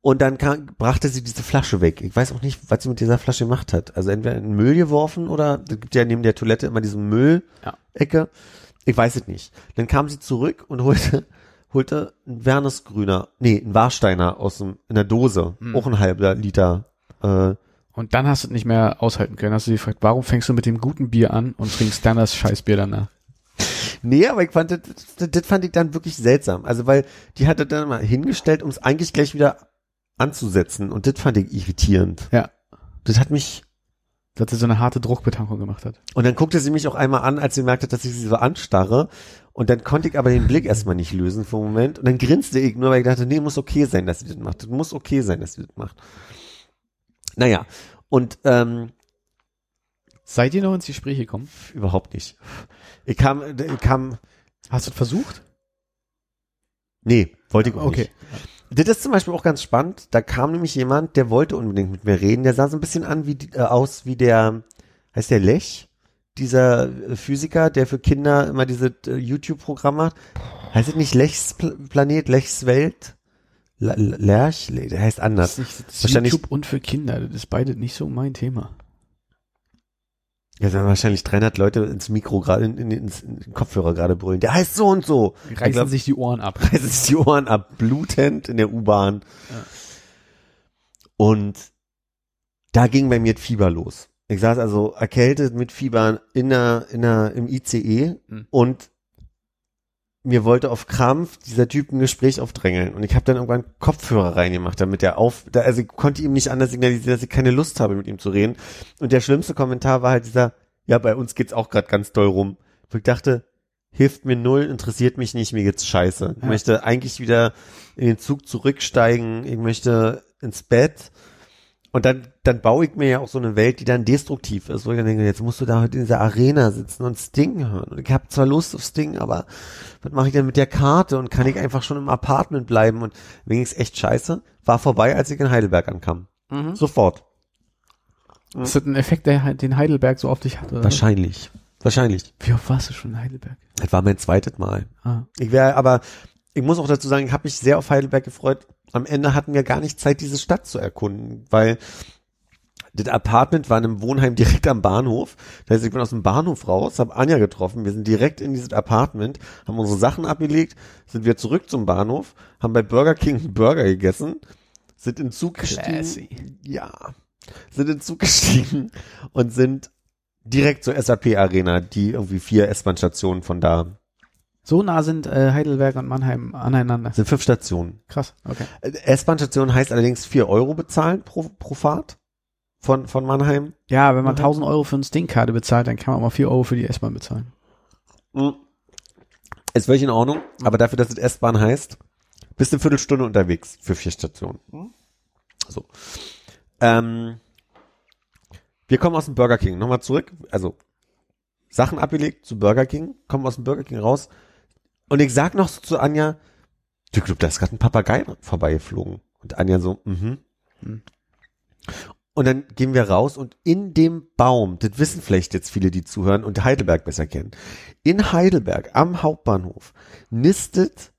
Und dann kam, brachte sie diese Flasche weg. Ich weiß auch nicht, was sie mit dieser Flasche gemacht hat. Also entweder in den Müll geworfen oder es gibt ja neben der Toilette immer diese Müllecke. Ich weiß es nicht. Dann kam sie zurück und holte, holte ein Wernesgrüner, nee, ein Warsteiner aus dem, in der Dose. Auch ein halber Liter. Äh, Und dann hast du es nicht mehr aushalten können. Hast du sie gefragt, warum fängst du mit dem guten Bier an und trinkst dann das Scheißbier danach? Nee, aber ich fand, das, das, das fand ich dann wirklich seltsam. Also weil die hatte dann mal hingestellt, um es eigentlich gleich wieder anzusetzen. Und das fand ich irritierend. Ja. Das hat mich Dass sie so eine harte Druckbetankung gemacht hat. Und dann guckte sie mich auch einmal an, als sie merkte, dass ich sie so anstarre. Und dann konnte ich aber den Blick erstmal nicht lösen für einen Moment. Und dann grinste ich nur, weil ich dachte, nee, muss okay sein, dass sie das macht. Das muss okay sein, dass sie das macht. Naja, und ähm, Seid ihr noch ins Gespräch gekommen? überhaupt nicht. Ich kam, ich kam, Hast du es versucht? nee, wollte ich auch Okay. nicht. Das ist zum Beispiel auch ganz spannend. Da kam nämlich jemand, der wollte unbedingt mit mir reden. Der sah so ein bisschen an wie äh, aus wie der, heißt der Lech? Dieser äh, Physiker, der für Kinder immer diese äh, YouTube-Programm macht. Heißt es nicht Lechs Pl Planet, Lechs Welt? Lerch? Le- Der heißt Das anders. ist, nicht, das ist YouTube und für Kinder. Das ist beide nicht so mein Thema. Ja, haben wahrscheinlich 300 Leute ins Mikro gerade, in, in, ins, in den Kopfhörer gerade brüllen. Der heißt so und so. Reißen glaub- sich die Ohren ab. reißen sich die Ohren ab, blutend in der U-Bahn. Ja. Und da ging bei mir Fieber los. Ich saß also erkältet mit Fieber in der, in der, im ICE Mhm. und mir wollte auf Krampf dieser Typ ein Gespräch aufdrängeln. Und ich habe dann irgendwann Kopfhörer reingemacht, damit er auf, da, also ich konnte ihm nicht anders signalisieren, dass ich keine Lust habe, mit ihm zu reden. Und der schlimmste Kommentar war halt dieser, ja, bei uns geht's auch gerade ganz doll rum. Wo ich dachte, hilft mir null, interessiert mich nicht, mir geht's scheiße. Ich Ja. möchte eigentlich wieder in den Zug zurücksteigen, ich möchte ins Bett. Und dann, dann baue ich mir ja auch so eine Welt, die dann destruktiv ist, wo ich dann denke, jetzt musst du da heute in dieser Arena sitzen und Sting hören. Und ich habe zwar Lust auf Sting, aber was mache ich denn mit der Karte? Und kann ich einfach schon im Apartment bleiben? Und ist echt scheiße. War vorbei, als ich in Heidelberg ankam. Sofort. Ist das ein Effekt, der halt den Heidelberg so auf dich hat? Oder? Wahrscheinlich. Wahrscheinlich. Wie oft warst du schon in Heidelberg? Das war mein zweites Mal. Ah. Ich wäre, aber ich muss auch dazu sagen, ich habe mich sehr auf Heidelberg gefreut. Am Ende hatten wir gar nicht Zeit, diese Stadt zu erkunden, weil das Apartment war in einem Wohnheim direkt am Bahnhof. Das heißt, ich bin aus dem Bahnhof raus, habe Anja getroffen. Wir sind direkt in dieses Apartment, haben unsere Sachen abgelegt, sind wir zurück zum Bahnhof, haben bei Burger King einen Burger gegessen, sind in Zug Classy. gestiegen. Ja, sind in Zug gestiegen und sind direkt zur SAP Arena, die irgendwie vier S-Bahn-Stationen von da So nah sind äh, Heidelberg und Mannheim aneinander. Sind fünf Stationen. Krass, okay. Äh, S-Bahn-Station heißt allerdings vier Euro bezahlen pro, pro Fahrt von, von Mannheim. Ja, wenn man Okay. 1000 Euro für eine Sting-Karte bezahlt, dann kann man mal 4 Euro für die S-Bahn bezahlen. Mhm. Ist völlig in Ordnung, aber dafür, dass es S-Bahn heißt, bist du eine Viertelstunde unterwegs für vier Stationen. So. Ähm, wir kommen aus dem Burger King. Nochmal zurück. Also, Sachen abgelegt zu Burger King, kommen aus dem Burger King raus. Und ich sag noch so zu Anja, du glaub, da ist gerade ein Papagei vorbeigeflogen. Und Anja so, mhm. Hm. Und dann gehen wir raus und in dem Baum, das wissen vielleicht jetzt viele, die zuhören und Heidelberg besser kennen, in Heidelberg am Hauptbahnhof nistet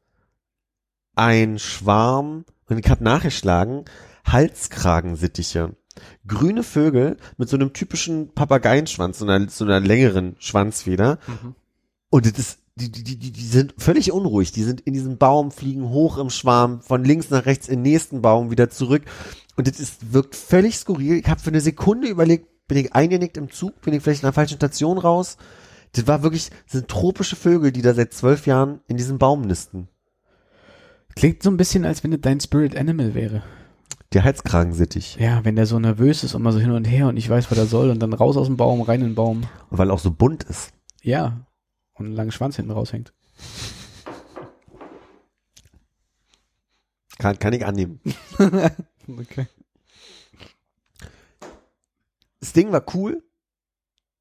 ein Schwarm, und ich habe nachgeschlagen, Halskragensittiche. Grüne Vögel mit so einem typischen Papageienschwanz, so einer, so einer längeren Schwanzfeder. Und das ist, die, die, die, sind völlig unruhig. Die sind in diesem Baum, fliegen hoch im Schwarm, von links nach rechts in den nächsten Baum, wieder zurück. Und das ist, wirkt völlig skurril. Ich habe für eine Sekunde überlegt, bin ich eingenickt im Zug, bin ich vielleicht in einer falschen Station raus. Das war wirklich, das sind tropische Vögel, die da seit zwölf Jahren in diesem Baum nisten. Klingt so ein bisschen, als wenn das dein Spirit Animal wäre. Der Halskragensittich. Ja, wenn der so nervös ist und mal so hin und her und nicht weiß, was er soll und dann raus aus dem Baum, rein in den Baum. Und weil er auch so bunt ist. Ja. Und einen langen Schwanz hinten raushängt. Kann, kann ich annehmen. Okay. Das Ding war cool.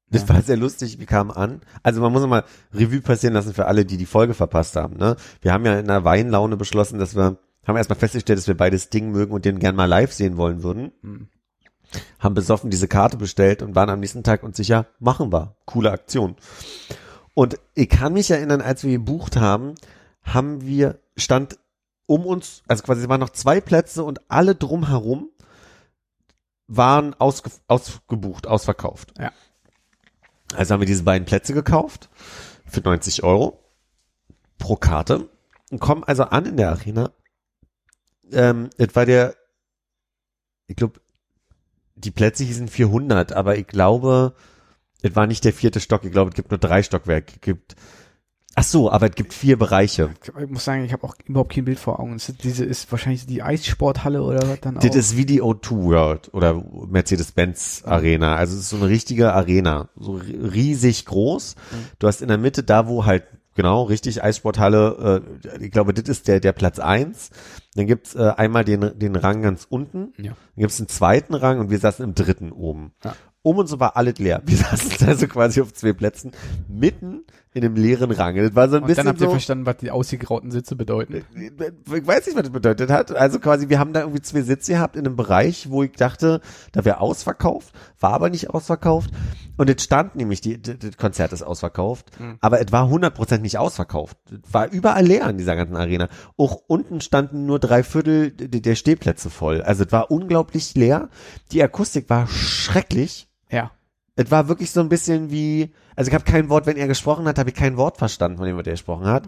Das Ja. war sehr lustig, wir kamen an. Also man muss mal Revue passieren lassen für alle, die die Folge verpasst haben. Ne? Wir haben ja in der Weinlaune beschlossen, dass wir haben erstmal festgestellt, dass wir beides Ding mögen und den gern mal live sehen wollen würden. Hm. Haben besoffen diese Karte bestellt und waren am nächsten Tag uns sicher, machen wir. Coole Aktion. Und ich kann mich erinnern, als wir gebucht haben, haben wir, stand um uns, also quasi es waren noch zwei Plätze und alle drumherum waren ausge, ausgebucht, ausverkauft. Ja. Also haben wir diese beiden Plätze gekauft für 90 Euro pro Karte und kommen also an in der Arena. Ähm, das war der, ich glaube, die Plätze hießen 400, aber ich glaube, es war nicht der vierte Stock. Ich glaube, es gibt nur drei Stockwerke. Es gibt, ach so, aber es gibt vier Bereiche. Ich muss sagen, ich habe auch überhaupt kein Bild vor Augen. Ist, diese ist wahrscheinlich die Eissporthalle oder was dann auch. Das ist wie die O2 World oder Mercedes-Benz Arena. Also es ist so eine richtige Arena. So riesig groß. Du hast in der Mitte da, wo halt Genau, richtig, Eissporthalle, äh, ich glaube, das ist der, der Platz eins. Dann gibt's äh, einmal den, den Rang ganz unten, Ja. dann gibt's einen zweiten Rang und wir saßen im dritten oben. Ja. Um uns war alles leer. Wir saßen also quasi auf zwei Plätzen, mitten in einem leeren Rang. Das war so ein Und dann bisschen habt ihr so, verstanden, was die ausgegrauten Sitze bedeuten. ich weiß nicht, was das bedeutet hat. Also quasi, wir haben da irgendwie zwei Sitze gehabt in einem Bereich, wo ich dachte, da wäre ausverkauft, war aber nicht ausverkauft. Und es stand nämlich, die, das Konzert ist ausverkauft, aber es war 100% nicht ausverkauft. Es war überall leer in dieser ganzen Arena. Auch unten standen nur drei Viertel der Stehplätze voll. Also es war unglaublich leer. Die Akustik war schrecklich. Ja. Es war wirklich so ein bisschen wie, also ich habe kein Wort, wenn er gesprochen hat, habe ich kein Wort verstanden, von dem, was er gesprochen hat.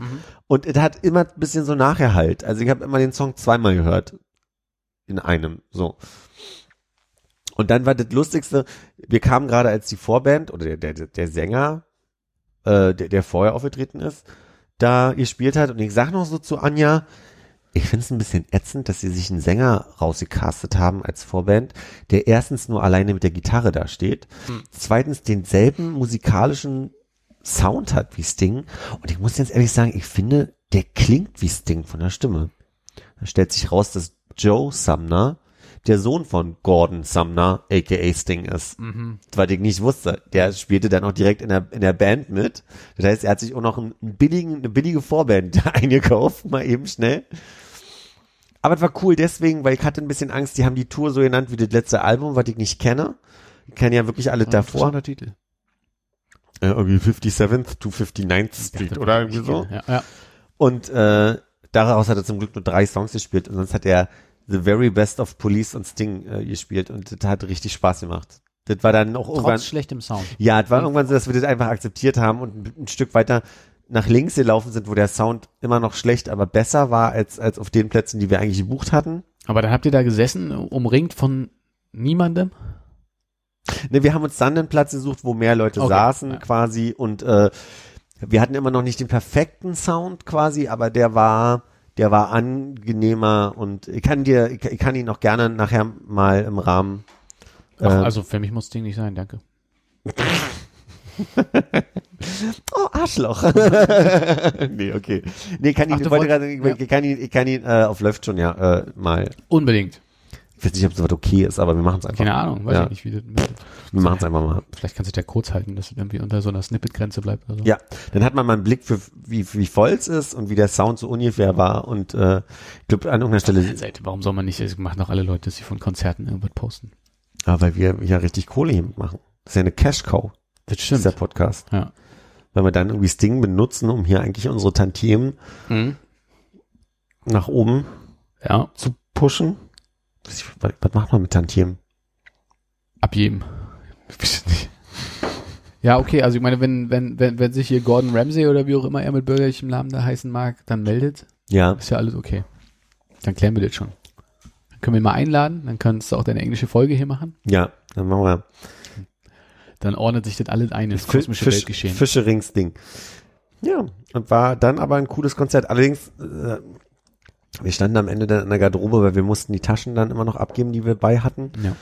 Und es hat immer ein bisschen so Nachherhalt. Also ich habe immer den Song zweimal gehört. In einem, so. Und dann war das Lustigste, wir kamen gerade als die Vorband oder der, der, der Sänger, äh, der, der vorher aufgetreten ist, da gespielt hat und ich sag noch so zu Anja, ich finde es ein bisschen ätzend, dass sie sich einen Sänger rausgecastet haben als Vorband, der erstens nur alleine mit der Gitarre da steht, zweitens denselben musikalischen Sound hat wie Sting und ich muss jetzt ehrlich sagen, ich finde, der klingt wie Sting von der Stimme. Da stellt sich raus, dass Joe Sumner der Sohn von Gordon Sumner, aka Sting ist. Was ich nicht wusste. Der spielte dann auch direkt in der, in der Band mit. Das heißt, er hat sich auch noch einen billigen, eine billige Vorband eingekauft, mal eben schnell. Aber es war cool deswegen, weil ich hatte ein bisschen Angst, die haben die Tour so genannt wie das letzte Album, was ich nicht kenne. Ich kenne ja wirklich alle davor. Interessanter Titel. Äh, irgendwie 57th to 59th Street oder irgendwie so. Ja, ja. Und äh, daraus hat er zum Glück nur drei Songs gespielt und sonst hat er The Very Best of Police und Sting äh, gespielt und das hat richtig Spaß gemacht. Das war dann auch irgendwann, Trotz schlechtem Sound. ja, es war irgendwann so, dass wir das einfach akzeptiert haben und ein, ein Stück weiter nach links gelaufen sind, wo der Sound immer noch schlecht, aber besser war als, als auf den Plätzen, die wir eigentlich gebucht hatten. Aber dann habt ihr da gesessen, umringt von niemandem? Ne, wir haben uns dann einen Platz gesucht, wo mehr Leute Okay, saßen ja. quasi und äh, wir hatten immer noch nicht den perfekten Sound quasi, aber der war, der war angenehmer und ich kann dir, ich, kann ihn auch gerne nachher mal im Rahmen. Ach, äh, also für mich muss Ding nicht sein, danke. oh, Arschloch. nee, okay. Nee, kann ich, Ach, wollte gerade, ich, ich kann ihn, ich kann ihn, äh, auf läuft schon ja, äh, mal. Unbedingt. Ich weiß nicht, ob es was okay ist, aber wir machen es einfach. Keine Ahnung, weiß ja, ich nicht, wie das, Wir machen es einfach mal. Vielleicht kannst du ja kurz halten, dass es irgendwie unter so einer Snippet-Grenze bleibt oder so. Ja, dann hat man mal einen Blick für wie, wie voll es ist und wie der Sound so ungefähr war und äh, ich glaube an irgendeiner Stelle, Seite, warum soll man nicht, es machen doch alle Leute, dass sie von Konzerten irgendwas posten. ah, weil wir ja richtig Kohle hier machen. Das ist ja eine Cash-Cow, Das dieser Podcast. Ja. Weil wir dann irgendwie Sting benutzen, um hier eigentlich unsere Tantiemen Mhm. nach oben Ja, zu pushen. Was, was, macht man mit Tantiemen? abgeben. Ja, okay, also ich meine, wenn, wenn, wenn, wenn sich hier Gordon Ramsay oder wie auch immer er mit bürgerlichem Namen da heißen mag, dann meldet, Ja, ist ja alles okay. Dann klären wir das schon. Dann können wir ihn mal einladen, dann kannst du auch deine englische Folge hier machen. ja, dann machen wir Dann ordnet sich das alles ein ins kosmische Fisch, Weltgeschehen. Fischerings-Ding. Ja, und war dann aber ein cooles Konzert. Allerdings, äh, wir standen am Ende dann in der Garderobe, weil wir mussten die Taschen dann immer noch abgeben, die wir bei hatten. Ja.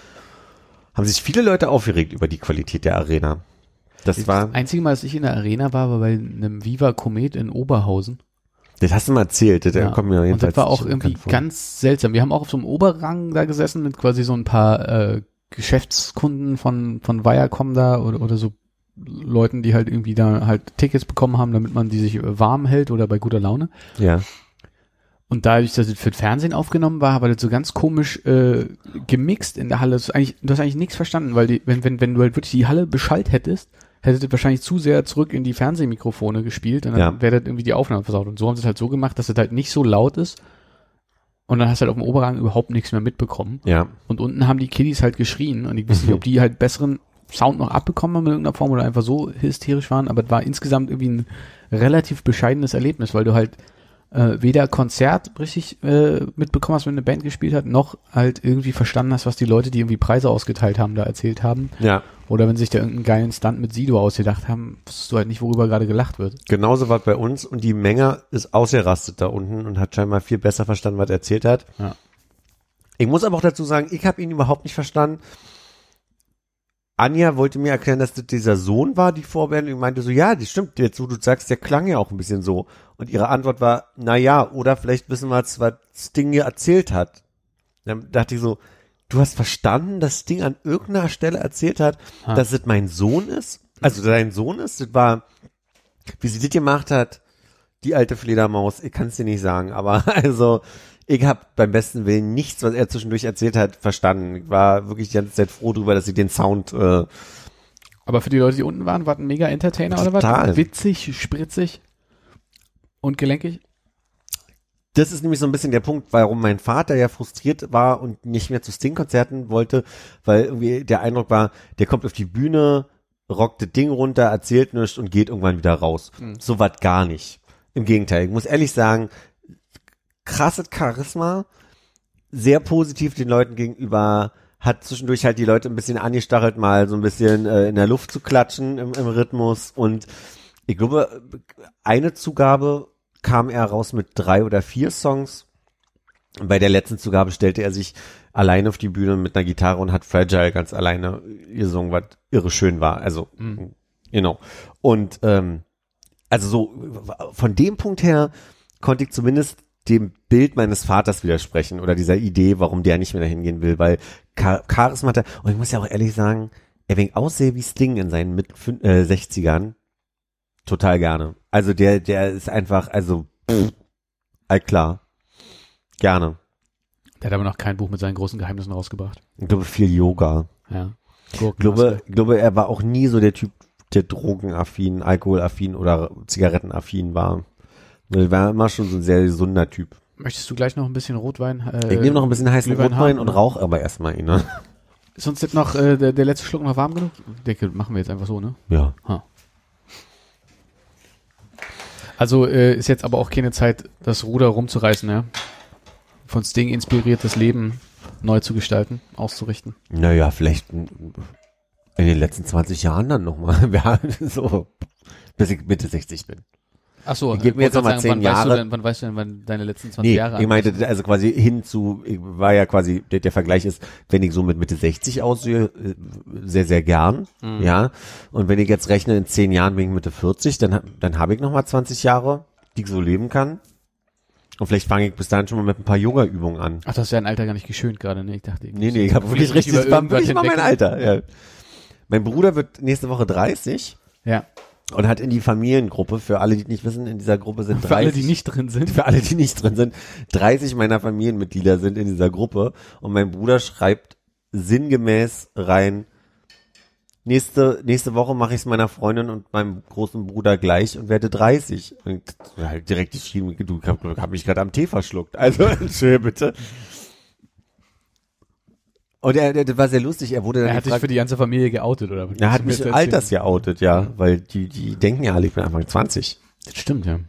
Haben sich viele Leute aufgeregt über die Qualität der Arena. Das war, Das einzige Mal, dass ich in der Arena war, war bei einem Viva Komet in Oberhausen. das hast du mal erzählt, das Ja. kommt mir Und jedenfalls das war auch irgendwie ganz seltsam. Wir haben auch auf so einem Oberrang da gesessen mit quasi so ein paar äh, Geschäftskunden von, von Viacom da oder, oder so Leuten, die halt irgendwie da halt Tickets bekommen haben, damit man die sich äh, warm hält oder bei guter Laune. Ja, Und dadurch, dass es für das Fernsehen aufgenommen war, war das so ganz komisch äh, gemixt in der Halle. Das ist eigentlich, du hast eigentlich nichts verstanden, weil die, wenn, wenn, wenn du halt wirklich die Halle beschallt hättest, hättet ihr wahrscheinlich zu sehr zurück in die Fernsehmikrofone gespielt und dann Ja. wäre das irgendwie die Aufnahme versaut. Und so haben sie es halt so gemacht, dass es halt nicht so laut ist. Und dann hast du halt auf dem Oberrang überhaupt nichts mehr mitbekommen. Ja. Und unten haben die Kiddies halt geschrien und ich weiß nicht, ob die halt besseren Sound noch abbekommen haben in irgendeiner Form oder einfach so hysterisch waren, aber es war insgesamt irgendwie ein relativ bescheidenes Erlebnis, weil du halt äh, weder Konzert richtig äh, mitbekommen hast, wenn eine Band gespielt hat, noch halt irgendwie verstanden hast, was die Leute, die irgendwie Preise ausgeteilt haben, da erzählt haben. Ja. Oder wenn sich da irgendeinen geilen Stunt mit Sido ausgedacht haben, wusstest du halt nicht, worüber gerade gelacht wird. Genauso war es bei uns und die Menge ist ausgerastet da unten und hat scheinbar viel besser verstanden, was er erzählt hat. Ja. Ich muss aber auch dazu sagen, ich habe ihn überhaupt nicht verstanden. Anja wollte mir erklären, dass das dieser Sohn war, die Vorband. Und ich meinte so, ja, das stimmt. Jetzt, wo du sagst, der klang ja auch ein bisschen so. Und ihre Antwort war, na ja, oder vielleicht wissen wir jetzt, was Sting hier erzählt hat. Dann dachte ich so, du hast verstanden, dass Sting an irgendeiner Stelle erzählt hat, Ha. dass es mein Sohn ist? Also dein Sohn ist? Das war, wie sie das gemacht hat, die alte Fledermaus, ich kann es dir nicht sagen, aber also ich habe beim besten Willen nichts, was er zwischendurch erzählt hat, verstanden. Ich war wirklich die ganze Zeit froh drüber, dass sie den Sound äh, Aber für die Leute, die unten waren, war ein mega Entertainer oder Total. was? Witzig, spritzig und gelenkig? das ist nämlich so ein bisschen der Punkt, warum mein Vater ja frustriert war und nicht mehr zu Sting-Konzerten wollte, weil irgendwie der Eindruck war, der kommt auf die Bühne, rockt das Ding runter, erzählt nichts und geht irgendwann wieder raus. So was gar nicht. Im Gegenteil, ich muss ehrlich sagen, krasses Charisma, sehr positiv den Leuten gegenüber, hat zwischendurch halt die Leute ein bisschen angestachelt, mal so ein bisschen äh, in der Luft zu klatschen im, im Rhythmus und ich glaube, eine Zugabe kam er raus mit drei oder vier Songs. Bei der letzten Zugabe stellte er sich alleine auf die Bühne mit einer Gitarre und hat Fragile ganz alleine gesungen, was irre schön war. Also, genau. Und ähm, also so von dem Punkt her konnte ich zumindest dem Bild meines Vaters widersprechen oder dieser Idee, warum der nicht mehr dahin gehen will, weil Char Charisma hat er, und ich muss ja auch ehrlich sagen, er wegen aussehe wie Sting in seinen mit äh, 60ern, total gerne. Also der, der ist einfach, also, pff, all klar. Gerne. Der hat aber noch kein Buch mit seinen großen Geheimnissen rausgebracht. Ich glaube, viel Yoga. Ja. Ich glaube, ich glaube, er war auch nie so der Typ, der drogenaffin, alkoholaffin oder zigarettenaffin war. Er war immer schon so ein sehr gesunder Typ. Möchtest du gleich noch ein bisschen Rotwein? Äh, Ich nehme noch ein bisschen heißen Glühwein Rotwein haben, und rauche aber erstmal ihn, ne? Ist uns jetzt noch äh, der, der letzte Schluck noch warm genug? Ich denke, machen wir jetzt einfach so, ne? Ja. Also äh, ist jetzt aber auch keine Zeit, das Ruder rumzureißen, ja? Von Sting inspiriertes Leben neu zu gestalten, auszurichten. Naja, vielleicht in den letzten 20 Jahren dann nochmal. Ja, so, bis ich Mitte 60 bin. Ach so, Gib mir jetzt noch mal zehn wann Weißt du Jahre. denn, wann weißt du denn, wann deine letzten 20 Nee, Jahre ich meinte, also quasi hin zu, war ja quasi, der, der Vergleich ist, wenn ich so mit Mitte 60 aussehe, äh, sehr, sehr gern, Mhm. ja. Und wenn ich jetzt rechne, in zehn Jahren bin ich Mitte 40, dann, dann habe ich noch mal 20 Jahre, die ich so leben kann. Und vielleicht fange ich bis dahin schon mal mit ein paar Yoga-Übungen an. Ach, das ist ja ein Alter gar nicht geschönt gerade, ne? Ich dachte, ich Nee, nee, ich habe wirklich richtig, war wirklich mal mein Alter, ja. Mein Bruder wird nächste Woche 30 Ja. Und hat in die Familiengruppe, für alle, die nicht wissen, in dieser Gruppe sind 30. Für alle, die nicht drin sind. für alle, die nicht drin sind, 30 meiner Familienmitglieder sind in dieser Gruppe und mein Bruder schreibt sinngemäß rein, nächste, nächste Woche mache ich es meiner Freundin und meinem großen Bruder gleich und werde 30. Und halt direkt geschrieben, du hab, hab mich gerade am Tee verschluckt. Also, entschuldige bitte. Und er, der, der war sehr lustig, er wurde dann Er hat sich gefragt, für die ganze Familie geoutet, oder? er hat mich alters geoutet, ja, weil die, die denken ja alle, ich bin Anfang 20. Das stimmt, ja.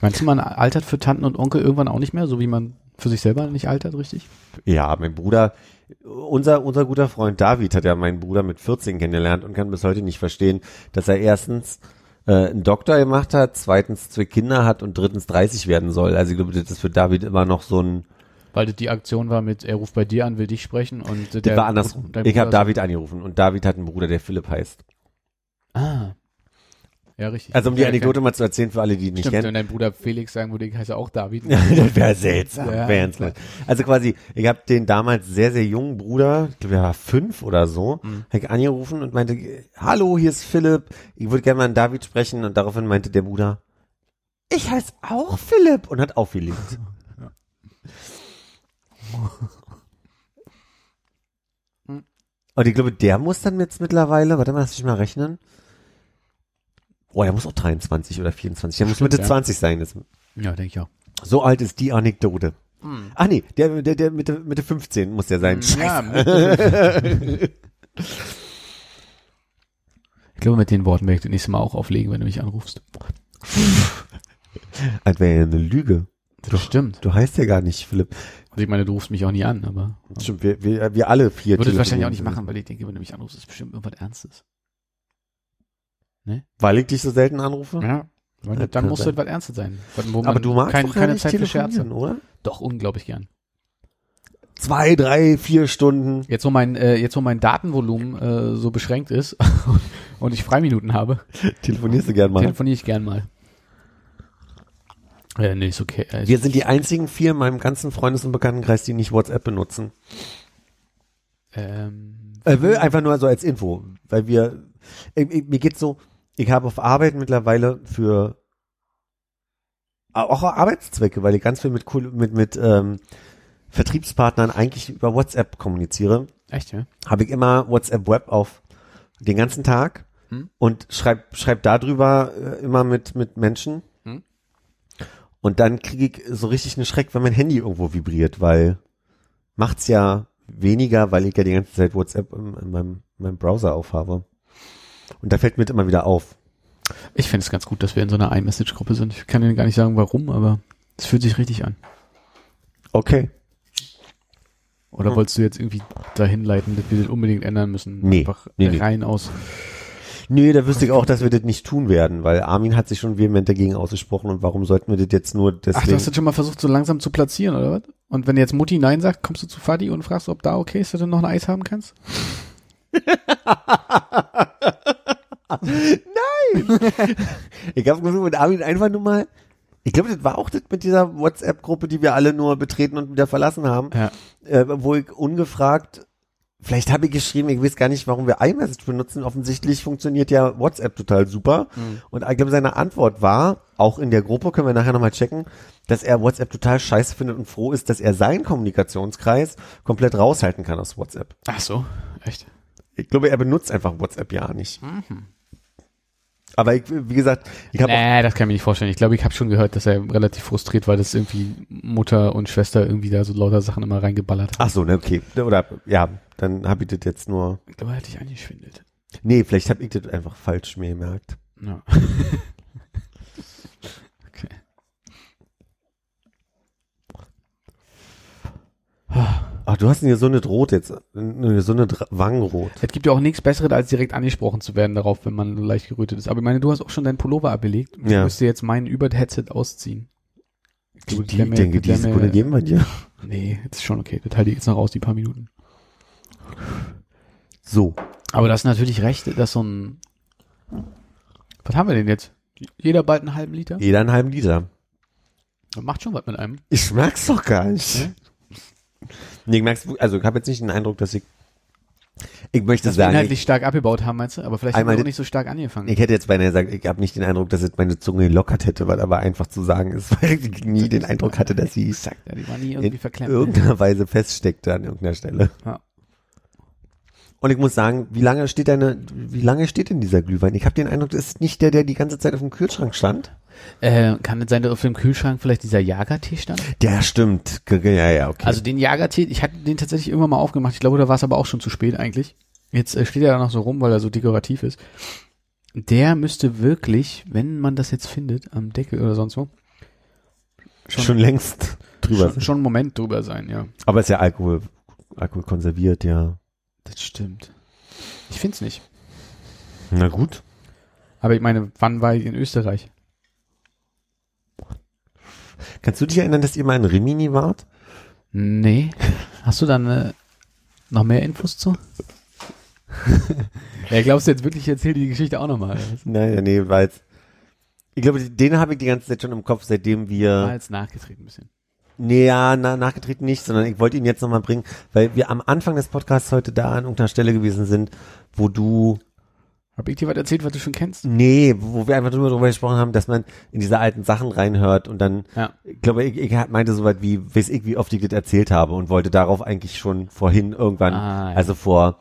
Meinst du, man altert für Tanten und Onkel irgendwann auch nicht mehr, so wie man für sich selber nicht altert, richtig? Ja, mein Bruder, unser, unser guter Freund David hat ja meinen Bruder mit 14 kennengelernt und kann bis heute nicht verstehen, dass er erstens äh, einen Doktor gemacht hat, zweitens zwei Kinder hat und drittens 30 werden soll. Also ich glaube, das ist für David immer noch so ein, Weil das die Aktion war mit, er ruft bei dir an, will dich sprechen und äh, das war andersrum. Ich habe David angerufen und David hat einen Bruder, der Philipp heißt. Ah. Ja, richtig. Also um die Ja, Anekdote mal zu erzählen für alle, die ihn nicht Stimmt, kennen. wenn dein Bruder Felix sagen würde, ich heiße auch David. das wäre seltsam. Ja, wär ins Land. Also quasi, ich habe den damals sehr, sehr jungen Bruder, ich glaube, er war fünf oder so, Mhm. hab ich angerufen und meinte, hallo, hier ist Philipp, ich würde gerne mal an David sprechen und daraufhin meinte der Bruder, ich heiße auch Philipp und hat aufgelegt. Und ich glaube, der muss dann jetzt mittlerweile, warte mal, lass ich mal rechnen. Oh, der muss auch 23 oder 24. Der muss Stimmt, Mitte ja. 20 sein. Das, Ja, denke ich auch. so alt ist die Anekdote. Ach nee, der, der, der Mitte, Mitte 15 muss der sein. Ja, ich glaube, mit den Worten werde ich das nächste Mal auch auflegen, wenn du mich anrufst. Als wäre ja eine Lüge. Das stimmt. Du heißt ja gar nicht Philipp. Also ich meine, du rufst mich auch nie an, aber Stimmt, wir, wir, wir alle vier. würde es wahrscheinlich auch nicht machen, weil ich denke, wenn du mich anrufst, ist bestimmt irgendwas Ernstes. Weil ich dich so selten anrufe? Ja. Weil dann muss sein. es was Ernstes sein. Wo Aber du magst kein, keine Zeit für Scherze. oder? Doch, unglaublich gern. Zwei, drei, vier Stunden. Jetzt wo mein, äh, jetzt wo mein Datenvolumen äh, so beschränkt ist und ich Freiminuten habe, Telefonierst du gern mal? telefoniere ich gern mal. Ja, nee, ist okay. Äh, Wir sind die einzigen vier in meinem ganzen Freundes- und Bekanntenkreis, die nicht WhatsApp benutzen. ähm, Äh, will einfach nur so als Info, weil wir, ich, ich, mir geht's so, ich habe auf Arbeit mittlerweile für auch Arbeitszwecke, weil ich ganz viel mit Kol- mit mit ähm, Vertriebspartnern eigentlich über WhatsApp kommuniziere, echt, ja? habe ich immer WhatsApp Web auf den ganzen Tag Hm. und schreib schreib darüber äh, immer mit mit Menschen. Und dann kriege ich so richtig einen Schreck, wenn mein Handy irgendwo vibriert, weil macht's ja weniger, weil ich ja die ganze Zeit WhatsApp in, in, meinem, in meinem Browser aufhabe. Und da fällt mir das immer wieder auf. Ich finde es ganz gut, dass wir in so einer iMessage-Gruppe sind. Ich kann Ihnen gar nicht sagen, warum, aber es fühlt sich richtig an. Okay. Oder Hm. wolltest du jetzt irgendwie dahin leiten, dass wir das unbedingt ändern müssen? Nee, Einfach nee, nee. rein aus. Nö, da wüsste ich auch, dass wir das nicht tun werden, weil Armin hat sich schon vehement dagegen ausgesprochen und warum sollten wir das jetzt nur Ach, deswegen? du hast jetzt schon mal versucht, so langsam zu platzieren, oder was? Und wenn jetzt Mutti Nein sagt, kommst du zu Fadi und fragst, ob da okay ist, dass du noch ein Eis haben kannst? ich habe versucht mit Armin einfach nur mal, ich glaube, das war auch das mit dieser WhatsApp-Gruppe, die wir alle nur betreten und wieder verlassen haben, Ja. äh, wo ich ungefragt, vielleicht habe ich geschrieben, ich weiß gar nicht, warum wir iMessage benutzen. Offensichtlich funktioniert ja WhatsApp total super. Und ich glaube, seine Antwort war, auch in der Gruppe, können wir nachher nochmal checken, dass er WhatsApp total scheiße findet und froh ist, dass er seinen Kommunikationskreis komplett raushalten kann aus WhatsApp. Ach so, echt? Ich glaube, er benutzt einfach WhatsApp ja nicht. Aber ich, wie gesagt, ich habe Nee, das kann ich mir nicht vorstellen. Ich glaube, ich habe schon gehört, dass er relativ frustriert war, dass irgendwie Mutter und Schwester irgendwie da so lauter Sachen immer reingeballert haben. Ach so, ne, okay. Oder ja, dann habe ich das jetzt nur. Ich glaube, er hat dich angeschwindelt. Nee, vielleicht habe ich das einfach falsch mir gemerkt. Ja. okay. Ach, du hast eine so eine Rot jetzt, eine so eine Dra- Wangenrot. Es gibt ja auch nichts Besseres, als direkt angesprochen zu werden darauf, wenn man leicht gerötet ist. Aber ich meine, du hast auch schon deinen Pullover abgelegt. Ich Ja. müsste jetzt meinen über das Headset ausziehen. Ich Die, die, denke, die Sekunde geben wir dir. Nee, das ist schon okay. Das halte ich jetzt noch aus, die paar Minuten. So. Aber das ist natürlich recht, dass so ein, was haben wir denn jetzt? Jeder bald einen halben Liter? Jeder einen halben Liter. Das macht schon was mit einem. Ich merk's doch gar nicht. Nee, ich merk's, also ich habe jetzt nicht den Eindruck, dass ich, ich möchte Dass wir sagen, inhaltlich stark abgebaut haben, meinst du? Aber vielleicht haben wir auch nicht so stark angefangen. ich, ich hätte jetzt beinahe gesagt, ich habe nicht den Eindruck, dass es meine Zunge gelockert hätte, was aber einfach zu sagen ist, weil ich nie den Eindruck hatte, dass sie ja, die war nie irgendwie in verklemmt. irgendeiner Weise feststeckte an irgendeiner Stelle. Ja. Und ich muss sagen, wie lange steht deine, wie lange steht denn dieser Glühwein? Ich habe den Eindruck, das ist nicht der, der die ganze Zeit auf dem Kühlschrank stand. Äh, kann es sein, dass auf dem Kühlschrank vielleicht dieser Jagertee stand? Der stimmt. Ja, ja, okay. Also den Jagertee, ich hatte den tatsächlich irgendwann mal aufgemacht. Ich glaube, da war es aber auch schon zu spät eigentlich. Jetzt äh, steht er da noch so rum, weil er so dekorativ ist. Der müsste wirklich, wenn man das jetzt findet, am Deckel oder sonst wo, schon, längst drüber. schon, schon einen Moment drüber sein, ja. Aber ist ja Alkohol, Alkohol konserviert, ja. Das stimmt. Ich find's nicht. Na gut. Aber ich meine, wann war ich in Österreich? Kannst du dich erinnern, dass ihr mal in Rimini wart? Nee. Hast du dann äh, noch mehr Infos zu? ja, glaubst du jetzt wirklich, ich erzähle die Geschichte auch nochmal? Nein, nee, weil ich glaube, den habe ich die ganze Zeit schon im Kopf, seitdem War wir, jetzt nachgetreten ein bisschen. Nee, ja, na, nachgetreten nicht, sondern ich wollte ihn jetzt nochmal bringen, weil wir am Anfang des Podcasts heute da an irgendeiner Stelle gewesen sind, wo du Hab ich dir was erzählt, was du schon kennst? Nee, wo wir einfach nur darüber gesprochen haben, dass man in diese alten Sachen reinhört und dann, Ja. ich glaube, ich, ich meinte so weit wie, weiß ich, wie oft ich das erzählt habe und wollte darauf eigentlich schon vorhin irgendwann, Ah, ja. also vor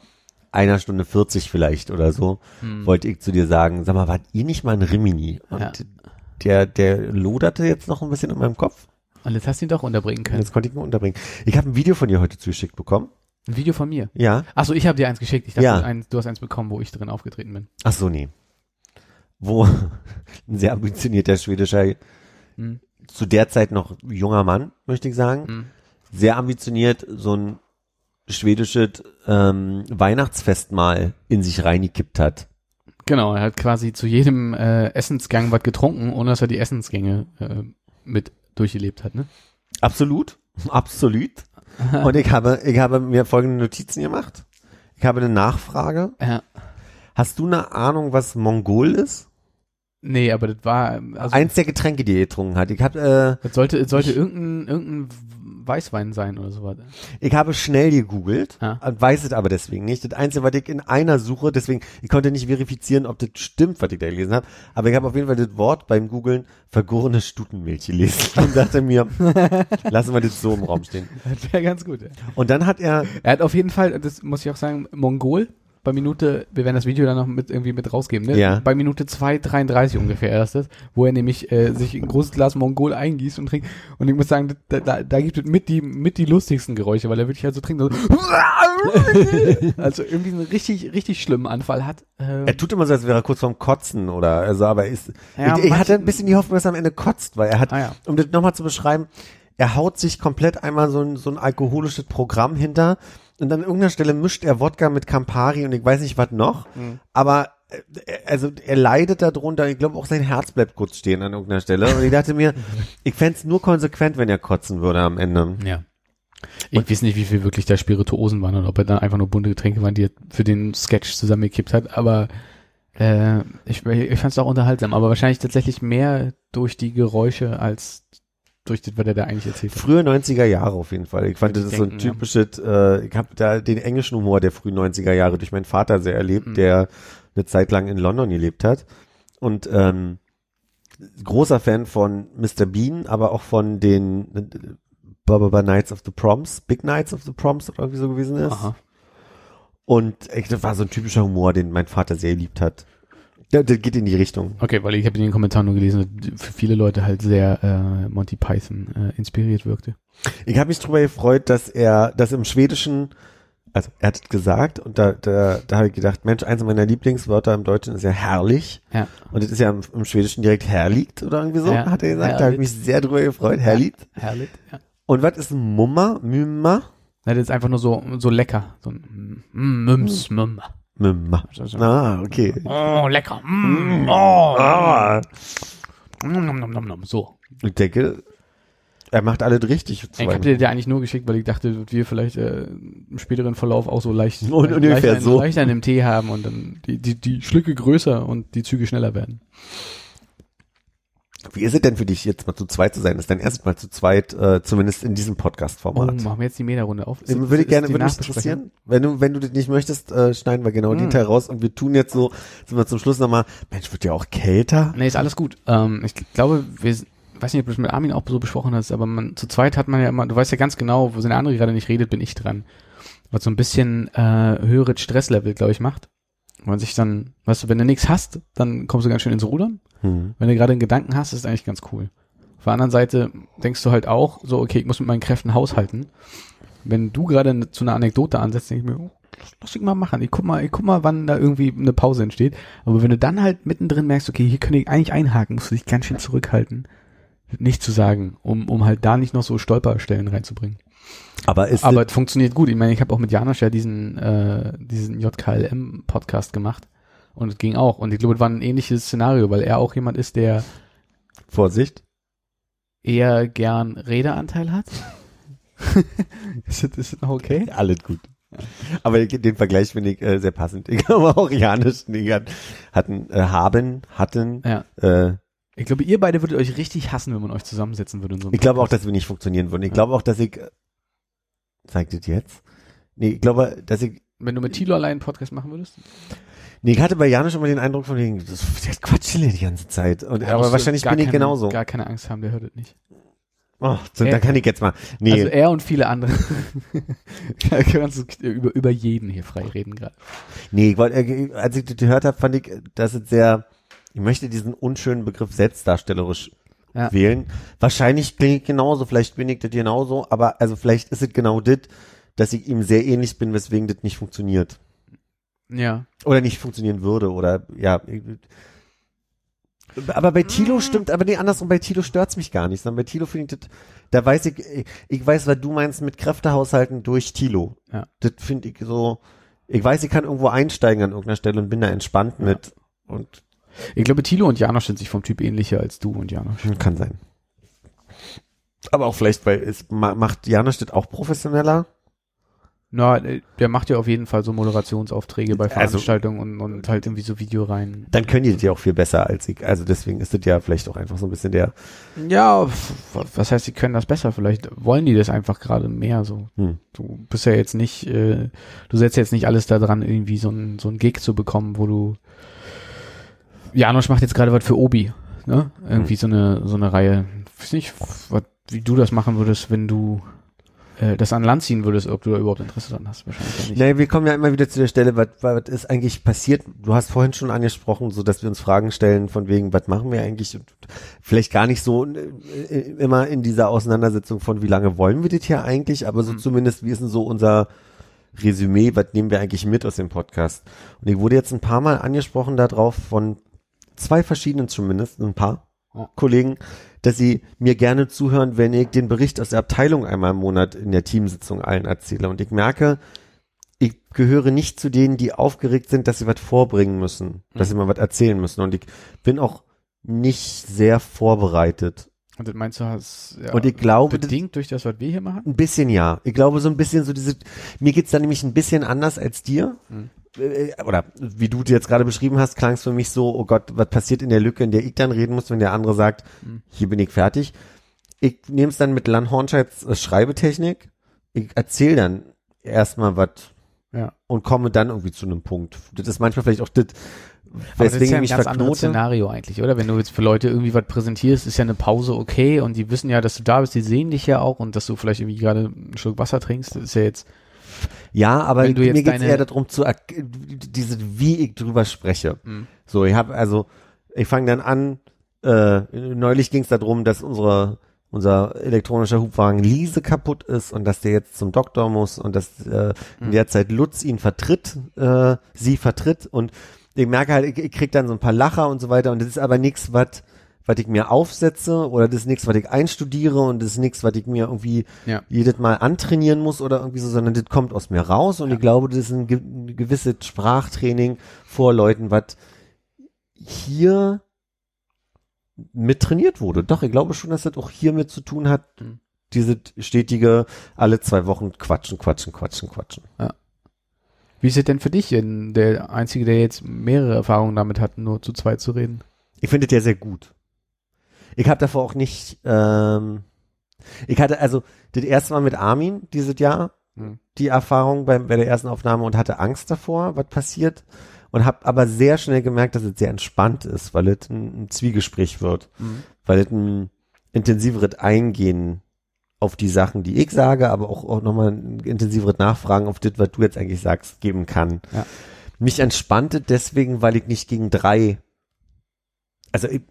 einer Stunde 40 vielleicht oder so, Hm. wollte ich zu dir sagen, sag mal, wart ihr nicht mal ein Rimini? Und Ja. der, der loderte jetzt noch ein bisschen in meinem Kopf. Und jetzt hast du ihn doch unterbringen können. jetzt konnte ich ihn unterbringen. Ich habe ein Video von dir heute zugeschickt bekommen. Ein Video von mir. Ja. Achso, ich habe dir eins geschickt. Ich dachte, Ja. eins, du hast eins bekommen, wo ich drin aufgetreten bin. Ach so, nee. Wo ein sehr ambitionierter schwedischer, Hm. zu der Zeit noch junger Mann, möchte ich sagen, Hm. sehr ambitioniert so ein schwedisches ähm, Weihnachtsfestmahl in sich reingekippt hat. Genau, er hat quasi zu jedem äh, Essensgang was getrunken, ohne dass er die Essensgänge äh, mit durchgelebt hat, ne? Absolut, absolut. Und ich habe, ich habe mir folgende Notizen gemacht. Ich habe eine Nachfrage. Ja. Hast du eine Ahnung, was Mongol ist? Nee, aber das war, also, Eins der Getränke, die er getrunken hat. Ich habe, das sollte, es sollte Ich- irgendein, irgendein Weißwein sein oder sowas. ich habe schnell gegoogelt, Ja. weiß es aber deswegen nicht. Das Einzige, was ich in einer Suche, deswegen, ich konnte nicht verifizieren, ob das stimmt, was ich da gelesen habe, aber ich habe auf jeden Fall das Wort beim Googlen vergorene Stutenmilch gelesen und dachte mir, lassen wir das so im Raum stehen. Das wäre ganz gut. Ja. Und dann hat er, Er hat auf jeden Fall, das muss ich auch sagen, Mongol bei Minute, wir werden das Video dann noch mit irgendwie mit rausgeben, ne? Ja. Bei Minute 2,33 ungefähr erst das, wo er nämlich äh, sich ein großes Glas Mongol eingießt und trinkt. Und ich muss sagen, da, da, da gibt es mit die, mit die lustigsten Geräusche, weil er wirklich halt so trinkt. So also irgendwie einen richtig, richtig schlimmen Anfall hat. Äh, er tut immer so, als wäre er kurz vorm Kotzen oder, also, aber er ist, Ja, ich, ich hatte ein bisschen die Hoffnung, dass er am Ende kotzt, weil er hat, Ah, ja. um das nochmal zu beschreiben, er haut sich komplett einmal so ein, so ein alkoholisches Programm hinter und an irgendeiner Stelle mischt er Wodka mit Campari und ich weiß nicht was noch, Mhm. aber äh, also er leidet darunter, ich glaube auch sein Herz bleibt kurz stehen an irgendeiner Stelle und ich dachte mir, ich fänd's nur konsequent, wenn er kotzen würde am Ende. Ja. Ich weiß nicht, wie viel wirklich da Spirituosen waren oder ob er dann einfach nur bunte Getränke waren, die er für den Sketch zusammengekippt hat, aber äh, ich, ich fand es auch unterhaltsam, aber wahrscheinlich tatsächlich mehr durch die Geräusche als durch das, was er da eigentlich erzählt hat. Frühe 90er Jahre auf jeden Fall. Ich fand, das ist so ein typisches, äh, ich habe da den englischen Humor der frühen 90er Jahre durch meinen Vater sehr erlebt, Mhm. der eine Zeit lang in London gelebt hat. Und ähm, großer Fan von Mr. Bean, aber auch von den Baba Nights of the Proms, Big Nights of the Proms oder irgendwie so gewesen ist. Aha. Und echt, das war so ein typischer Humor, den mein Vater sehr geliebt hat. Der, der geht in die Richtung. Okay, weil ich habe in den Kommentaren nur gelesen, dass für viele Leute halt sehr äh, Monty Python äh, inspiriert wirkte. Ich habe mich darüber gefreut, dass er das im Schwedischen, also er hat es gesagt und da, da, da habe ich gedacht, Mensch, eins meiner Lieblingswörter im Deutschen ist ja herrlich Ja. und das ist ja im, im Schwedischen direkt herliegt oder irgendwie so, Ja, hat er gesagt. Da habe ich mich sehr drüber gefreut, herliegt. Herrlich. Ja. Und was ist ein Mummer? Mümmer? Na, das ist einfach nur so so lecker, so ein Mum. Mümmer. Ah, okay. Oh, lecker. Mm, oh. Ah, Nom, nom, nom, nom. So. ich denke, er macht alles richtig. Ich habe dir der eigentlich nur geschickt, weil ich dachte, wir vielleicht äh, im späteren Verlauf auch so leicht, Und ungefähr leicht, einen- so. leicht einen im Tee haben und dann die, die, die Schlücke größer und die Züge schneller werden. Wie ist es denn für dich, jetzt mal zu zweit zu sein? Das ist dein erstes Mal zu zweit, äh, zumindest in diesem Oh, Podcast-Format. machen wir jetzt die Meta-Runde auf? Ist- Ähm, würde ich ist gerne, würde mich interessieren. Wenn du, wenn du das nicht möchtest, äh, schneiden wir genau den Mm. Teil raus und wir tun jetzt so, sind wir zum Schluss nochmal, Mensch, wird ja auch kälter? Nee, ist alles gut. Ähm, ich glaube, wir, weiß nicht, ob du das mit Armin auch so besprochen hast, aber man, zu zweit hat man ja immer, du weißt ja ganz genau, wo der andere gerade nicht redet, bin ich dran. Was so ein bisschen äh, höheres Stresslevel, glaube ich, macht. Wenn man sich dann, weißt du, wenn du nichts hast, dann kommst du ganz schön ins Rudern. Hm. Wenn du gerade einen Gedanken hast, ist eigentlich ganz cool. Auf der anderen Seite denkst du halt auch, so, okay, ich muss mit meinen Kräften haushalten. Wenn du gerade ne- zu einer Anekdote ansetzt, denke ich mir, oh, lass ich mal machen. Ich guck mal, ich guck mal, wann da irgendwie eine Pause entsteht. Aber wenn du dann halt mittendrin merkst, okay, hier könnte ich eigentlich einhaken, musst du dich ganz schön zurückhalten, nicht zu sagen, um, um halt da nicht noch so Stolperstellen reinzubringen. Aber ist Aber es funktioniert gut. Ich meine, ich habe auch mit Janosch ja diesen, äh, diesen JKLM-Podcast gemacht. Und es ging auch. Und ich glaube, es war ein ähnliches Szenario, weil er auch jemand ist, der Vorsicht, eher gern Redeanteil hat. ist, das, das noch okay? alles gut. Aber den Vergleich finde ich äh, sehr passend. Ich glaube auch Janisch hatten, äh, haben, hatten, Ja. äh, Ich glaube, ihr beide würdet euch richtig hassen, wenn man euch zusammensetzen würde. So ich glaube auch, dass wir nicht funktionieren würden. Ich Ja. glaube auch, dass ich, zeigt das jetzt? Nee, ich glaube, dass ich, Wenn du mit Tilo allein einen Podcast machen würdest? Nee, ich hatte bei Janusz immer den Eindruck von wegen, das der quatscht hier die ganze Zeit. Und, Da aber wahrscheinlich bin ich keine, genauso. Gar keine Angst haben, der hört es nicht. Oh, so, Er- dann kann ich jetzt mal. Nee, Also er und viele andere. da kannst du über, über jeden hier frei reden gerade. nee, ich wollte, äh, als ich das gehört habe, fand ich, dass es sehr, ich möchte diesen unschönen Begriff selbstdarstellerisch Ja. wählen. Wahrscheinlich klinge ich genauso, vielleicht bin ich das genauso, aber also vielleicht ist es genau das, dass ich ihm sehr ähnlich bin, weswegen das nicht funktioniert. Ja. Oder nicht funktionieren würde, oder ja. Aber bei Tilo stimmt, aber nee, andersrum, bei Tilo stört's mich gar nicht, sondern bei Tilo finde ich das, da weiß ich, ich, ich weiß, was du meinst mit Kräftehaushalten durch Tilo. Ja. Das finde ich so, ich weiß, ich kann irgendwo einsteigen an irgendeiner Stelle und bin da entspannt mit und Ich glaube, Tilo und Janosch sind sich vom Typ ähnlicher als du und Janosch. kann sein. Aber auch vielleicht, weil es ma- macht Janusz das auch professioneller. Na, der macht ja auf jeden Fall so Moderationsaufträge bei Also- Veranstaltungen und, und halt irgendwie so Video rein. Dann können die das ja auch viel besser als ich. Also deswegen ist das ja vielleicht auch einfach so ein bisschen der, Ja, was heißt, sie können das besser? Vielleicht wollen die das einfach gerade mehr so. hm. Du bist ja jetzt nicht, äh, du setzt jetzt nicht alles daran, irgendwie so ein, so ein Gig zu bekommen, wo du Janosch macht jetzt gerade was für Obi, ne? Irgendwie so eine, so eine Reihe. Ich weiß nicht, was, wie du das machen würdest, wenn du äh, das an Land ziehen würdest, ob du da überhaupt Interesse dran hast. Wahrscheinlich nicht. Naja, wir kommen ja immer wieder zu der Stelle, was, was ist eigentlich passiert? Du hast vorhin schon angesprochen, so dass wir uns Fragen stellen von wegen, was machen wir eigentlich? Und vielleicht gar nicht so äh, immer in dieser Auseinandersetzung von, wie lange wollen wir das hier eigentlich? Aber so Mhm. zumindest, wie ist denn so unser Resümee? Was nehmen wir eigentlich mit aus dem Podcast? Und ich wurde jetzt ein paar Mal angesprochen darauf von zwei verschiedenen zumindest, ein paar Ja. Kollegen, dass sie mir gerne zuhören, wenn ich den Bericht aus der Abteilung einmal im Monat in der Teamsitzung allen erzähle. Und ich merke, ich gehöre nicht zu denen, die aufgeregt sind, dass sie was vorbringen müssen, dass sie mal was erzählen müssen. Und ich bin auch nicht sehr vorbereitet. Und das meinst du, hast ja, Und ich glaube, bedingt durch das, was wir hier machen? ein bisschen ja. Ich glaube so ein bisschen so diese, mir geht's da nämlich ein bisschen anders als dir. Mhm. Äh, Oder wie du dir jetzt gerade beschrieben hast, klang es für mich so, oh Gott, was passiert in der Lücke, in der ich dann reden muss, wenn der andere sagt, Mhm. hier bin ich fertig. Ich nehme es dann mit Lan Hornscheids äh, Schreibetechnik. Ich erzähle dann erstmal was Ja. und komme dann irgendwie zu einem Punkt. Das ist manchmal vielleicht auch das, Aber das ist ja ein ganz anderes. Szenario eigentlich, oder? Wenn du jetzt für Leute irgendwie was präsentierst, ist ja eine Pause okay und die wissen ja, dass du da bist, die sehen dich ja auch und dass du vielleicht irgendwie gerade einen Schluck Wasser trinkst, ist ja jetzt, Ja, aber mir geht's deine- eher darum zu diese wie ich drüber spreche. Mhm. So, ich habe also ich fange dann an. Äh, neulich ging es darum, dass unsere unser elektronischer Hubwagen Liese kaputt ist und dass der jetzt zum Doktor muss und dass äh, in Mhm. der Zeit Lutz ihn vertritt, äh, sie vertritt und ich merke halt, ich, ich krieg dann so ein paar Lacher und so weiter und das ist aber nichts, was was ich mir aufsetze oder das ist nichts, was ich einstudiere und das ist nichts, was ich mir irgendwie Ja. jedes Mal antrainieren muss oder irgendwie so, sondern das kommt aus mir raus und ich glaube, das ist ein, ge ein gewisses Sprachtraining vor Leuten, was hier mit trainiert wurde. Doch, ich glaube schon, dass das auch hier mit zu tun hat, Mhm. diese stetige, alle zwei Wochen quatschen, quatschen, quatschen, quatschen. wie ist es denn für dich, der Einzige, der jetzt mehrere Erfahrungen damit hat, nur zu zweit zu reden? Ich finde das ja sehr gut. Ich habe davor auch nicht, ähm, ich hatte also das erste Mal mit Armin dieses Jahr Mhm. die Erfahrung bei, bei der ersten Aufnahme und hatte Angst davor, was passiert und habe aber sehr schnell gemerkt, dass es sehr entspannt ist, weil es ein, ein Zwiegespräch wird, weil es ein intensiveres Eingehen auf die Sachen, die ich sage, aber auch, auch nochmal ein intensiveres Nachfragen auf das, was du jetzt eigentlich sagst, geben kann. Ja. Mich entspannte deswegen, weil ich nicht gegen drei, also ich,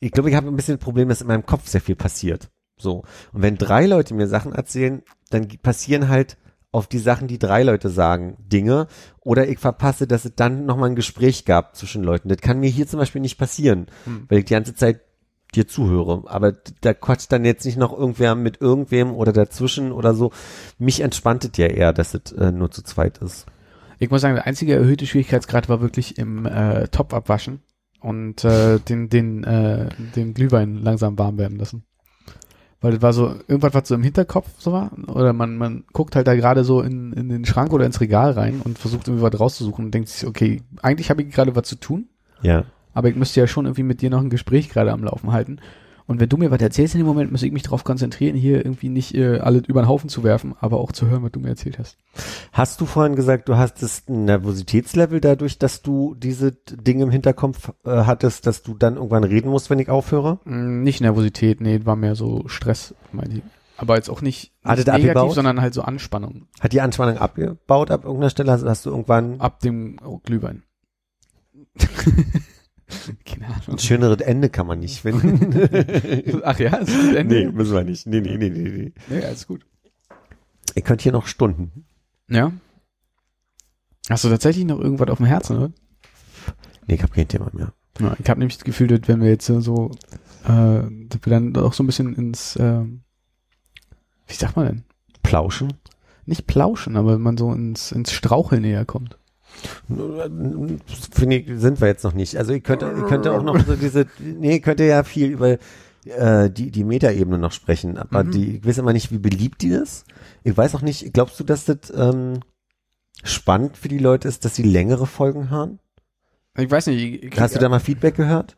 ich glaube, ich habe ein bisschen ein Problem, dass in meinem Kopf sehr viel passiert. So. Und wenn drei Leute mir Sachen erzählen, dann passieren halt auf die Sachen, die drei Leute sagen, Dinge. Oder ich verpasse, dass es dann nochmal ein Gespräch gab zwischen Leuten. Das kann mir hier zum Beispiel nicht passieren, Hm. weil ich die ganze Zeit dir zuhöre. Aber da quatscht dann jetzt nicht noch irgendwer mit irgendwem oder dazwischen oder so. Mich entspanntet ja eher, dass es äh, nur zu zweit ist. Ich muss sagen, der einzige erhöhte Schwierigkeitsgrad war wirklich im äh, Topf abwaschen und äh, den, den, äh, den Glühwein langsam warm werden lassen. Weil das war so, irgendwas, was so im Hinterkopf so war, oder man, man guckt halt da gerade so in, in den Schrank oder ins Regal rein und versucht irgendwie was rauszusuchen und denkt sich, okay, eigentlich habe ich gerade was zu tun, Ja. aber ich müsste ja schon irgendwie mit dir noch ein Gespräch gerade am Laufen halten. Und wenn du mir was erzählst in dem Moment, muss ich mich darauf konzentrieren, hier irgendwie nicht äh, alle über den Haufen zu werfen, aber auch zu hören, was du mir erzählt hast. Hast du vorhin gesagt, du hast das Nervositätslevel dadurch, dass du diese Dinge im Hinterkopf äh, hattest, dass du dann irgendwann reden musst, wenn ich aufhöre? Mm, Nicht Nervosität, nee, war mehr so Stress, meine ich. Aber jetzt auch nicht, nicht er negativ, abgebaut? sondern halt so Anspannung Hat die Anspannung abgebaut ab irgendeiner Stelle? Hast, hast du irgendwann ab dem Glühwein. Keine Ahnung. ein schöneres Ende kann man nicht finden. Ach ja, ist gut Ende. nee, müssen wir nicht. Nee, nee, nee, nee, nee. Nee, alles gut. Ihr könnt hier noch Stunden. Ja. Hast du tatsächlich noch irgendwas auf dem Herzen, oder? Nee, ich habe kein Thema mehr. Ja, ich habe nämlich das Gefühl, dass wenn wir jetzt so, äh, dass wir dann auch so ein bisschen ins, ähm, wie sagt man denn? Plauschen? Nicht plauschen, aber wenn man so ins, ins Straucheln näher kommt. Finde ich, sind wir jetzt noch nicht. Also ihr könnt, ihr könnt auch noch so diese, nee, ihr könnt ja viel über äh, die, die Metaebene noch sprechen, aber Mhm. die, ich weiß immer nicht, wie beliebt die ist. Ich weiß auch nicht, glaubst du, dass das ähm, spannend für die Leute ist, dass sie längere Folgen hören? Ich weiß nicht, ich, ich Hast du da mal Feedback gehört?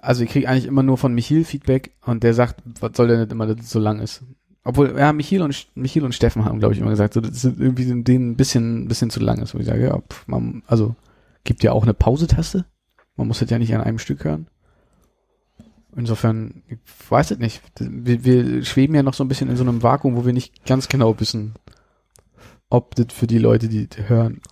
also ich kriege eigentlich immer nur von Michiel Feedback und der sagt, was soll denn nicht immer, dass es so lang ist. Obwohl, ja, Michiel und, Michiel und Steffen haben, glaube ich, immer gesagt, so, das ist irgendwie denen ein bisschen, ein bisschen zu lang ist, wo ich sage, ja, pf, man, also, gibt ja auch eine Pausetaste. Man muss das ja nicht an einem Stück hören. Insofern, ich weiß es nicht. Wir, wir schweben ja noch so ein bisschen in so einem Vakuum, wo wir nicht ganz genau wissen, ob das für die Leute, die hören,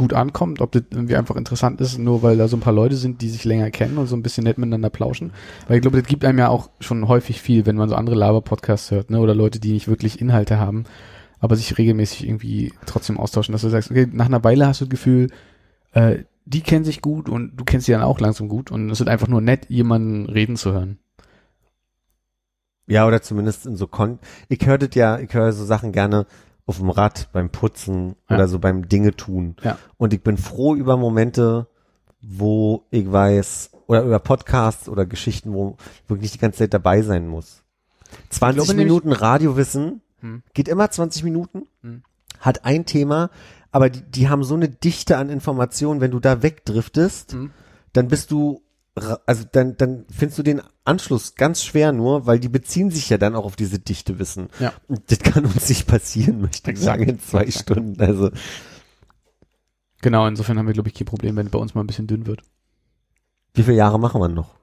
gut ankommt, ob das irgendwie einfach interessant ist, nur weil da so ein paar Leute sind, die sich länger kennen und so ein bisschen nett miteinander plauschen. Weil ich glaube, das gibt einem ja auch schon häufig viel, wenn man so andere Laber-Podcasts hört, ne? Oder Leute, die nicht wirklich Inhalte haben, aber sich regelmäßig irgendwie trotzdem austauschen, dass du sagst, okay, nach einer Weile hast du das Gefühl, äh, die kennen sich gut und du kennst sie dann auch langsam gut und es ist einfach nur nett, jemanden reden zu hören. Ja, oder zumindest in so Kon ich höre das ja, ich höre so Sachen gerne auf dem Rad beim Putzen Ja. oder so beim Dinge tun. Ja. Und ich bin froh über Momente, wo ich weiß, oder über Podcasts oder Geschichten, wo wirklich die ganze Zeit dabei sein muss. 20 glaube Minuten Radiowissen, Hm. geht immer 20 Minuten, Hm. hat ein Thema, aber die, die haben so eine Dichte an Informationen, wenn du da wegdriftest, Hm. dann bist du, also dann, dann findest du den Anschluss ganz schwer nur, weil die beziehen sich ja dann auch auf diese dichte Wissen. Ja. Und das kann uns nicht passieren, möchte ich sagen, in zwei Exakt. Stunden. Also, Genau, insofern haben wir, glaube ich, kein Problem, wenn es bei uns mal ein bisschen dünn wird. wie viele Jahre machen wir noch?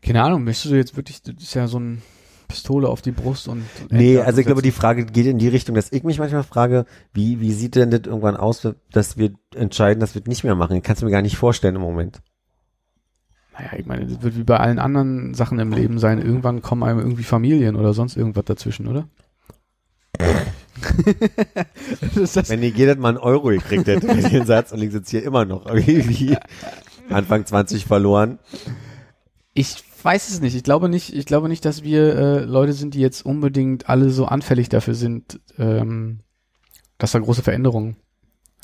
Keine Ahnung, möchtest du jetzt wirklich, das ist ja so ein Pistole auf die Brust und. Nee, also ich glaube, die Frage geht in die Richtung, dass ich mich manchmal frage, wie, wie sieht denn das irgendwann aus, dass wir entscheiden, dass wir das nicht mehr machen? Ich kann es mir gar nicht vorstellen im Moment. Naja, ich meine, das wird wie bei allen anderen Sachen im Leben sein. Irgendwann kommen einem irgendwie Familien oder sonst irgendwas dazwischen, oder? das das, Wenn ihr jedes Mal einen Euro gekriegt hätte für den Satz und ich sitze hier immer noch irgendwie Anfang 20 verloren. ich weiß es nicht. Ich glaube nicht, ich glaube nicht, dass wir äh, Leute sind, die jetzt unbedingt alle so anfällig dafür sind, ähm, dass da große Veränderungen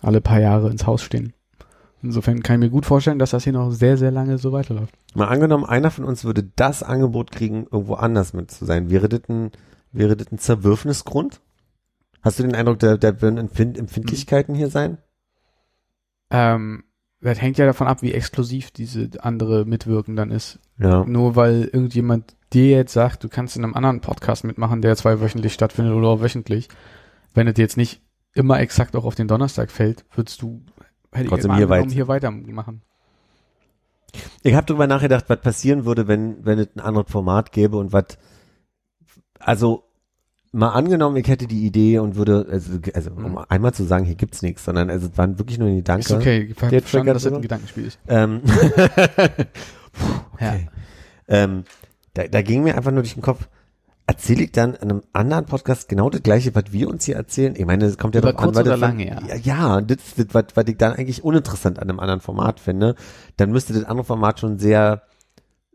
alle paar Jahre ins Haus stehen. Insofern kann ich mir gut vorstellen, dass das hier noch sehr, sehr lange so weiterläuft. Mal angenommen, einer von uns würde das Angebot kriegen, irgendwo anders mit zu sein. Wäre das ein, wäre das ein Zerwürfnisgrund? Hast du den Eindruck, da, da würden Empfind Empfindlichkeiten hier sein? Ähm, das hängt ja davon ab, wie exklusiv diese andere Mitwirken dann ist. Ja. Nur weil irgendjemand dir jetzt sagt, du kannst in einem anderen Podcast mitmachen, der zweiwöchentlich stattfindet oder auch wöchentlich. Wenn es dir jetzt nicht immer exakt auch auf den Donnerstag fällt, würdest du hätte ich Trotzdem mal hier weit- hier weitermachen. Ich habe darüber nachgedacht, was passieren würde, wenn, wenn es ein anderes Format gäbe und was, also mal angenommen, ich hätte die Idee und würde, also, also um Mhm. einmal zu sagen, hier gibt's nichts, sondern also, es waren wirklich nur die Gedanken. Ist okay, ich habe verstanden, dass das ein Gedankenspiel ist. Ähm, okay. Ähm, da, da ging mir einfach nur durch den Kopf, erzähle ich dann in einem anderen Podcast genau das gleiche, was wir uns hier erzählen? Ich meine, das kommt ja drauf an, weil oder das lange, ja. ja. Ja, das das, was, was ich dann eigentlich uninteressant an einem anderen Format finde. Dann müsste das andere Format schon sehr,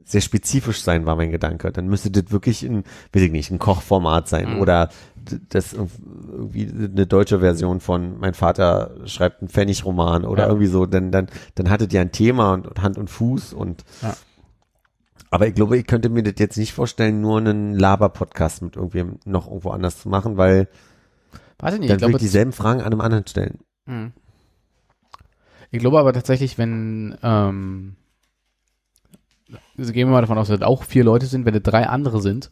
sehr spezifisch sein, war mein Gedanke. Dann müsste das wirklich ein, weiß ich nicht, ein Kochformat sein Mhm. oder das irgendwie eine deutsche Version von mein Vater schreibt einen Pfennigroman oder Ja. irgendwie so, dann, dann, dann hattet ihr ein Thema und, und Hand und Fuß und Ja. Aber ich glaube, ich könnte mir das jetzt nicht vorstellen, nur einen Laber-Podcast mit irgendwem noch irgendwo anders zu machen, weil Weiß ich nicht, dann ich würde glaube, ich dieselben Fragen an einem anderen stellen. Mhm. Ich glaube aber tatsächlich, wenn, ähm, also gehen wir mal davon aus, dass es auch vier Leute sind, wenn es drei andere sind,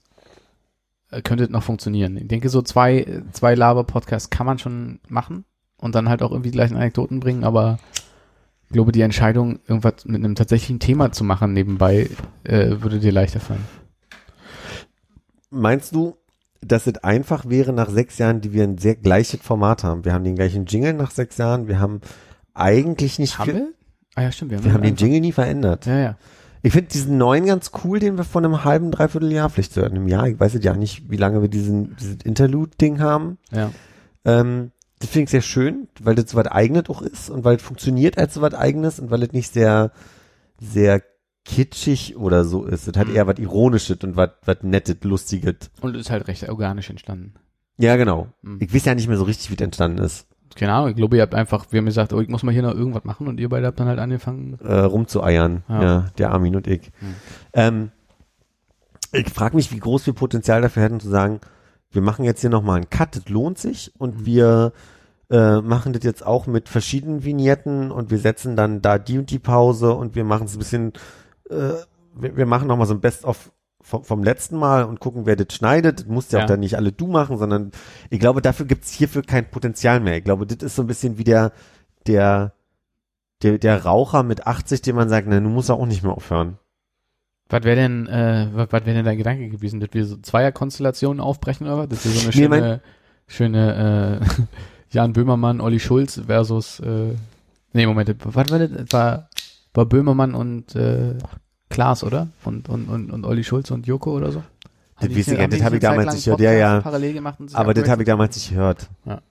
äh, könnte es noch funktionieren. Ich denke, so zwei, zwei Laber-Podcasts kann man schon machen und dann halt auch irgendwie die gleichen Anekdoten bringen, aber glaube, die Entscheidung, irgendwas mit einem tatsächlichen Thema zu machen nebenbei, äh, würde dir leichter fallen. Meinst du, dass es einfach wäre nach sechs Jahren, die wir ein sehr gleiches Format haben? Wir haben den gleichen Jingle nach sechs Jahren, wir haben eigentlich nicht Haben viel, wir? Ah ja, stimmt. Wir haben, wir haben den Jingle nie verändert. Ja, ja. Ich finde diesen neuen ganz cool, den wir vor einem halben, dreiviertel Jahr, vielleicht so einem Jahr, ich weiß es ja nicht, wie lange wir diesen, dieses Interlude-Ding haben. Ja. Ähm, das finde ich sehr schön, weil das so was eigenes auch ist und weil es funktioniert als so was eigenes und weil es nicht sehr, sehr kitschig oder so ist. Es hat Mhm. eher was Ironisches und was, was Nettes, Lustiges. Und ist halt recht organisch entstanden. Ja, genau. Mhm. Ich weiß ja nicht mehr so richtig, wie das entstanden ist, Keine Ahnung, ich glaube, ihr habt einfach, wir haben gesagt, oh, ich muss mal hier noch irgendwas machen und ihr beide habt dann halt angefangen. äh, rumzueiern. Ja. Ja. der Armin und ich. Mhm. Ähm, ich frage mich, wie groß wir Potenzial dafür hätten zu sagen, wir machen jetzt hier nochmal einen Cut, das lohnt sich und Mhm. wir äh, machen das jetzt auch mit verschiedenen Vignetten und wir setzen dann da die und die Pause und wir machen es ein bisschen, äh, wir, wir machen nochmal so ein Best-of vom, vom letzten Mal und gucken, wer das schneidet. Das musst ja, Ja. auch dann nicht alle du machen, sondern ich glaube, dafür gibt's hierfür kein Potenzial mehr. Ich glaube, das ist so ein bisschen wie der, der, der, der Raucher mit 80, dem man sagt, na, du musst auch nicht mehr aufhören. Was wäre denn, äh, was, was wäre denn dein Gedanke gewesen, dass wir so Zweierkonstellationen aufbrechen oder was? Dass wir so eine Nee, schöne, schöne, äh, Jan Böhmermann, Olli Schulz versus, äh, nee, Moment, was war das? War, war Böhmermann und, äh, Klaas, oder? Und, und, und, und Olli Schulz und Joko oder so? Das ich ja, das die hab nicht ich damals nicht gehört, ja, ja. Aber das habe ich damals nicht gehört. Ja.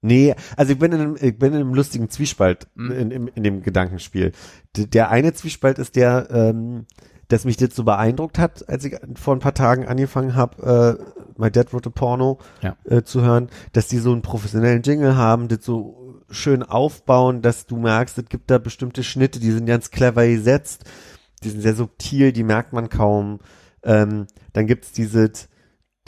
Nee, also ich bin in einem, ich bin in einem lustigen Zwiespalt Mhm. in, in, in dem Gedankenspiel. D der eine Zwiespalt ist der, ähm, dass mich das so beeindruckt hat, als ich vor ein paar Tagen angefangen habe, äh, My Dad Wrote a Porno Ja. äh, zu hören, dass die so einen professionellen Jingle haben, das so schön aufbauen, dass du merkst, es gibt da bestimmte Schnitte, die sind ganz clever gesetzt, die sind sehr subtil, die merkt man kaum. Ähm, dann gibt's diese,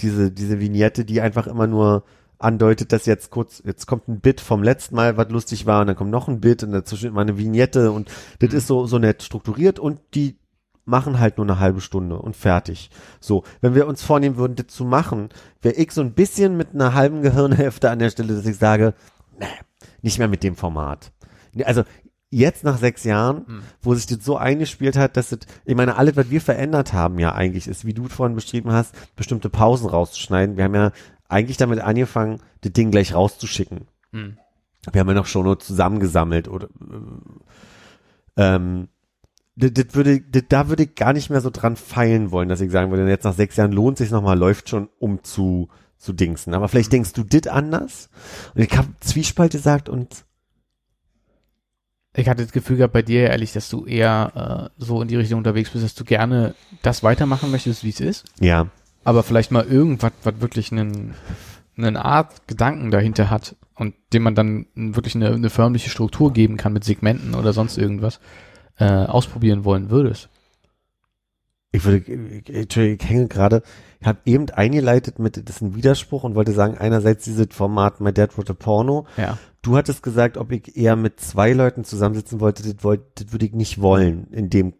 diese, diese Vignette, die einfach immer nur andeutet, dass jetzt kurz, jetzt kommt ein Bit vom letzten Mal, was lustig war, und dann kommt noch ein Bit und dazwischen immer eine Vignette und das ist so, so nett strukturiert und die machen halt nur eine halbe Stunde und fertig. So, wenn wir uns vornehmen würden, das zu machen, wäre ich so ein bisschen mit einer halben Gehirnhälfte an der Stelle, dass ich sage, nee, nicht mehr mit dem Format. Also jetzt nach sechs Jahren, Hm. wo sich das so eingespielt hat, dass das, ich meine, alles, was wir verändert haben ja eigentlich, ist, wie du vorhin beschrieben hast, bestimmte Pausen rauszuschneiden. Wir haben ja eigentlich damit angefangen, das Ding gleich rauszuschicken. Hm. Wir haben ja noch schon nur zusammengesammelt oder äh, ähm, das, würde, das, da würde ich gar nicht mehr so dran feilen wollen, dass ich sagen würde, jetzt nach sechs Jahren lohnt sich nochmal, läuft schon, um zu, zu dingsen. Aber vielleicht denkst du dit anders? Und ich habe Zwiespalt gesagt und Ich hatte das Gefühl gehabt bei dir, ehrlich, dass du eher äh, so in die Richtung unterwegs bist, dass du gerne das weitermachen möchtest, wie es ist, ja, aber vielleicht mal irgendwas, was wirklich einen, einen Art Gedanken dahinter hat und dem man dann wirklich eine, eine förmliche Struktur geben kann mit Segmenten oder sonst irgendwas, äh, ausprobieren wollen würdest. ich würde, ich, Entschuldigung, ich hänge gerade, ich habe eben eingeleitet mit, das ist ein Widerspruch und wollte sagen, einerseits dieses Format My Dad Wrote a Porno, Ja. Du hattest gesagt, ob ich eher mit zwei Leuten zusammensitzen wollte, das, wollte, das würde ich nicht wollen in dem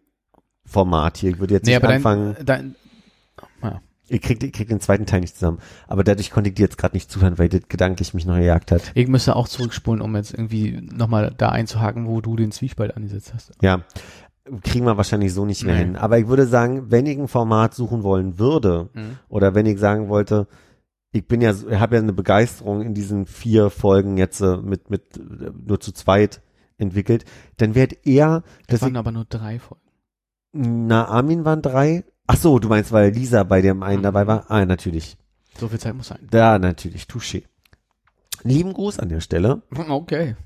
Format hier. Ich würde jetzt Nee, nicht anfangen, dein, dein, ich krieg, ich krieg den zweiten Teil nicht zusammen. Aber dadurch konnte ich dir jetzt gerade nicht zuhören, weil das gedanklich mich noch gejagt hat. ich müsste auch zurückspulen, um jetzt irgendwie nochmal da einzuhaken, wo du den Zwiespalt angesetzt hast. Ja, kriegen wir wahrscheinlich so nicht mehr Nee. hin. Aber ich würde sagen, wenn ich ein Format suchen wollen würde, Mhm. oder wenn ich sagen wollte, ich bin ja, ich habe ja eine Begeisterung in diesen vier Folgen jetzt äh, mit, mit äh, nur zu zweit entwickelt, dann wäre eher, Das dass ich waren aber nur drei Folgen. Na, Armin waren drei. Ach so, du meinst, weil Lisa bei dem einen Mhm. dabei war? Ah, natürlich. So viel Zeit muss sein. Da, natürlich. Touché. Lieben Gruß an der Stelle. Okay.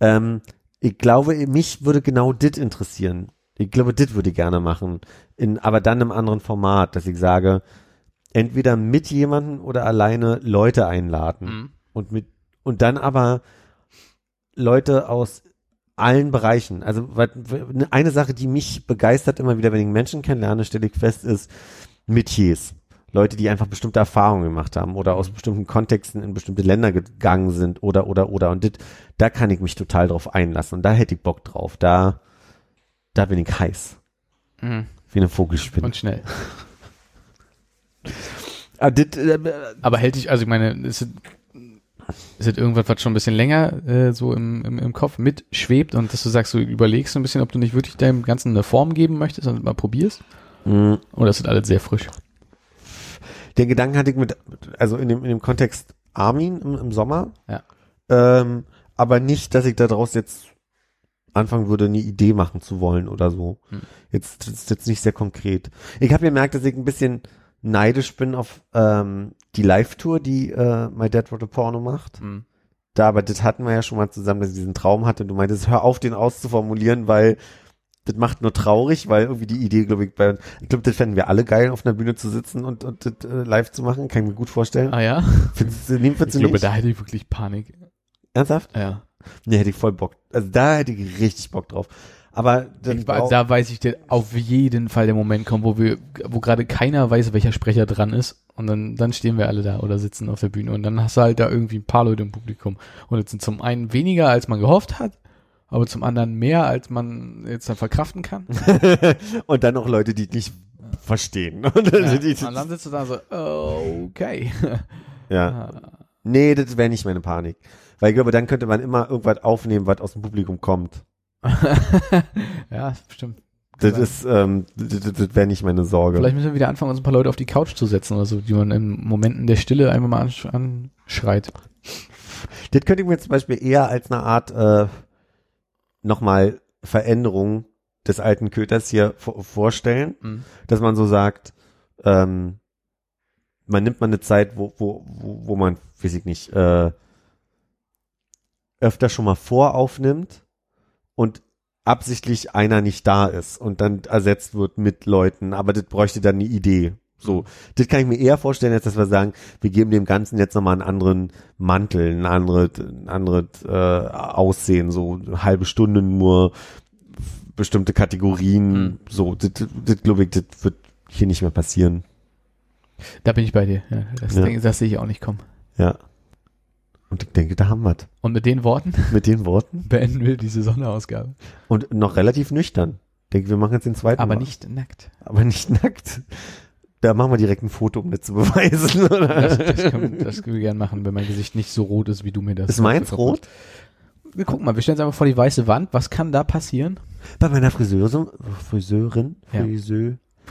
Ähm, ich glaube, mich würde genau dit interessieren. Ich glaube, dit würde ich gerne machen. In, aber dann im anderen Format, dass ich sage, entweder mit jemandem oder alleine Leute einladen. Mhm. Und mit, und dann aber Leute aus allen Bereichen. Also eine Sache, die mich begeistert immer wieder, wenn ich Menschen kennenlerne, stelle ich fest, ist Metiers. Leute, die einfach bestimmte Erfahrungen gemacht haben oder aus bestimmten Kontexten in bestimmte Länder gegangen sind oder, oder, oder. Und dit, da kann ich mich total drauf einlassen und da hätte ich Bock drauf. Da, da bin ich heiß. Mhm. Wie eine Vogelspinne. Und schnell. Ah, äh, Aber hält dich, also ich meine, ist ist es irgendwas, was schon ein bisschen länger äh, so im, im, im Kopf mitschwebt und dass du sagst, du überlegst so ein bisschen, ob du nicht wirklich deinem Ganzen eine Form geben möchtest und mal probierst? mh, Oder ist das alles sehr frisch? den Gedanken hatte ich mit, also in dem, in dem Kontext Armin im, im Sommer. Ja. Ähm, aber nicht, dass ich daraus jetzt anfangen würde, eine Idee machen zu wollen oder so. Hm. Jetzt das ist jetzt nicht sehr konkret. Ich habe gemerkt, dass ich ein bisschen neidisch bin auf ähm, die Live-Tour, die äh, My Dad Wrote a Porno macht. Mhm. Da, aber das hatten wir ja schon mal zusammen, dass ich diesen Traum hatte. Du meintest, hör auf, den auszuformulieren, weil das macht nur traurig, weil irgendwie die Idee, glaube ich, bei ich glaube, das fänden wir alle geil, auf einer Bühne zu sitzen und, und das äh, live zu machen. Kann ich mir gut vorstellen. Ah ja? Findest du, nehmen Ich findest du glaube, nicht? da hätte ich wirklich Panik. Ernsthaft? Ja. Nee, hätte ich voll Bock. Also da hätte ich richtig Bock drauf. Aber dann Ich, da weiß ich, der auf jeden Fall der Moment kommt, wo wir, wo gerade keiner weiß, welcher Sprecher dran ist. Und dann, dann stehen wir alle da oder sitzen auf der Bühne. Und dann hast du halt da irgendwie ein paar Leute im Publikum. Und jetzt sind zum einen weniger, als man gehofft hat, aber zum anderen mehr, als man jetzt dann verkraften kann. und dann noch Leute, die nicht verstehen. Und Ja. die, Und dann sitzt du da so, okay. ja. Nee, das wäre nicht meine Panik. Weil ich glaube, dann könnte man immer irgendwas aufnehmen, was aus dem Publikum kommt. ja, stimmt. Das ist, ähm, das, das- wäre nicht meine Sorge. Vielleicht müssen wir wieder anfangen, uns ein paar Leute auf die Couch zu setzen oder so, die man in Momenten der Stille einfach mal ansch anschreit. Das könnte ich mir zum Beispiel eher als eine Art äh, nochmal Veränderung des alten Köters hier vor- vorstellen, Mhm. dass man so sagt, ähm, man nimmt mal eine Zeit, wo, wo, wo, wo man, weiß ich nicht, äh, öfter schon mal voraufnimmt und absichtlich einer nicht da ist und dann ersetzt wird mit Leuten, aber das bräuchte dann eine Idee. So, das kann ich mir eher vorstellen, als dass wir sagen, wir geben dem Ganzen jetzt nochmal einen anderen Mantel, ein anderes, ein anderes äh, Aussehen, so eine halbe Stunde nur bestimmte Kategorien, Mhm. so, das, das, glaube ich, das wird hier nicht mehr passieren. Da bin ich bei dir. Ja, das, Ja. Das sehe ich auch nicht kommen. Ja. Und ich denke, da haben wir Und mit den Worten Mit den Worten. beenden wir diese Sonderausgabe. Und noch relativ nüchtern. Ich denke, wir machen jetzt den zweiten. Aber Mal. nicht nackt. Aber nicht nackt. Da machen wir direkt ein Foto, um das zu beweisen. Oder? Das, das, können, das können wir gerne machen, wenn mein Gesicht nicht so rot ist, wie du mir das Ist meins rot? Wir gucken mal, wir stellen es einfach vor die weiße Wand. Was kann da passieren? Bei meiner Friseurin, Friseurin, Ja.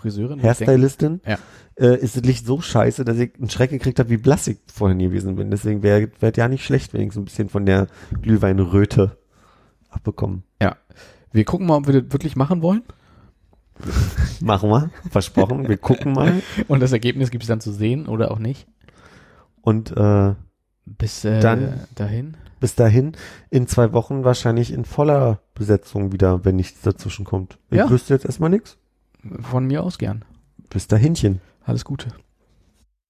Friseur, Friseurin? Hairstylistin, Ja. äh, ist das Licht so scheiße, dass ich einen Schreck gekriegt habe, wie blass ich vorhin gewesen bin. Deswegen wäre wär ja nicht schlecht, wenn ich so ein bisschen von der Glühweinröte abbekommen. Wir gucken mal, ob wir das wirklich machen wollen. Machen wir, versprochen. Wir gucken mal. Und das Ergebnis gibt es dann zu sehen oder auch nicht. Und äh, Bis äh, Dann- dahin. bis dahin in zwei Wochen wahrscheinlich in voller Besetzung wieder, wenn nichts dazwischen kommt. Ich Ja. wüsste jetzt erstmal nichts. Von mir aus gern. Bis dahinchen. Alles Gute.